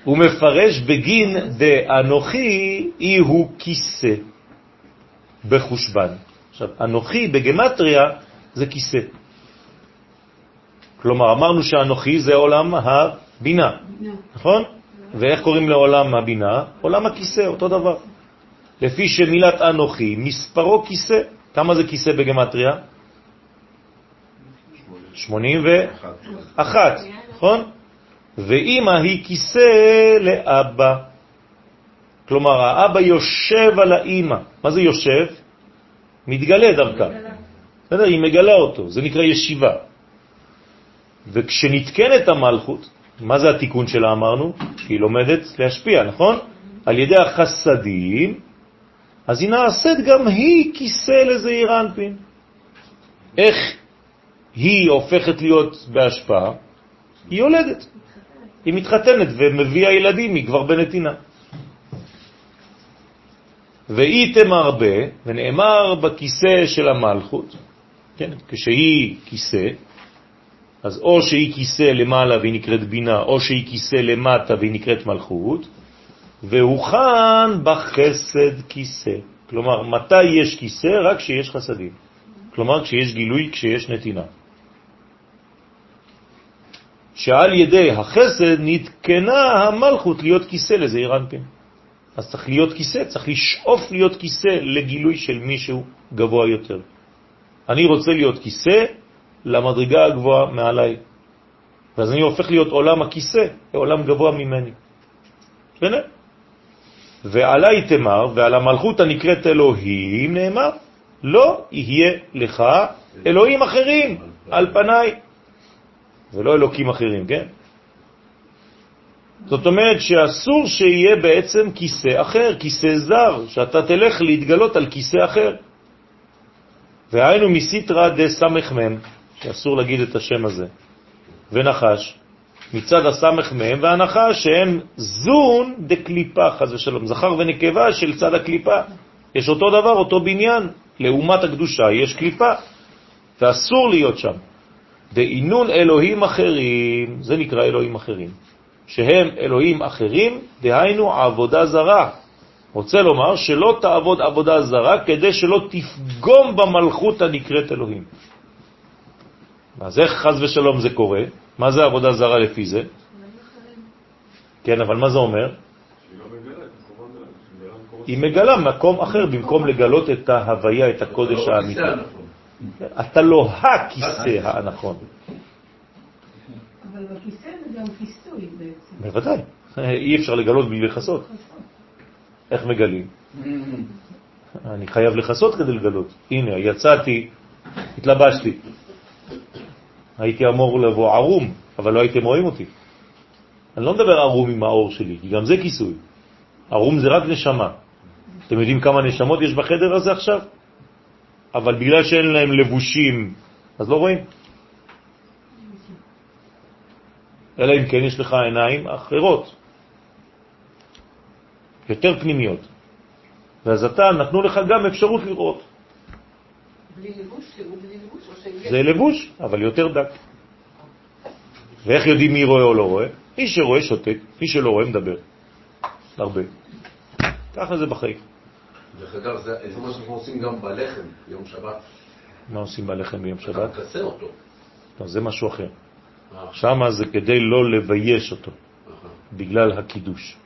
הוא מפרש בגין דאנוכי אי הוא כיסא בחושבן. עכשיו, אנוכי בגמטריה זה כיסא. כלומר, אמרנו שאנוכי זה עולם הבינה, נכון? ואיך קוראים לעולם הבינה? עולם הכיסא, אותו דבר. לפי שמילת אנוכי, מספרו כיסא. כמה זה כיסא בגמטריה? 81, נכון? ואימא היא כיסא לאבא. כלומר, האבא יושב על האימא. מה זה יושב? מתגלה דרכה. בסדר? היא מגלה אותו, זה נקרא ישיבה. וכשנתקנת המלכות, מה זה התיקון שלה אמרנו? היא לומדת להשפיע, נכון? על ידי החסדים, אז היא נעשית גם היא כיסא לזעיר אנפין. איך היא הופכת להיות בהשפעה? היא יולדת. היא מתחתנת ומביאה ילדים, היא כבר בנתינה. והיא תמרבה, ונאמר בכיסא של המלכות, כן, כשהיא כיסא, אז או שהיא כיסא למעלה והיא נקראת בינה, או שהיא כיסא למטה והיא נקראת מלכות, והוכן בחסד כיסא. כלומר, מתי יש כיסא? רק כשיש חסדים. כלומר, כשיש גילוי, כשיש נתינה. שעל ידי החסד נתקנה המלכות להיות כיסא לזעיר אנפין. אז צריך להיות כיסא, צריך לשאוף להיות כיסא לגילוי של מישהו גבוה יותר. אני רוצה להיות כיסא למדרגה הגבוהה מעליי. ואז אני הופך להיות עולם הכיסא, עולם גבוה ממני. בסדר? ועלי תמר, ועל המלכות הנקראת אלוהים נאמר, לא יהיה לך אלוהים אחרים על פניי. ולא אלוקים אחרים, כן? זאת אומרת שאסור שיהיה בעצם כיסא אחר, כיסא זר, שאתה תלך להתגלות על כיסא אחר. והיינו מסיטרא דסמ"ם, שאסור להגיד את השם הזה, ונחש, מצד הסמך מהם, והנחש שהם זון דקליפה, חז ושלום, זכר ונקבה של צד הקליפה. יש אותו דבר, אותו בניין. לעומת הקדושה יש קליפה, ואסור להיות שם. דאינון אלוהים אחרים, זה נקרא אלוהים אחרים, שהם אלוהים אחרים, דהיינו עבודה זרה. רוצה לומר שלא תעבוד עבודה זרה כדי שלא תפגום במלכות הנקראת אלוהים. אז איך חז ושלום זה קורה? מה זה עבודה זרה לפי זה? כן, אבל מה זה אומר? היא מגלה מקום אחר במקום לגלות את ההוויה, את הקודש האמיתי. אתה לא הכיסא הנכון. אבל בכיסא זה גם כיסוי בעצם. בוודאי. אי אפשר לגלות בלי לחסות. איך מגלים? אני חייב לחסות כדי לגלות. הנה, יצאתי, התלבשתי. הייתי אמור לבוא ערום, אבל לא הייתם רואים אותי. אני לא מדבר ערום עם האור שלי, כי גם זה כיסוי. ערום זה רק נשמה. אתם יודעים כמה נשמות יש בחדר הזה עכשיו? אבל בגלל שאין להם לבושים, אז לא רואים. אלא אם כן יש לך עיניים אחרות, יותר פנימיות. ואז אתה, נתנו לך גם אפשרות לראות. בלי לבוש? בלי לבוש? זה לבוש, אבל יותר דק. ואיך יודעים מי רואה או לא רואה? מי שרואה שותק, מי שלא רואה מדבר. הרבה. ככה זה בחיים. דרך אגב, זה זה מה שאנחנו עושים גם בלחם ביום שבת. מה עושים בלחם ביום אתה שבת? מכסה אותו. לא, זה משהו אחר. אה, שמה זה כדי לא לבייש אותו. בגלל הקידוש.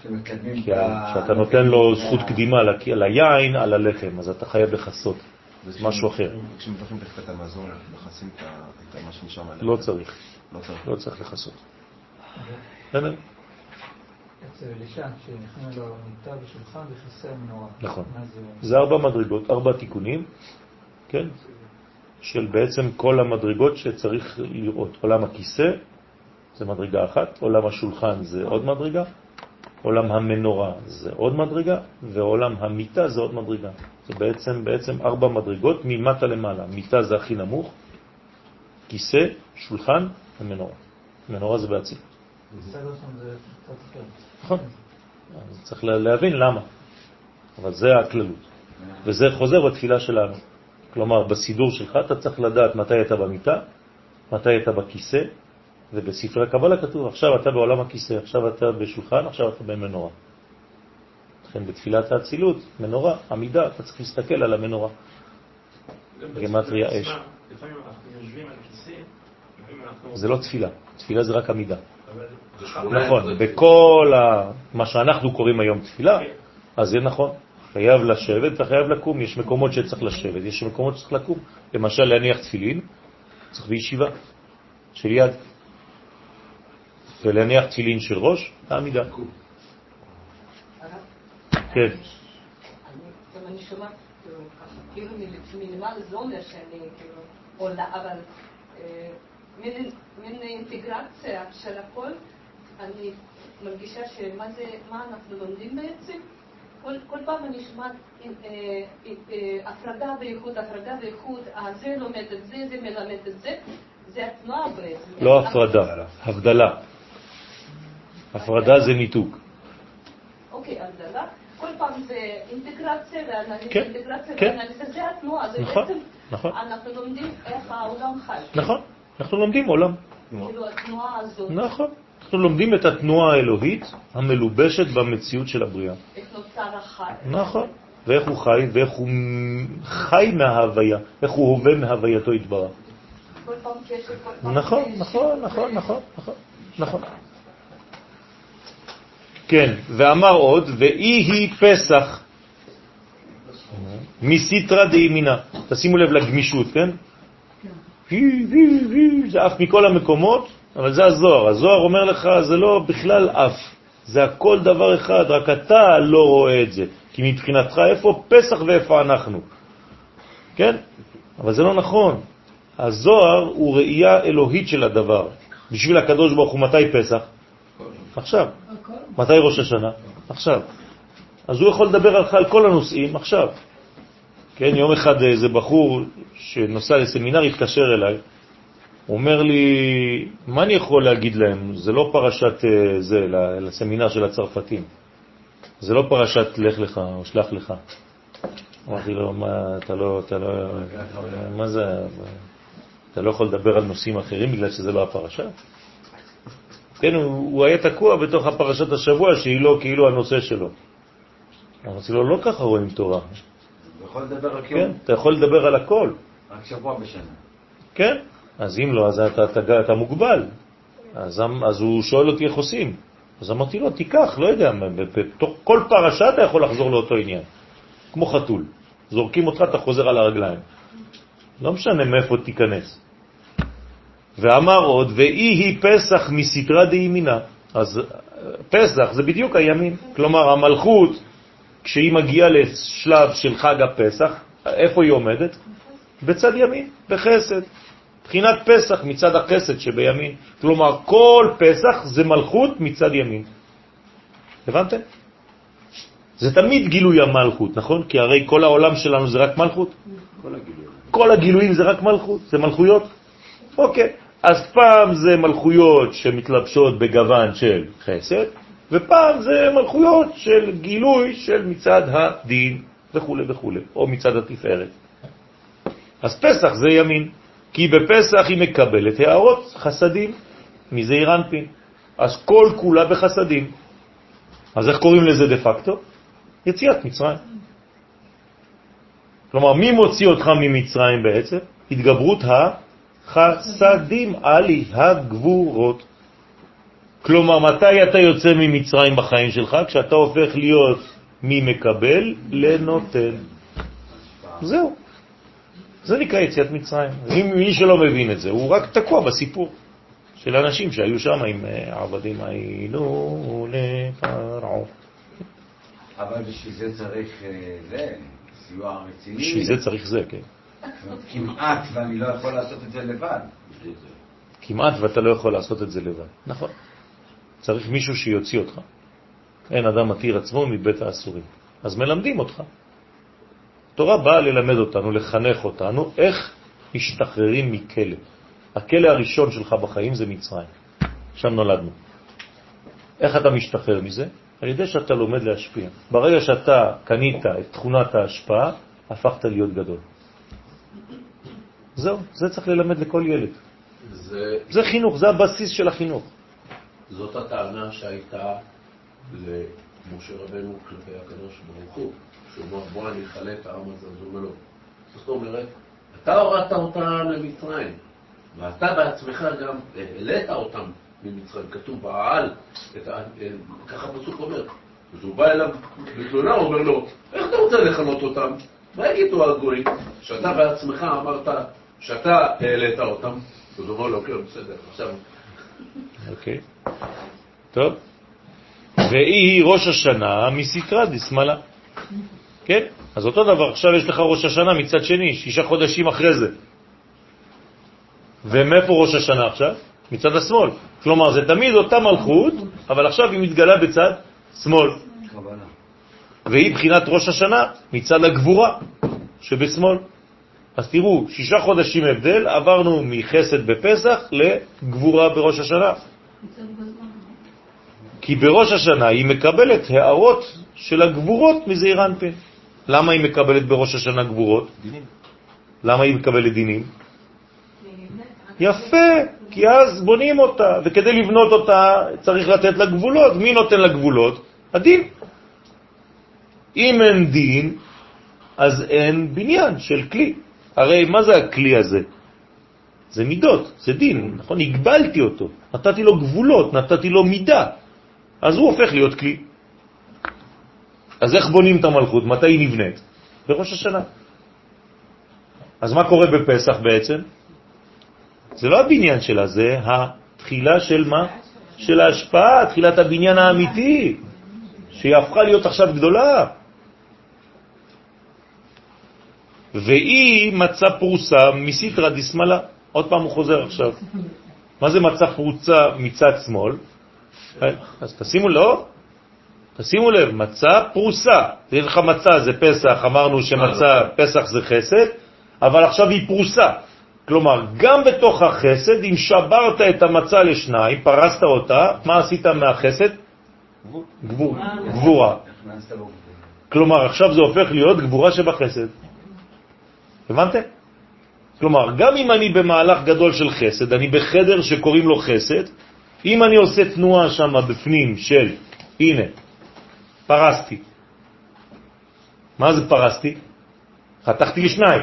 כשאתה נותן לו זכות קדימה ליין, על הלחם, אז אתה חייב לחסות. זה משהו אחר. כשמברכים ברכת המזון, מכסים את את מה שנשאר מהלחם. לא צריך, לא צריך. לא. בסדר? אצל אלישע, שנכנע לו מיטה ושולחן וכיסא. נכון. זה? ארבע מדרגות, ארבע תיקונים, כן? של בעצם כל המדרגות שצריך לראות. עולם הכיסא זה מדרגה אחת, עולם השולחן זה עוד מדרגה, עולם המנורה זה עוד מדרגה, ועולם המיטה זה עוד מדרגה. זה בעצם, בעצם ארבע מדרגות ממטה למעלה. מיטה זה הכי נמוך, כיסא, שולחן ומנורה. מנורה זה בעצים. נכון. צריך לה- להבין למה. אבל זה הכללות. וזה חוזר בתפילה שלנו. כלומר, בסידור שלך אתה צריך לדעת מתי אתה במיטה, מתי אתה בכיסא, ובספרי הקבלה כתוב, עכשיו אתה בעולם הכיסא, עכשיו אתה בשולחן, עכשיו אתה במנורה. לכן בתפילת האצילות, מנורה, עמידה, אתה צריך להסתכל על המנורה. גימטריה אש. לפעמים אנחנו יושבים על כיסא, לפעמים אנחנו... זה לא תפילה, תפילה זה רק עמידה. נכון. בכל ה... מה שאנחנו קוראים היום תפילה, אז זה נכון. חייב לשבת וחייב לקום. יש מקומות שצריך לשבת, יש מקומות שצריך לקום. למשל, להניח תפילין, צריך בישיבה של יד. ולהניח תפילין של ראש, בעמידה. הרב, כן. אני- גם אני שומעת, כאילו, כאילו מל- מלמעלה זה לא אומר שאני כאילו עולה, אבל אה, מין- מין אינטגרציה של הכל, אני מרגישה שמה זה, מה אנחנו לומדים בעצם? כל, כל פעם אני שומעת אה, אה, אה, הפרדה ואיכות, הפרדה ואיכות, אה, זה לומד את זה, זה מלמד את זה, זה התנועה בעצם. לא הפרדה, הבדלה. הפרדה זה ניתוק. אוקיי, הבדלה. כל פעם זה אינטגרציה ואנליזה, כן, אינטגרציה כן. ואנליזה, זה התנועה, זה נכון, בעצם, נכון. אנחנו לומדים איך העולם חי. נכון, אנחנו לומדים עולם. כאילו התנועה הזאת, נכון. אנחנו לומדים את התנועה האלוהית המלובשת במציאות של הבריאה. איך נוצר החי. נכון. ואיך הוא חי, ואיך הוא חי מההוויה, איך הוא הווה מהווייתו יתברך. פעם קשר, כל פעם נכון, קשר. נכון, נכון, נכון, נכון, נכון. כן, ואמר עוד, ואי היא פסח מסיטרא דימינה. תשימו לב לגמישות, כן? זה אף מכל המקומות, אבל זה הזוהר. הזוהר אומר לך, זה לא בכלל אף, זה הכל דבר אחד, רק אתה לא רואה את זה. כי מבחינתך, איפה פסח ואיפה אנחנו? כן? אבל זה לא נכון. הזוהר הוא ראייה אלוהית של הדבר. בשביל הקדוש ברוך הוא, מתי פסח? עכשיו. מתי ראש השנה? עכשיו. אז הוא יכול לדבר עליך על כל הנושאים עכשיו. כן, יום אחד איזה בחור שנוסע לסמינר התקשר אליי, אומר לי, מה אני יכול להגיד להם? זה לא פרשת אה, זה, לסמינר של הצרפתים. זה לא פרשת לך לך או שלח לך. אמרתי לו, מה, אתה לא, אתה לא, מה זה, אתה לא יכול לדבר על נושאים אחרים בגלל שזה לא הפרשה. כן, הוא היה תקוע בתוך הפרשת השבוע שהיא לא כאילו הנושא שלו. אמרתי לו, לא ככה רואים תורה. אתה יכול לדבר רק כן, יום, אתה יכול לדבר על הכל. רק שבוע בשנה. כן, אז אם לא, אז אתה, אתה, אתה מוגבל. אז, אז הוא שואל אותי איך עושים. אז אמרתי לו, תיקח, לא יודע, בתוך כל פרשה אתה יכול לחזור לאותו עניין. כמו חתול. זורקים אותך, אתה חוזר על הרגליים. לא משנה מאיפה תיכנס. ואמר עוד, ואי היא פסח מסתרה דימינה. אז פסח זה בדיוק הימין. כלומר, המלכות, כשהיא מגיעה לשלב של חג הפסח, איפה היא עומדת? בצד ימין, בחסד. בחינת פסח מצד החסד שבימין. כלומר, כל פסח זה מלכות מצד ימין. הבנתם? זה תמיד גילוי המלכות, נכון? כי הרי כל העולם שלנו זה רק מלכות. כל הגילויים. כל הגילויים זה רק מלכות, זה מלכויות. אוקיי, אז פעם זה מלכויות שמתלבשות בגוון של חסד, ופעם זה מלכויות של גילוי של מצד הדין וכו' וכו', או מצד התפארת. אז פסח זה ימין, כי בפסח היא מקבלת הערות חסדים מזעיר אנפין. אז כל כולה בחסדים. אז איך קוראים לזה דה פקטו? יציאת מצרים. כלומר, מי מוציא אותך ממצרים בעצם? התגברות החסדים, עלי הגבורות. כלומר, מתי אתה יוצא ממצרים בחיים שלך? כשאתה הופך להיות ממקבל לנותן. זהו. זה נקרא יציאת מצרים. אם מי שלא מבין את זה, הוא רק תקוע בסיפור של אנשים שהיו שם עם אה, עבדים היינו לפרעו. אבל בשביל זה צריך אה, זה, סיוע רציני. בשביל זה צריך זה, כן. כמעט, ואני לא יכול לעשות את זה לבד. כמעט ואתה לא יכול לעשות את זה לבד. נכון. צריך מישהו שיוציא אותך. אין אדם מתיר עצמו מבית האסורים. אז מלמדים אותך. תורה באה ללמד אותנו, לחנך אותנו, איך משתחררים מכלא. הכלא הראשון שלך בחיים זה מצרים. שם נולדנו. איך אתה משתחרר מזה? על ידי שאתה לומד להשפיע. ברגע שאתה קנית את תכונת ההשפעה, הפכת להיות גדול. זהו, זה צריך ללמד לכל ילד. זה, זה חינוך, זה הבסיס של החינוך. זאת הטענה שהייתה למשה רבנו כלפי הקדוש ברוך הוא, שהוא אומר, בוא אני אכלה את העם הזה, אז הוא אומר לו, זאת אומרת, אתה הורדת אותם למצרים, ואתה בעצמך גם העלית אותם ממצרים, כתוב בעל, את ה... ככה פסוק אומר. אז הוא בא אליו בתלונה, הוא אומר לו, איך אתה רוצה לכנות אותם? מה יגידו הגויים? שאתה בעצמך אמרת שאתה העלית אותם. אז הוא אומר לו, כן, בסדר, עכשיו... אוקיי. טוב. והיא ראש השנה מסתרה דשמאלה. כן? אז אותו דבר, עכשיו יש לך ראש השנה מצד שני, שישה חודשים אחרי זה. ומאיפה ראש השנה עכשיו? מצד השמאל. כלומר, זה תמיד אותה מלכות, אבל עכשיו היא מתגלה בצד שמאל. והיא בחינת ראש השנה מצד הגבורה שבשמאל. אז תראו, שישה חודשים הבדל, עברנו מחסד בפסח לגבורה בראש השנה. כי בראש השנה היא מקבלת הערות של הגבורות מזעיר אנפין. למה היא מקבלת בראש השנה גבורות? דינים. למה היא מקבלת דינים? יפה, כי אז בונים אותה, וכדי לבנות אותה צריך לתת לה גבולות. מי נותן לה גבולות? הדין. אם אין דין, אז אין בניין של כלי. הרי מה זה הכלי הזה? זה מידות, זה דין, נכון? הגבלתי אותו, נתתי לו גבולות, נתתי לו מידה, אז הוא הופך להיות כלי. אז איך בונים את המלכות? מתי היא נבנית? בראש השנה. אז מה קורה בפסח בעצם? זה לא הבניין שלה, זה התחילה של מה? של ההשפעה, תחילת הבניין האמיתי, שהיא הפכה להיות עכשיו גדולה. והיא מצא פרוסה מסיטרא דשמאלה. עוד פעם הוא חוזר עכשיו. מה זה מצא פרוצה מצד שמאל? אז תשימו לא, תשימו לב, מצא פרוסה. יש לך מצא זה פסח, אמרנו שמצא פסח זה חסד, אבל עכשיו היא פרוסה. כלומר, גם בתוך החסד, אם שברת את המצה לשניים, פרסת אותה, מה עשית מהחסד? גבור, גבורה. כלומר, עכשיו זה הופך להיות גבורה שבחסד. הבנתם? כלומר, גם אם אני במהלך גדול של חסד, אני בחדר שקוראים לו חסד, אם אני עושה תנועה שם בפנים של, הנה, פרסתי. מה זה פרסתי? חתכתי לשניים.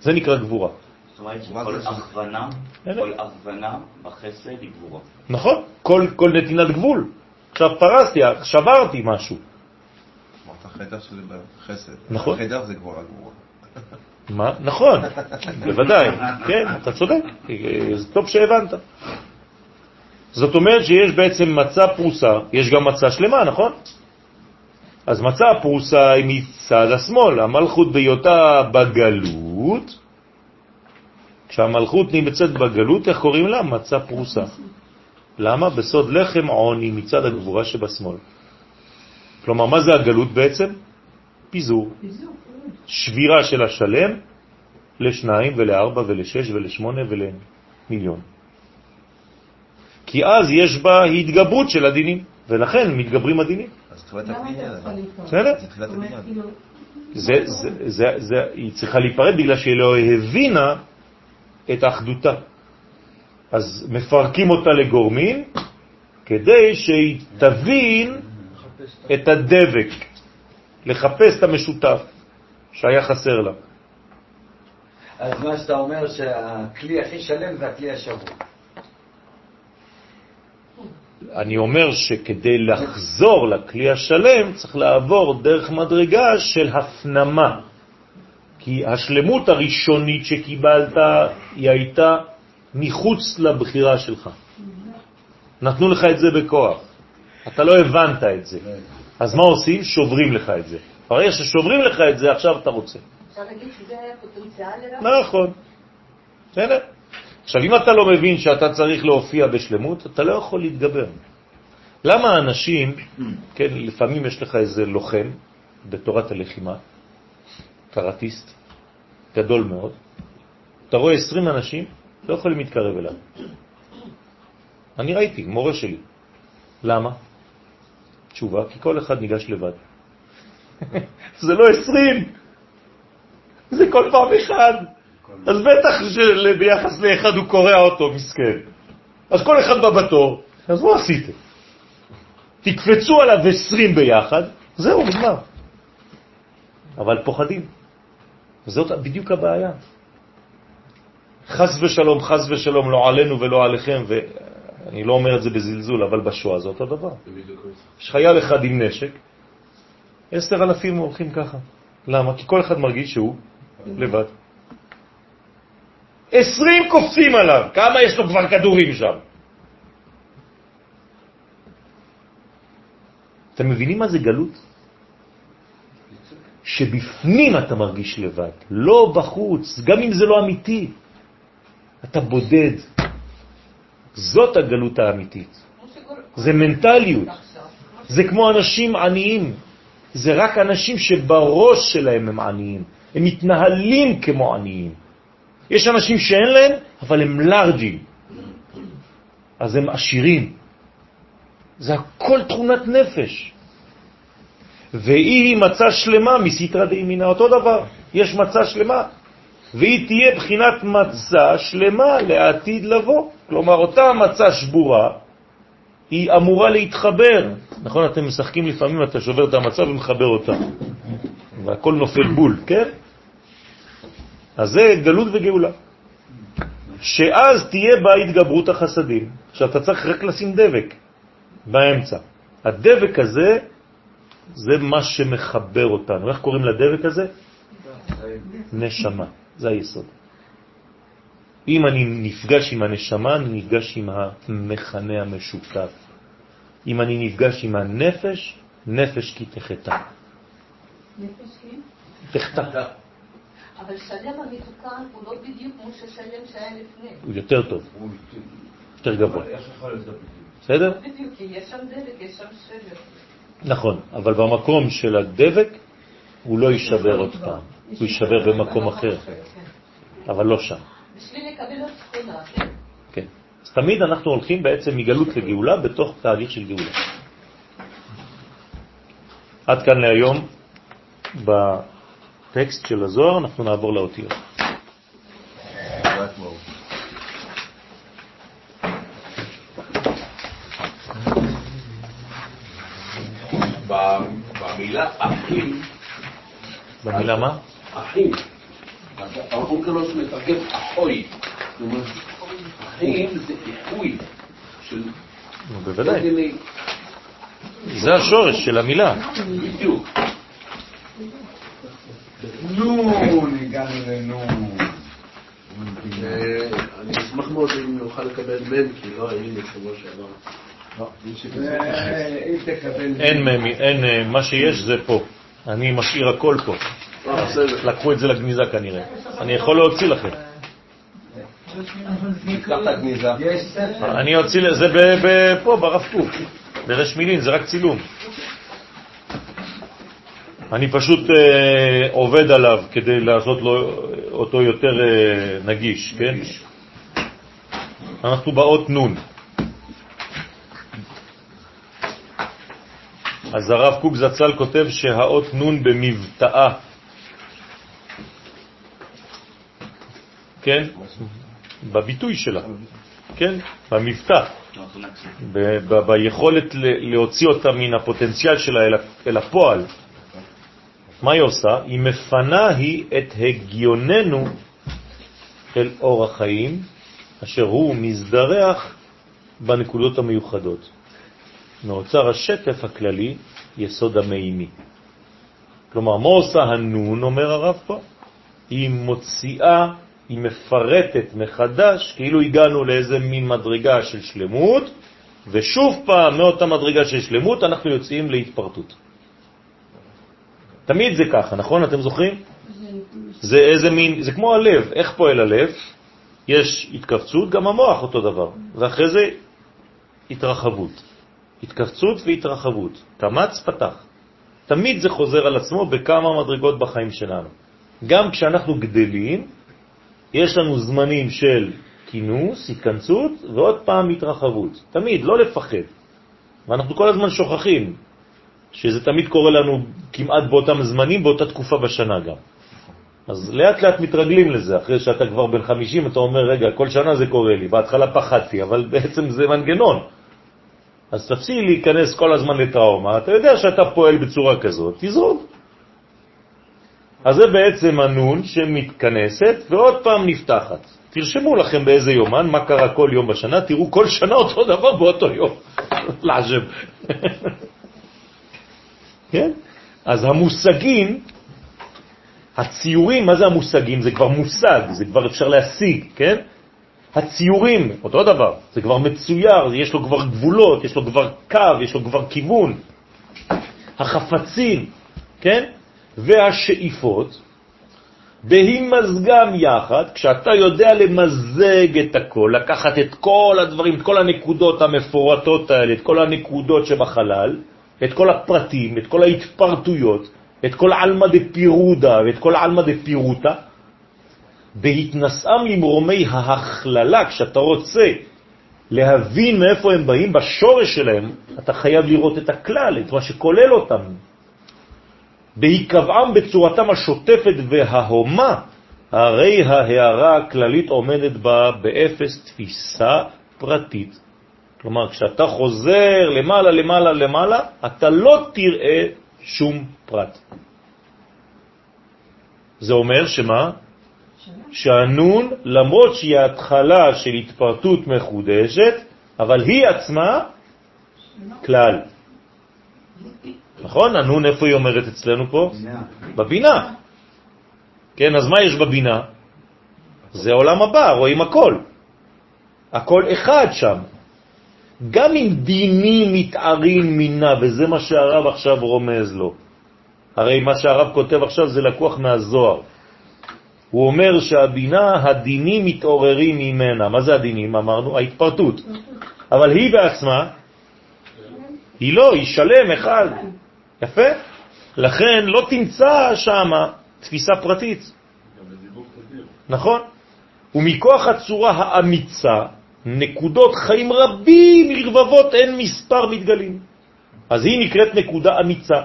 זה נקרא גבורה. זאת אומרת שכל הכוונה, כל הכוונה בחסד היא גבורה. נכון, כל, כל נתינת גבול. עכשיו פרסתי, שברתי משהו. אמרת חדר שזה בחסד. נכון. חדר זה גבורה גבורה. מה? נכון, בוודאי, כן, אתה צודק, זה טוב שהבנת. זאת אומרת שיש בעצם מצה פרוסה, יש גם מצה שלמה, נכון? אז מצה פרוסה היא מצד השמאל, המלכות בהיותה בגלות, כשהמלכות נמצאת בגלות, איך קוראים לה? מצה פרוסה. למה? בסוד לחם עוני מצד הגבורה שבשמאל. כלומר, מה זה הגלות בעצם? פיזור. שבירה של השלם לשניים ולארבע ולשש ולשמונה ולמיליון. כי אז יש בה התגברות של הדינים, ולכן מתגברים הדינים. אז תחילת הבניין. בסדר? זה תחילת הבניין. זה, זה, זה, זה, היא צריכה להיפרד בגלל שהיא לא הבינה את אחדותה. אז מפרקים אותה לגורמים כדי שהיא תבין את הדבק, לחפש את המשותף שהיה חסר לה. אז מה שאתה אומר שהכלי הכי שלם זה הכלי השבור. אני אומר שכדי לחזור לכלי השלם צריך לעבור דרך מדרגה של הפנמה. כי השלמות הראשונית שקיבלת היא הייתה מחוץ לבחירה שלך. נתנו לך את זה בכוח. אתה לא הבנת את זה. אז מה עושים? שוברים לך את זה. ברגע ששוברים לך את זה, עכשיו אתה רוצה. אפשר להגיד שזה פוטנציאל לרע? נכון. בסדר? עכשיו, אם אתה לא מבין שאתה צריך להופיע בשלמות, אתה לא יכול להתגבר. למה אנשים, כן, לפעמים יש לך איזה לוחם בתורת הלחימה, קראטיסט, גדול מאוד, אתה רואה 20 אנשים, לא יכולים להתקרב אליו. אני ראיתי, מורה שלי. למה? תשובה, כי כל אחד ניגש לבד. זה לא 20, זה כל פעם אחד. אז בטח שביחס לאחד הוא קורע אותו, מסכן. אז כל אחד בא בתור, אז מה עשיתם? תקפצו עליו 20 ביחד, זהו, נגמר. אבל פוחדים. זאת בדיוק הבעיה. חס ושלום, חס ושלום, לא עלינו ולא עליכם, ואני לא אומר את זה בזלזול, אבל בשואה זה אותו דבר. יש חייל אחד עם נשק, עשר אלפים הולכים ככה. למה? כי כל אחד מרגיש שהוא לבד. עשרים קופצים עליו, כמה יש לו כבר כדורים שם? אתם מבינים מה זה גלות? שבפנים אתה מרגיש לבד, לא בחוץ, גם אם זה לא אמיתי. אתה בודד. זאת הגלות האמיתית. זה מנטליות. זה כמו אנשים עניים. זה רק אנשים שבראש שלהם הם עניים. הם מתנהלים כמו עניים. יש אנשים שאין להם, אבל הם לארג'ים. אז הם עשירים. זה הכל תכונת נפש. והיא מצה שלמה מסתרא דימינה, אותו דבר. יש מצה שלמה, והיא תהיה בחינת מצה שלמה לעתיד לבוא. כלומר, אותה מצה שבורה, היא אמורה להתחבר. נכון, אתם משחקים לפעמים, אתה שובר את המצה ומחבר אותה. והכל נופל בול, כן? אז זה גלות וגאולה. שאז תהיה בה התגברות החסדים. עכשיו, אתה צריך רק לשים דבק באמצע. הדבק הזה זה מה שמחבר אותנו. איך קוראים לדבק הזה? נשמה. זה היסוד. אם אני נפגש עם הנשמה, אני נפגש עם המכנה המשותף. אם אני נפגש עם הנפש, נפש כי תחתה. נפש כי? תחתה. אבל שלם המתוקן הוא לא בדיוק כמו ששלם שהיה לפני. הוא יותר טוב, יותר גבוה. בסדר? בדיוק, כי יש שם דבק, יש שם שבר. נכון, אבל במקום של הדבק הוא לא יישבר עוד פעם, הוא יישבר במקום אחר, אבל לא שם. בשביל לקבל הסכמה. כן. אז תמיד אנחנו הולכים בעצם מגלות לגאולה בתוך תהליך של גאולה. עד כאן להיום בטקסט של הזוהר, אנחנו נעבור לאותיות. במילה אחים, במילה מה? אחים. האונקלוס מתרגם אחוי. אחים זה איחוי של... נו, בוודאי. זה השורש של המילה. בדיוק. נון, הגענו לנון. אה, אני אשמח מאוד אם נוכל לקבל מן, כי לא היינו בשבוע שעבר. אה. אין, אה, מה שיש זה פה. אני משאיר הכל פה. אה. לקחו את זה לגניזה כנראה. אני יכול להוציא לכם. אני אוציא, ל- זה ב- ב- פה, ברב קוק. ברש מילין, זה רק צילום. אני פשוט אה, עובד עליו כדי לעשות לו אותו יותר אה, נגיש, כן? אנחנו באות נון. אז הרב קוק זצ"ל כותב שהאות נון במבטאה, כן? בביטוי שלה, כן? במבטא. ביכולת להוציא אותה מן הפוטנציאל שלה אל הפועל. מה היא עושה? היא מפנה היא את הגיוננו אל אור החיים, אשר הוא מזדרח בנקודות המיוחדות. מאוצר השטף הכללי, יסוד המימי. כלומר, מה עושה הנון, אומר הרב פה? היא מוציאה, היא מפרטת מחדש, כאילו הגענו לאיזה מין מדרגה של שלמות, ושוב פעם מאותה מדרגה של שלמות אנחנו יוצאים להתפרטות. תמיד זה ככה, נכון? אתם זוכרים? זה איזה מין, זה כמו הלב, איך פועל הלב? יש התכווצות, גם המוח אותו דבר, ואחרי זה התרחבות. התכווצות והתרחבות. קמץ פתח. תמיד זה חוזר על עצמו בכמה מדרגות בחיים שלנו. גם כשאנחנו גדלים, יש לנו זמנים של כינוס, התכנסות, ועוד פעם התרחבות. תמיד, לא לפחד. ואנחנו כל הזמן שוכחים שזה תמיד קורה לנו כמעט באותם זמנים, באותה תקופה בשנה גם. אז לאט לאט מתרגלים לזה, אחרי שאתה כבר בן 50 אתה אומר, רגע, כל שנה זה קורה לי, בהתחלה פחדתי, אבל [LAUGHS] בעצם זה מנגנון. אז תפסיק להיכנס כל הזמן לטראומה, אתה יודע שאתה פועל בצורה כזאת, תזרום. אז זה בעצם הנון שמתכנסת ועוד פעם נפתחת. תרשמו לכם באיזה יומן, מה קרה כל יום בשנה, תראו כל שנה אותו דבר באותו יום. [LAUGHS] לעז'ב. [LAUGHS] כן? אז המושגים, הציורים, מה זה המושגים? זה כבר מושג, זה כבר אפשר להשיג, כן? הציורים, אותו דבר, זה כבר מצויר, יש לו כבר גבולות, יש לו כבר קו, יש לו כבר כיוון. החפצים, כן? והשאיפות, בהימזגם יחד, כשאתה יודע למזג את הכל, לקחת את כל הדברים, את כל הנקודות המפורטות האלה, את כל הנקודות שבחלל, את כל הפרטים, את כל ההתפרטויות, את כל עלמא דפירודה ואת כל עלמא דפירוטה, בהתנסאם למרומי ההכללה, כשאתה רוצה להבין מאיפה הם באים, בשורש שלהם, אתה חייב לראות את הכלל, את מה שכולל אותם. בהיקבעם בצורתם השוטפת וההומה, הרי ההערה הכללית עומדת בה באפס תפיסה פרטית. כלומר, כשאתה חוזר למעלה, למעלה, למעלה, אתה לא תראה שום פרט. זה אומר שמה? שהנון, למרות שהיא התחלה של התפרטות מחודשת, אבל היא עצמה כלל. נכון? הנון, איפה היא אומרת אצלנו פה? בבינה. כן, אז מה יש בבינה? זה עולם הבא, רואים הכל. הכל אחד שם. גם אם דינים מתארים מינה, וזה מה שהרב עכשיו רומז לו. הרי מה שהרב כותב עכשיו זה לקוח מהזוהר. הוא אומר שהבינה, הדינים מתעוררים ממנה. מה זה הדינים? אמרנו, ההתפרטות. אבל היא בעצמה, היא לא, היא שלם אחד. יפה? לכן לא תמצא שם תפיסה פרטית. נכון? ומכוח הצורה האמיצה, נקודות חיים רבים לרבבות אין מספר מתגלים. אז היא נקראת נקודה אמיצה.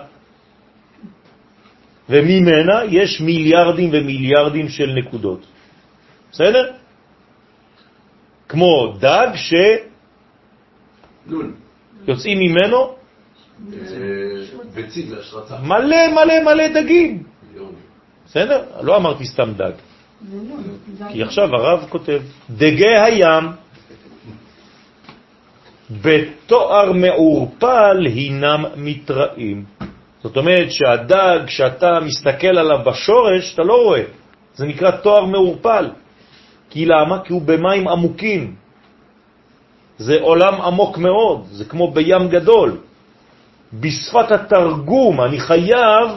וממנה יש מיליארדים ומיליארדים של נקודות. בסדר? כמו דג שיוצאים ממנו ביצים להשרצה. מלא מלא מלא דגים. בסדר? לא אמרתי סתם דג. לא, זה כי עכשיו הרב כותב, דגי הים בתואר מעורפל הינם מתראים. זאת אומרת שהדג, כשאתה מסתכל עליו בשורש, אתה לא רואה. זה נקרא תואר מעורפל. כי למה? כי הוא במים עמוקים. זה עולם עמוק מאוד, זה כמו בים גדול. בשפת התרגום אני חייב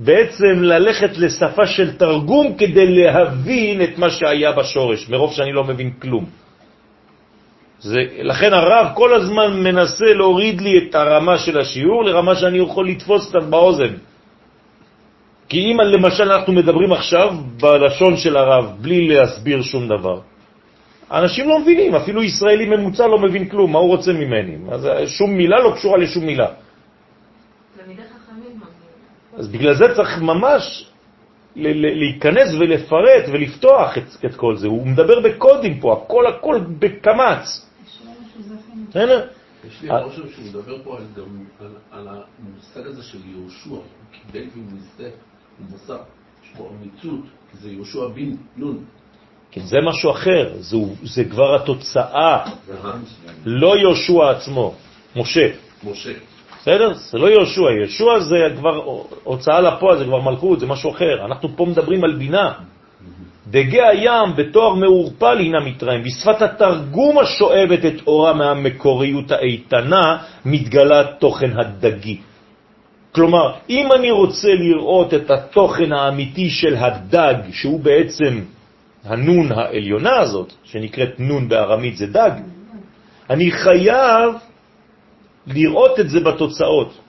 בעצם ללכת לשפה של תרגום כדי להבין את מה שהיה בשורש, מרוב שאני לא מבין כלום. זה, לכן הרב כל הזמן מנסה להוריד לי את הרמה של השיעור לרמה שאני יכול לתפוס קצת באוזן. כי אם למשל אנחנו מדברים עכשיו בלשון של הרב, בלי להסביר שום דבר, אנשים לא מבינים, אפילו ישראלי ממוצע לא מבין כלום, מה הוא רוצה ממני? אז שום מילה לא קשורה לשום מילה. חכמים. אז בגלל זה צריך ממש להיכנס ולפרט ולפתוח את, את כל זה. הוא מדבר בקודים פה, הכל הכל בקמץ. יש לי הרושם שהוא מדבר פה על, גם על, על המושג הזה של יהושע, הוא קיבל מזה, הוא מסע, יש פה אמיצות, כי זה יהושע בן נון. כן, זה משהו אחר, זה, זה כבר התוצאה, לא יהושע עצמו, משה. משה. בסדר? זה לא יהושע, יהושע זה כבר הוצאה לפועל, זה כבר מלכות, זה משהו אחר. אנחנו פה מדברים על בינה. דגי הים בתואר מעורפל הנה מתראים. בשפת התרגום השואבת את אורה מהמקוריות האיתנה, מתגלה תוכן הדגי. כלומר, אם אני רוצה לראות את התוכן האמיתי של הדג, שהוא בעצם הנון העליונה הזאת, שנקראת נון בארמית זה דג, אני חייב לראות את זה בתוצאות.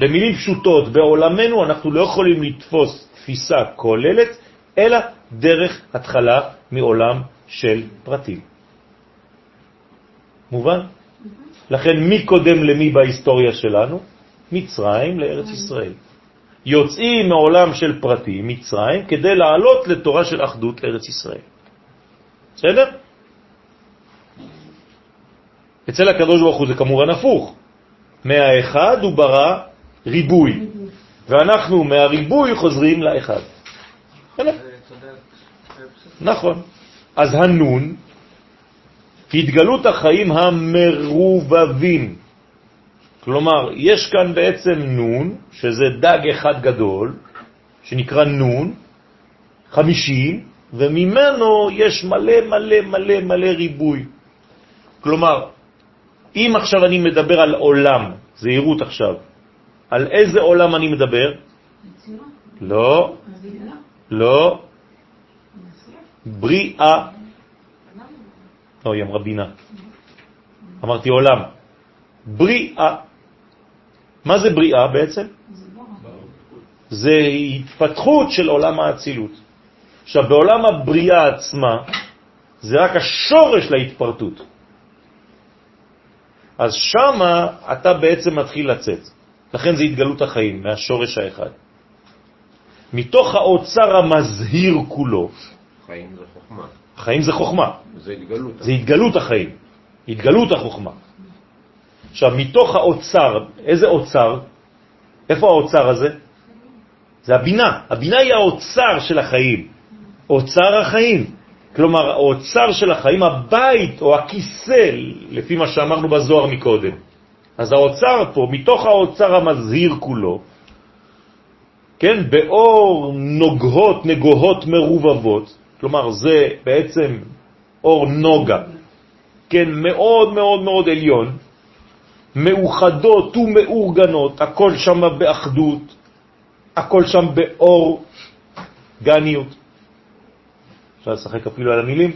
במילים פשוטות, בעולמנו אנחנו לא יכולים לתפוס תפיסה כוללת, אלא דרך התחלה מעולם של פרטים. מובן? לכן מי קודם למי בהיסטוריה שלנו? מצרים לארץ ישראל. יוצאים מעולם של פרטים, מצרים, כדי לעלות לתורה של אחדות ארץ ישראל. בסדר? אצל הקדוש ברוך הוא זה כמובן הפוך. מהאחד הוא ברא ריבוי, ואנחנו מהריבוי חוזרים לאחד. נכון. אז הנון, התגלות החיים המרובבים. כלומר, יש כאן בעצם נון, שזה דג אחד גדול, שנקרא נון, חמישים, וממנו יש מלא מלא מלא מלא ריבוי. כלומר, אם עכשיו אני מדבר על עולם, זהירות עכשיו, על איזה עולם אני מדבר? לא, לא, בריאה. לא, היא אמרה בינה. אמרתי עולם. בריאה. מה זה בריאה בעצם? זה התפתחות של עולם האצילות. עכשיו, בעולם הבריאה עצמה, זה רק השורש להתפרטות. אז שמה אתה בעצם מתחיל לצאת. לכן זה התגלות החיים, מהשורש האחד. מתוך האוצר המזהיר כולו, חיים זה חוכמה. חיים זה חוכמה. זה התגלות. זה התגלות החיים, התגלות החוכמה. עכשיו, מתוך האוצר, איזה אוצר? איפה האוצר הזה? זה הבינה. הבינה היא האוצר של החיים. אוצר החיים. כלומר, האוצר של החיים, הבית או הכיסא, לפי מה שאמרנו בזוהר מקודם. אז האוצר פה, מתוך האוצר המזהיר כולו, כן, באור נוגהות, נגוהות מרובבות, כלומר זה בעצם אור נוגה, כן, מאוד מאוד מאוד עליון, מאוחדות ומאורגנות, הכל שם באחדות, הכל שם באור גניות. אפשר לשחק אפילו על המילים,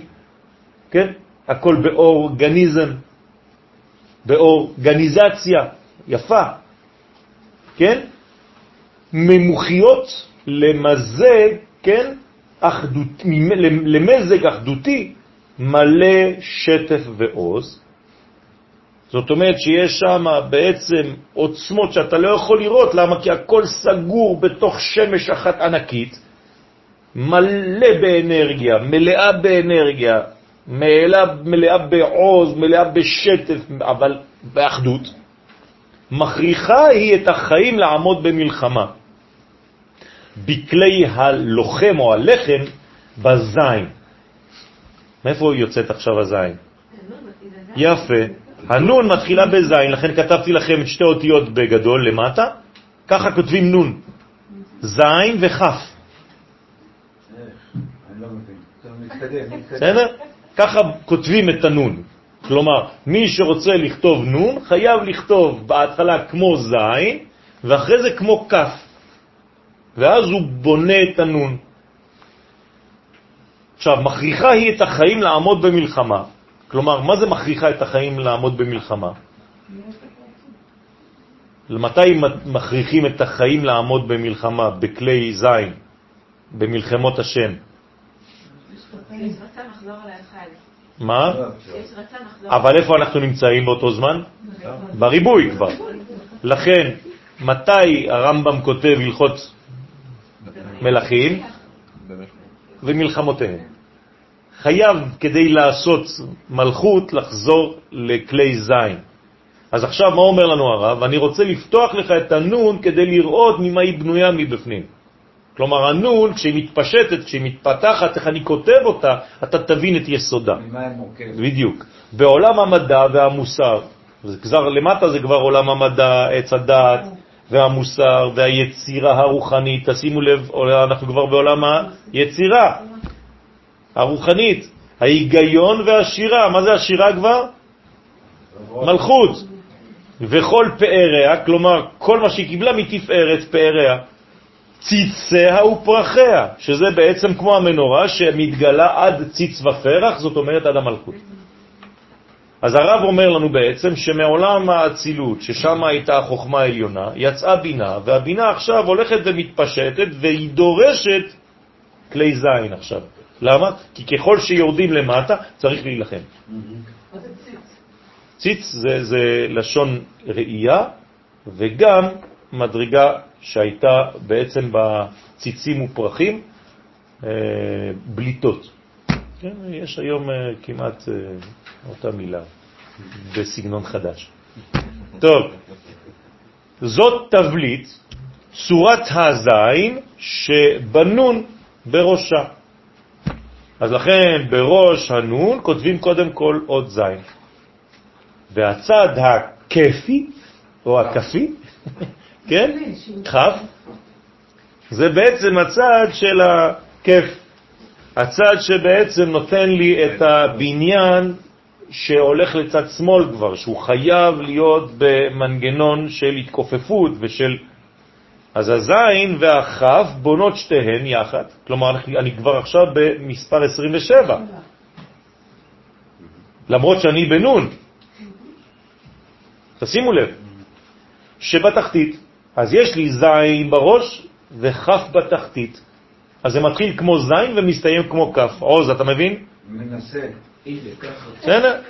כן? הכל באור גניזם, באור גניזציה, יפה, כן? ממוחיות למזג, כן? אחדות, למזג אחדותי מלא שטף ועוז. זאת אומרת שיש שם בעצם עוצמות שאתה לא יכול לראות, למה? כי הכל סגור בתוך שמש אחת ענקית, מלא באנרגיה, מלאה באנרגיה, מלאה, מלאה בעוז, מלאה בשטף, אבל באחדות. מכריחה היא את החיים לעמוד במלחמה. בכלי הלוחם או הלחם בזין. מאיפה יוצאת עכשיו הזין? יפה. הנון מתחילה בזין, לכן כתבתי לכם את שתי אותיות בגדול למטה, ככה כותבים נון. זין וחף. בסדר? ככה כותבים את הנון. כלומר, מי שרוצה לכתוב נון חייב לכתוב בהתחלה כמו זין ואחרי זה כמו כף. ואז הוא בונה את הנון. עכשיו, מכריחה היא את החיים לעמוד במלחמה. כלומר, מה זה מכריחה את החיים לעמוד במלחמה? מתי מכריחים את החיים לעמוד במלחמה, בכלי זין, במלחמות השם? מה? אבל איפה אנחנו נמצאים באותו זמן? בריבוי כבר. לכן, מתי הרמב"ם כותב הלכות מלכים? ומלחמותיהם. חייב כדי לעשות מלכות לחזור לכלי זין. אז עכשיו מה אומר לנו הרב? אני רוצה לפתוח לך את הנון כדי לראות ממה היא בנויה מבפנים. כלומר, הנון, כשהיא מתפשטת, כשהיא מתפתחת, איך אני כותב אותה, אתה תבין את יסודה. ממה היא מורכבת? בדיוק. בעולם המדע והמוסר, זה כבר, למטה זה כבר עולם המדע, עץ הדעת והמוסר והיצירה הרוחנית, תשימו לב, אנחנו כבר בעולם היצירה הרוחנית, ההיגיון והשירה, מה זה השירה כבר? מלכות. וכל פאריה, כלומר כל מה שהיא קיבלה מתפארת פאריה, ציציה ופרחיה, שזה בעצם כמו המנורה שמתגלה עד ציץ ופרח, זאת אומרת עד המלכות. אז הרב אומר לנו בעצם שמעולם האצילות, ששם הייתה החוכמה העליונה, יצאה בינה, והבינה עכשיו הולכת ומתפשטת והיא דורשת כלי זין עכשיו. למה? כי ככל שיורדים למטה צריך להילחם. ציץ זה, זה לשון ראייה וגם מדרגה שהייתה בעצם בציצים ופרחים אה, בליטות. כן, יש היום אה, כמעט אה, אותה מילה בסגנון חדש. טוב, זאת תבליט, צורת הזין שבנון בראשה. אז לכן בראש הנון כותבים קודם כל עוד זין. והצד הכיפי, או הכפי, [LAUGHS] כן? כף, זה בעצם הצד של הכיף. הצד שבעצם נותן לי את הבניין שהולך לצד שמאל כבר, שהוא חייב להיות במנגנון של התכופפות ושל... אז הזין והחף בונות שתיהן יחד, כלומר אני כבר עכשיו במספר 27, למרות שאני בנון. תשימו לב, שבתחתית, אז יש לי זין בראש וחף בתחתית. אז זה מתחיל כמו זין ומסתיים כמו כף. עוז, אתה מבין? מנסה. בסדר?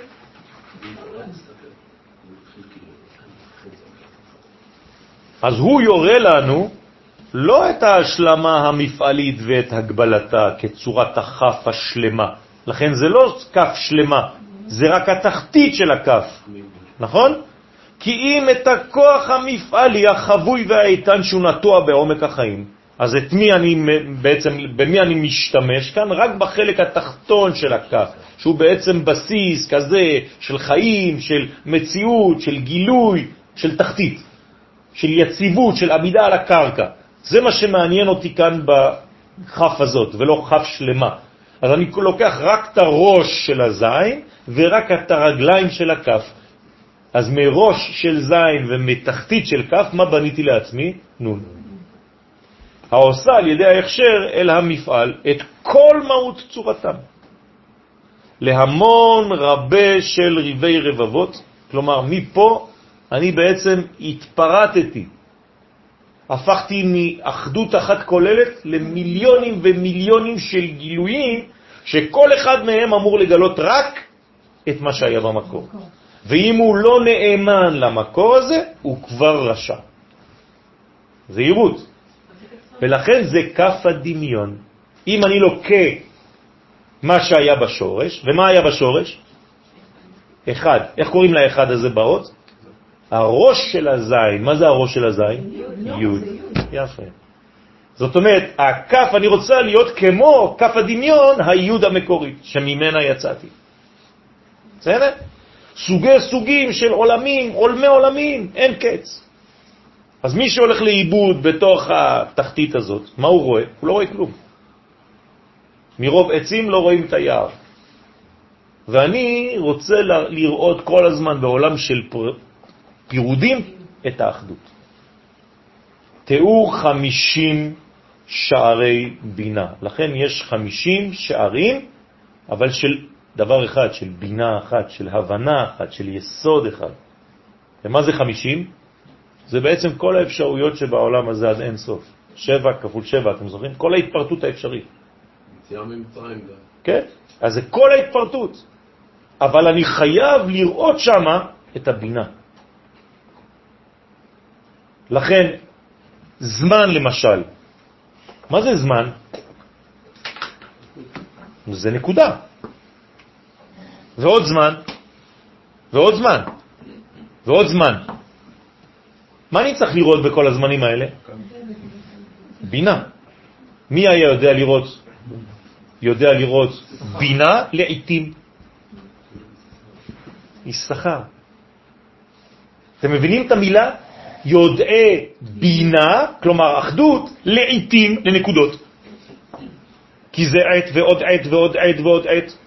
אז הוא יורה לנו לא את ההשלמה המפעלית ואת הגבלתה כצורת החף השלמה. לכן זה לא כף שלמה, זה רק התחתית של הכף, נכון? כי אם את הכוח המפעלי החבוי והאיתן שהוא נטוע בעומק החיים, אז את מי אני בעצם, במי אני משתמש כאן? רק בחלק התחתון של הכף, שהוא בעצם בסיס כזה של חיים, של מציאות, של גילוי, של תחתית, של יציבות, של עמידה על הקרקע. זה מה שמעניין אותי כאן בכף הזאת, ולא כף שלמה. אז אני לוקח רק את הראש של הזין ורק את הרגליים של הכף. אז מראש של זין ומתחתית של כף, מה בניתי לעצמי? נון. העושה על ידי ההכשר אל המפעל את כל מהות צורתם. להמון רבה של ריבי רבבות, כלומר מפה אני בעצם התפרטתי, הפכתי מאחדות אחת כוללת למיליונים ומיליונים של גילויים, שכל אחד מהם אמור לגלות רק את מה שהיה במקור. ואם הוא לא נאמן למקור הזה, הוא כבר רשע. זהירות. ולכן זה כף הדמיון. אם אני לוקה מה שהיה בשורש, ומה היה בשורש? אחד. איך קוראים לאחד הזה באות? הראש של הזין. מה זה הראש של הזין? י'. יפה. זאת אומרת, הכף, אני רוצה להיות כמו כף הדמיון, היוד המקורית, שממנה יצאתי. בסדר? סוגי סוגים של עולמים, עולמי עולמים, אין קץ. אז מי שהולך לאיבוד בתוך התחתית הזאת, מה הוא רואה? הוא לא רואה כלום. מרוב עצים לא רואים את היער. ואני רוצה לראות כל הזמן בעולם של פירודים את האחדות. תיאור חמישים שערי בינה. לכן יש חמישים שערים, אבל של דבר אחד, של בינה אחת, של הבנה אחת, של יסוד אחד. ומה זה חמישים? זה בעצם כל האפשרויות שבעולם הזה עד אין סוף. שבע כפול שבע, אתם זוכרים? כל ההתפרטות האפשרית. יציאה ממצרים גם. כן, אז זה כל ההתפרטות. אבל אני חייב לראות שמה את הבינה. לכן, זמן למשל, מה זה זמן? זה נקודה. ועוד זמן, ועוד זמן, ועוד זמן. מה אני צריך לראות בכל הזמנים האלה? בינה. מי היה יודע לראות? יודע לראות בינה לעיתים. יששכר. אתם מבינים את המילה? יודעי בינה, כלומר אחדות, לעיתים לנקודות. כי זה עת ועוד עת ועוד עת ועוד עת.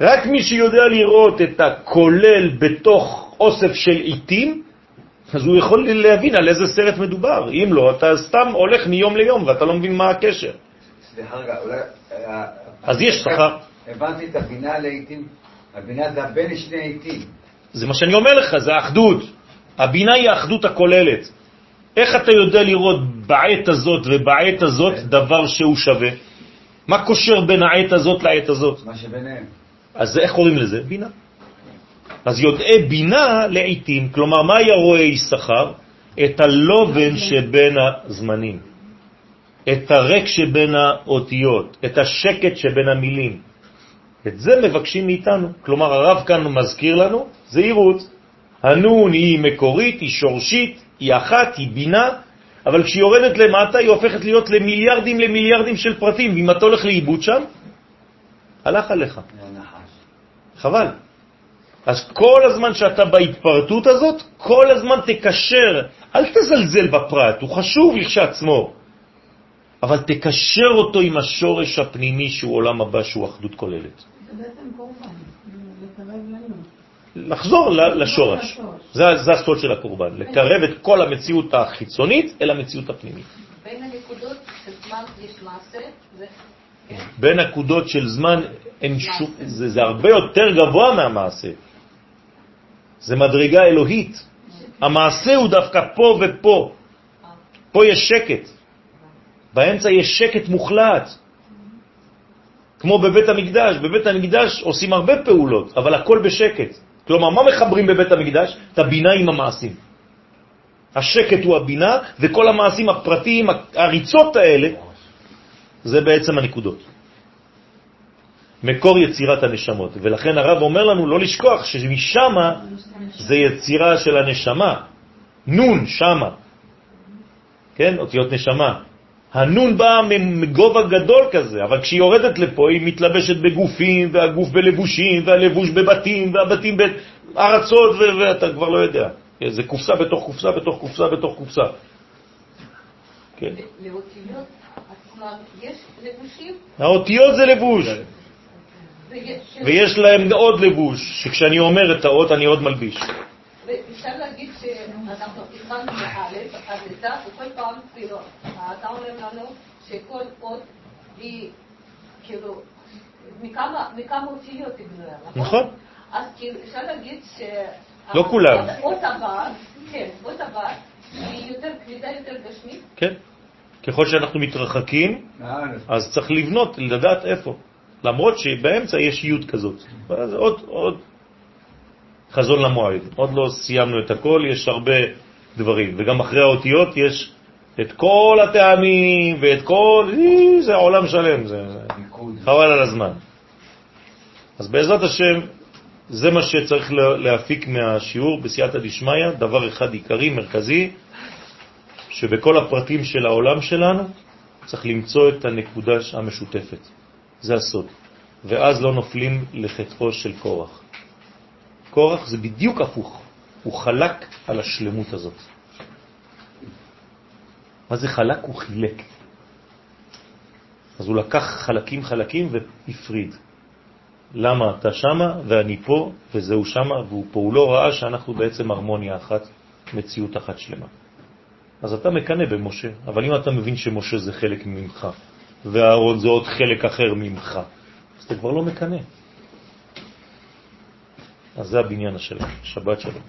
רק מי שיודע לראות את הכולל בתוך אוסף של עיתים, אז הוא יכול להבין על איזה סרט מדובר. אם לא, אתה סתם הולך מיום ליום ואתה לא מבין מה הקשר. סליחה רגע, אולי... אה, אז יש שכר. הבנתי את הבינה לעיתים. הבינה זה בין שני עיתים. זה מה שאני אומר לך, זה האחדות. הבינה היא האחדות הכוללת. איך אתה יודע לראות בעת הזאת ובעת הזאת כן. דבר שהוא שווה? מה קושר בין העת הזאת לעת הזאת? מה שביניהם. אז איך קוראים לזה? בינה. אז יודעי בינה לעיתים, כלומר, מה היה רואה יששכר? את הלובן שבין הזמנים, את הרק שבין האותיות, את השקט שבין המילים. את זה מבקשים מאיתנו. כלומר, הרב כאן מזכיר לנו, זהירות. הנון היא מקורית, היא שורשית, היא אחת, היא בינה, אבל כשהיא יורדת למטה היא הופכת להיות למיליארדים למיליארדים של פרטים, ואם אתה הולך לאיבוד שם, הלך עליך. חבל. אז כל הזמן שאתה בהתפרטות הזאת, כל הזמן תקשר, אל תזלזל בפרט, הוא חשוב לכשעצמו, אבל תקשר אותו עם השורש הפנימי שהוא עולם הבא, שהוא אחדות כוללת. זה בעצם קורבן. לחזור לשורש. זה, זה הסוד של הקורבן, לקרב את כל המציאות החיצונית אל המציאות הפנימית. בין הנקודות של זמן יש מעשה, זה... בין נקודות של זמן אין שום, זה, זה הרבה יותר גבוה מהמעשה. זה מדרגה אלוהית. המעשה הוא דווקא פה ופה. פה יש שקט. באמצע יש שקט מוחלט. כמו בבית המקדש. בבית המקדש עושים הרבה פעולות, אבל הכל בשקט. כלומר, מה מחברים בבית המקדש? את הבינה עם המעשים. השקט הוא הבינה, וכל המעשים הפרטיים, הריצות האלה, זה בעצם הנקודות. מקור יצירת הנשמות. ולכן הרב אומר לנו לא לשכוח שמשם זה יצירה של הנשמה. נון, שמה. כן, אותיות נשמה. הנון באה מגובה גדול כזה, אבל כשהיא יורדת לפה היא מתלבשת בגופים, והגוף בלבושים, והלבוש בבתים, והבתים בארצות, ואתה כבר לא יודע. זה קופסה בתוך קופסה בתוך קופסה בתוך קופסה. כן. לאותיות עצמם יש לבושים? האותיות זה לבוש. ויש להם עוד לבוש, שכשאני אומר את האות אני עוד מלביש. ואפשר להגיד שאנחנו התחלנו מאלף עד לתת, וכל פעם, כאילו, אתה אומר לנו שכל אות היא, כאילו, מכמה אותיות היא בנויה, נכון? נכון. אז כאילו, אפשר להגיד ש... לא כולם. אות הבא, כן, אות הבא, היא יותר כבדה, יותר גשמית? כן. ככל שאנחנו מתרחקים, אז צריך לבנות, לדעת איפה. למרות שבאמצע יש י' כזאת. אז עוד, עוד חזון למועד. עוד לא סיימנו את הכל, יש הרבה דברים. וגם אחרי האותיות יש את כל הטעמים ואת כל... זה עולם שלם, זה, חבל על הזמן. אז בעזרת השם, זה מה שצריך להפיק מהשיעור בסייעתא דשמיא, דבר אחד עיקרי, מרכזי, שבכל הפרטים של העולם שלנו צריך למצוא את הנקודה המשותפת. זה הסוד. ואז לא נופלים לחטאו של קורח. קורח זה בדיוק הפוך, הוא חלק על השלמות הזאת. מה זה חלק? הוא חילק. אז הוא לקח חלקים חלקים והפריד. למה אתה שמה ואני פה וזהו שמה והוא פה. הוא לא ראה שאנחנו בעצם הרמוניה אחת, מציאות אחת שלמה. אז אתה מקנה במשה, אבל אם אתה מבין שמשה זה חלק ממך והארון זה עוד חלק אחר ממך, אז אתה כבר לא מקנה. אז זה הבניין השלם. שבת שלום.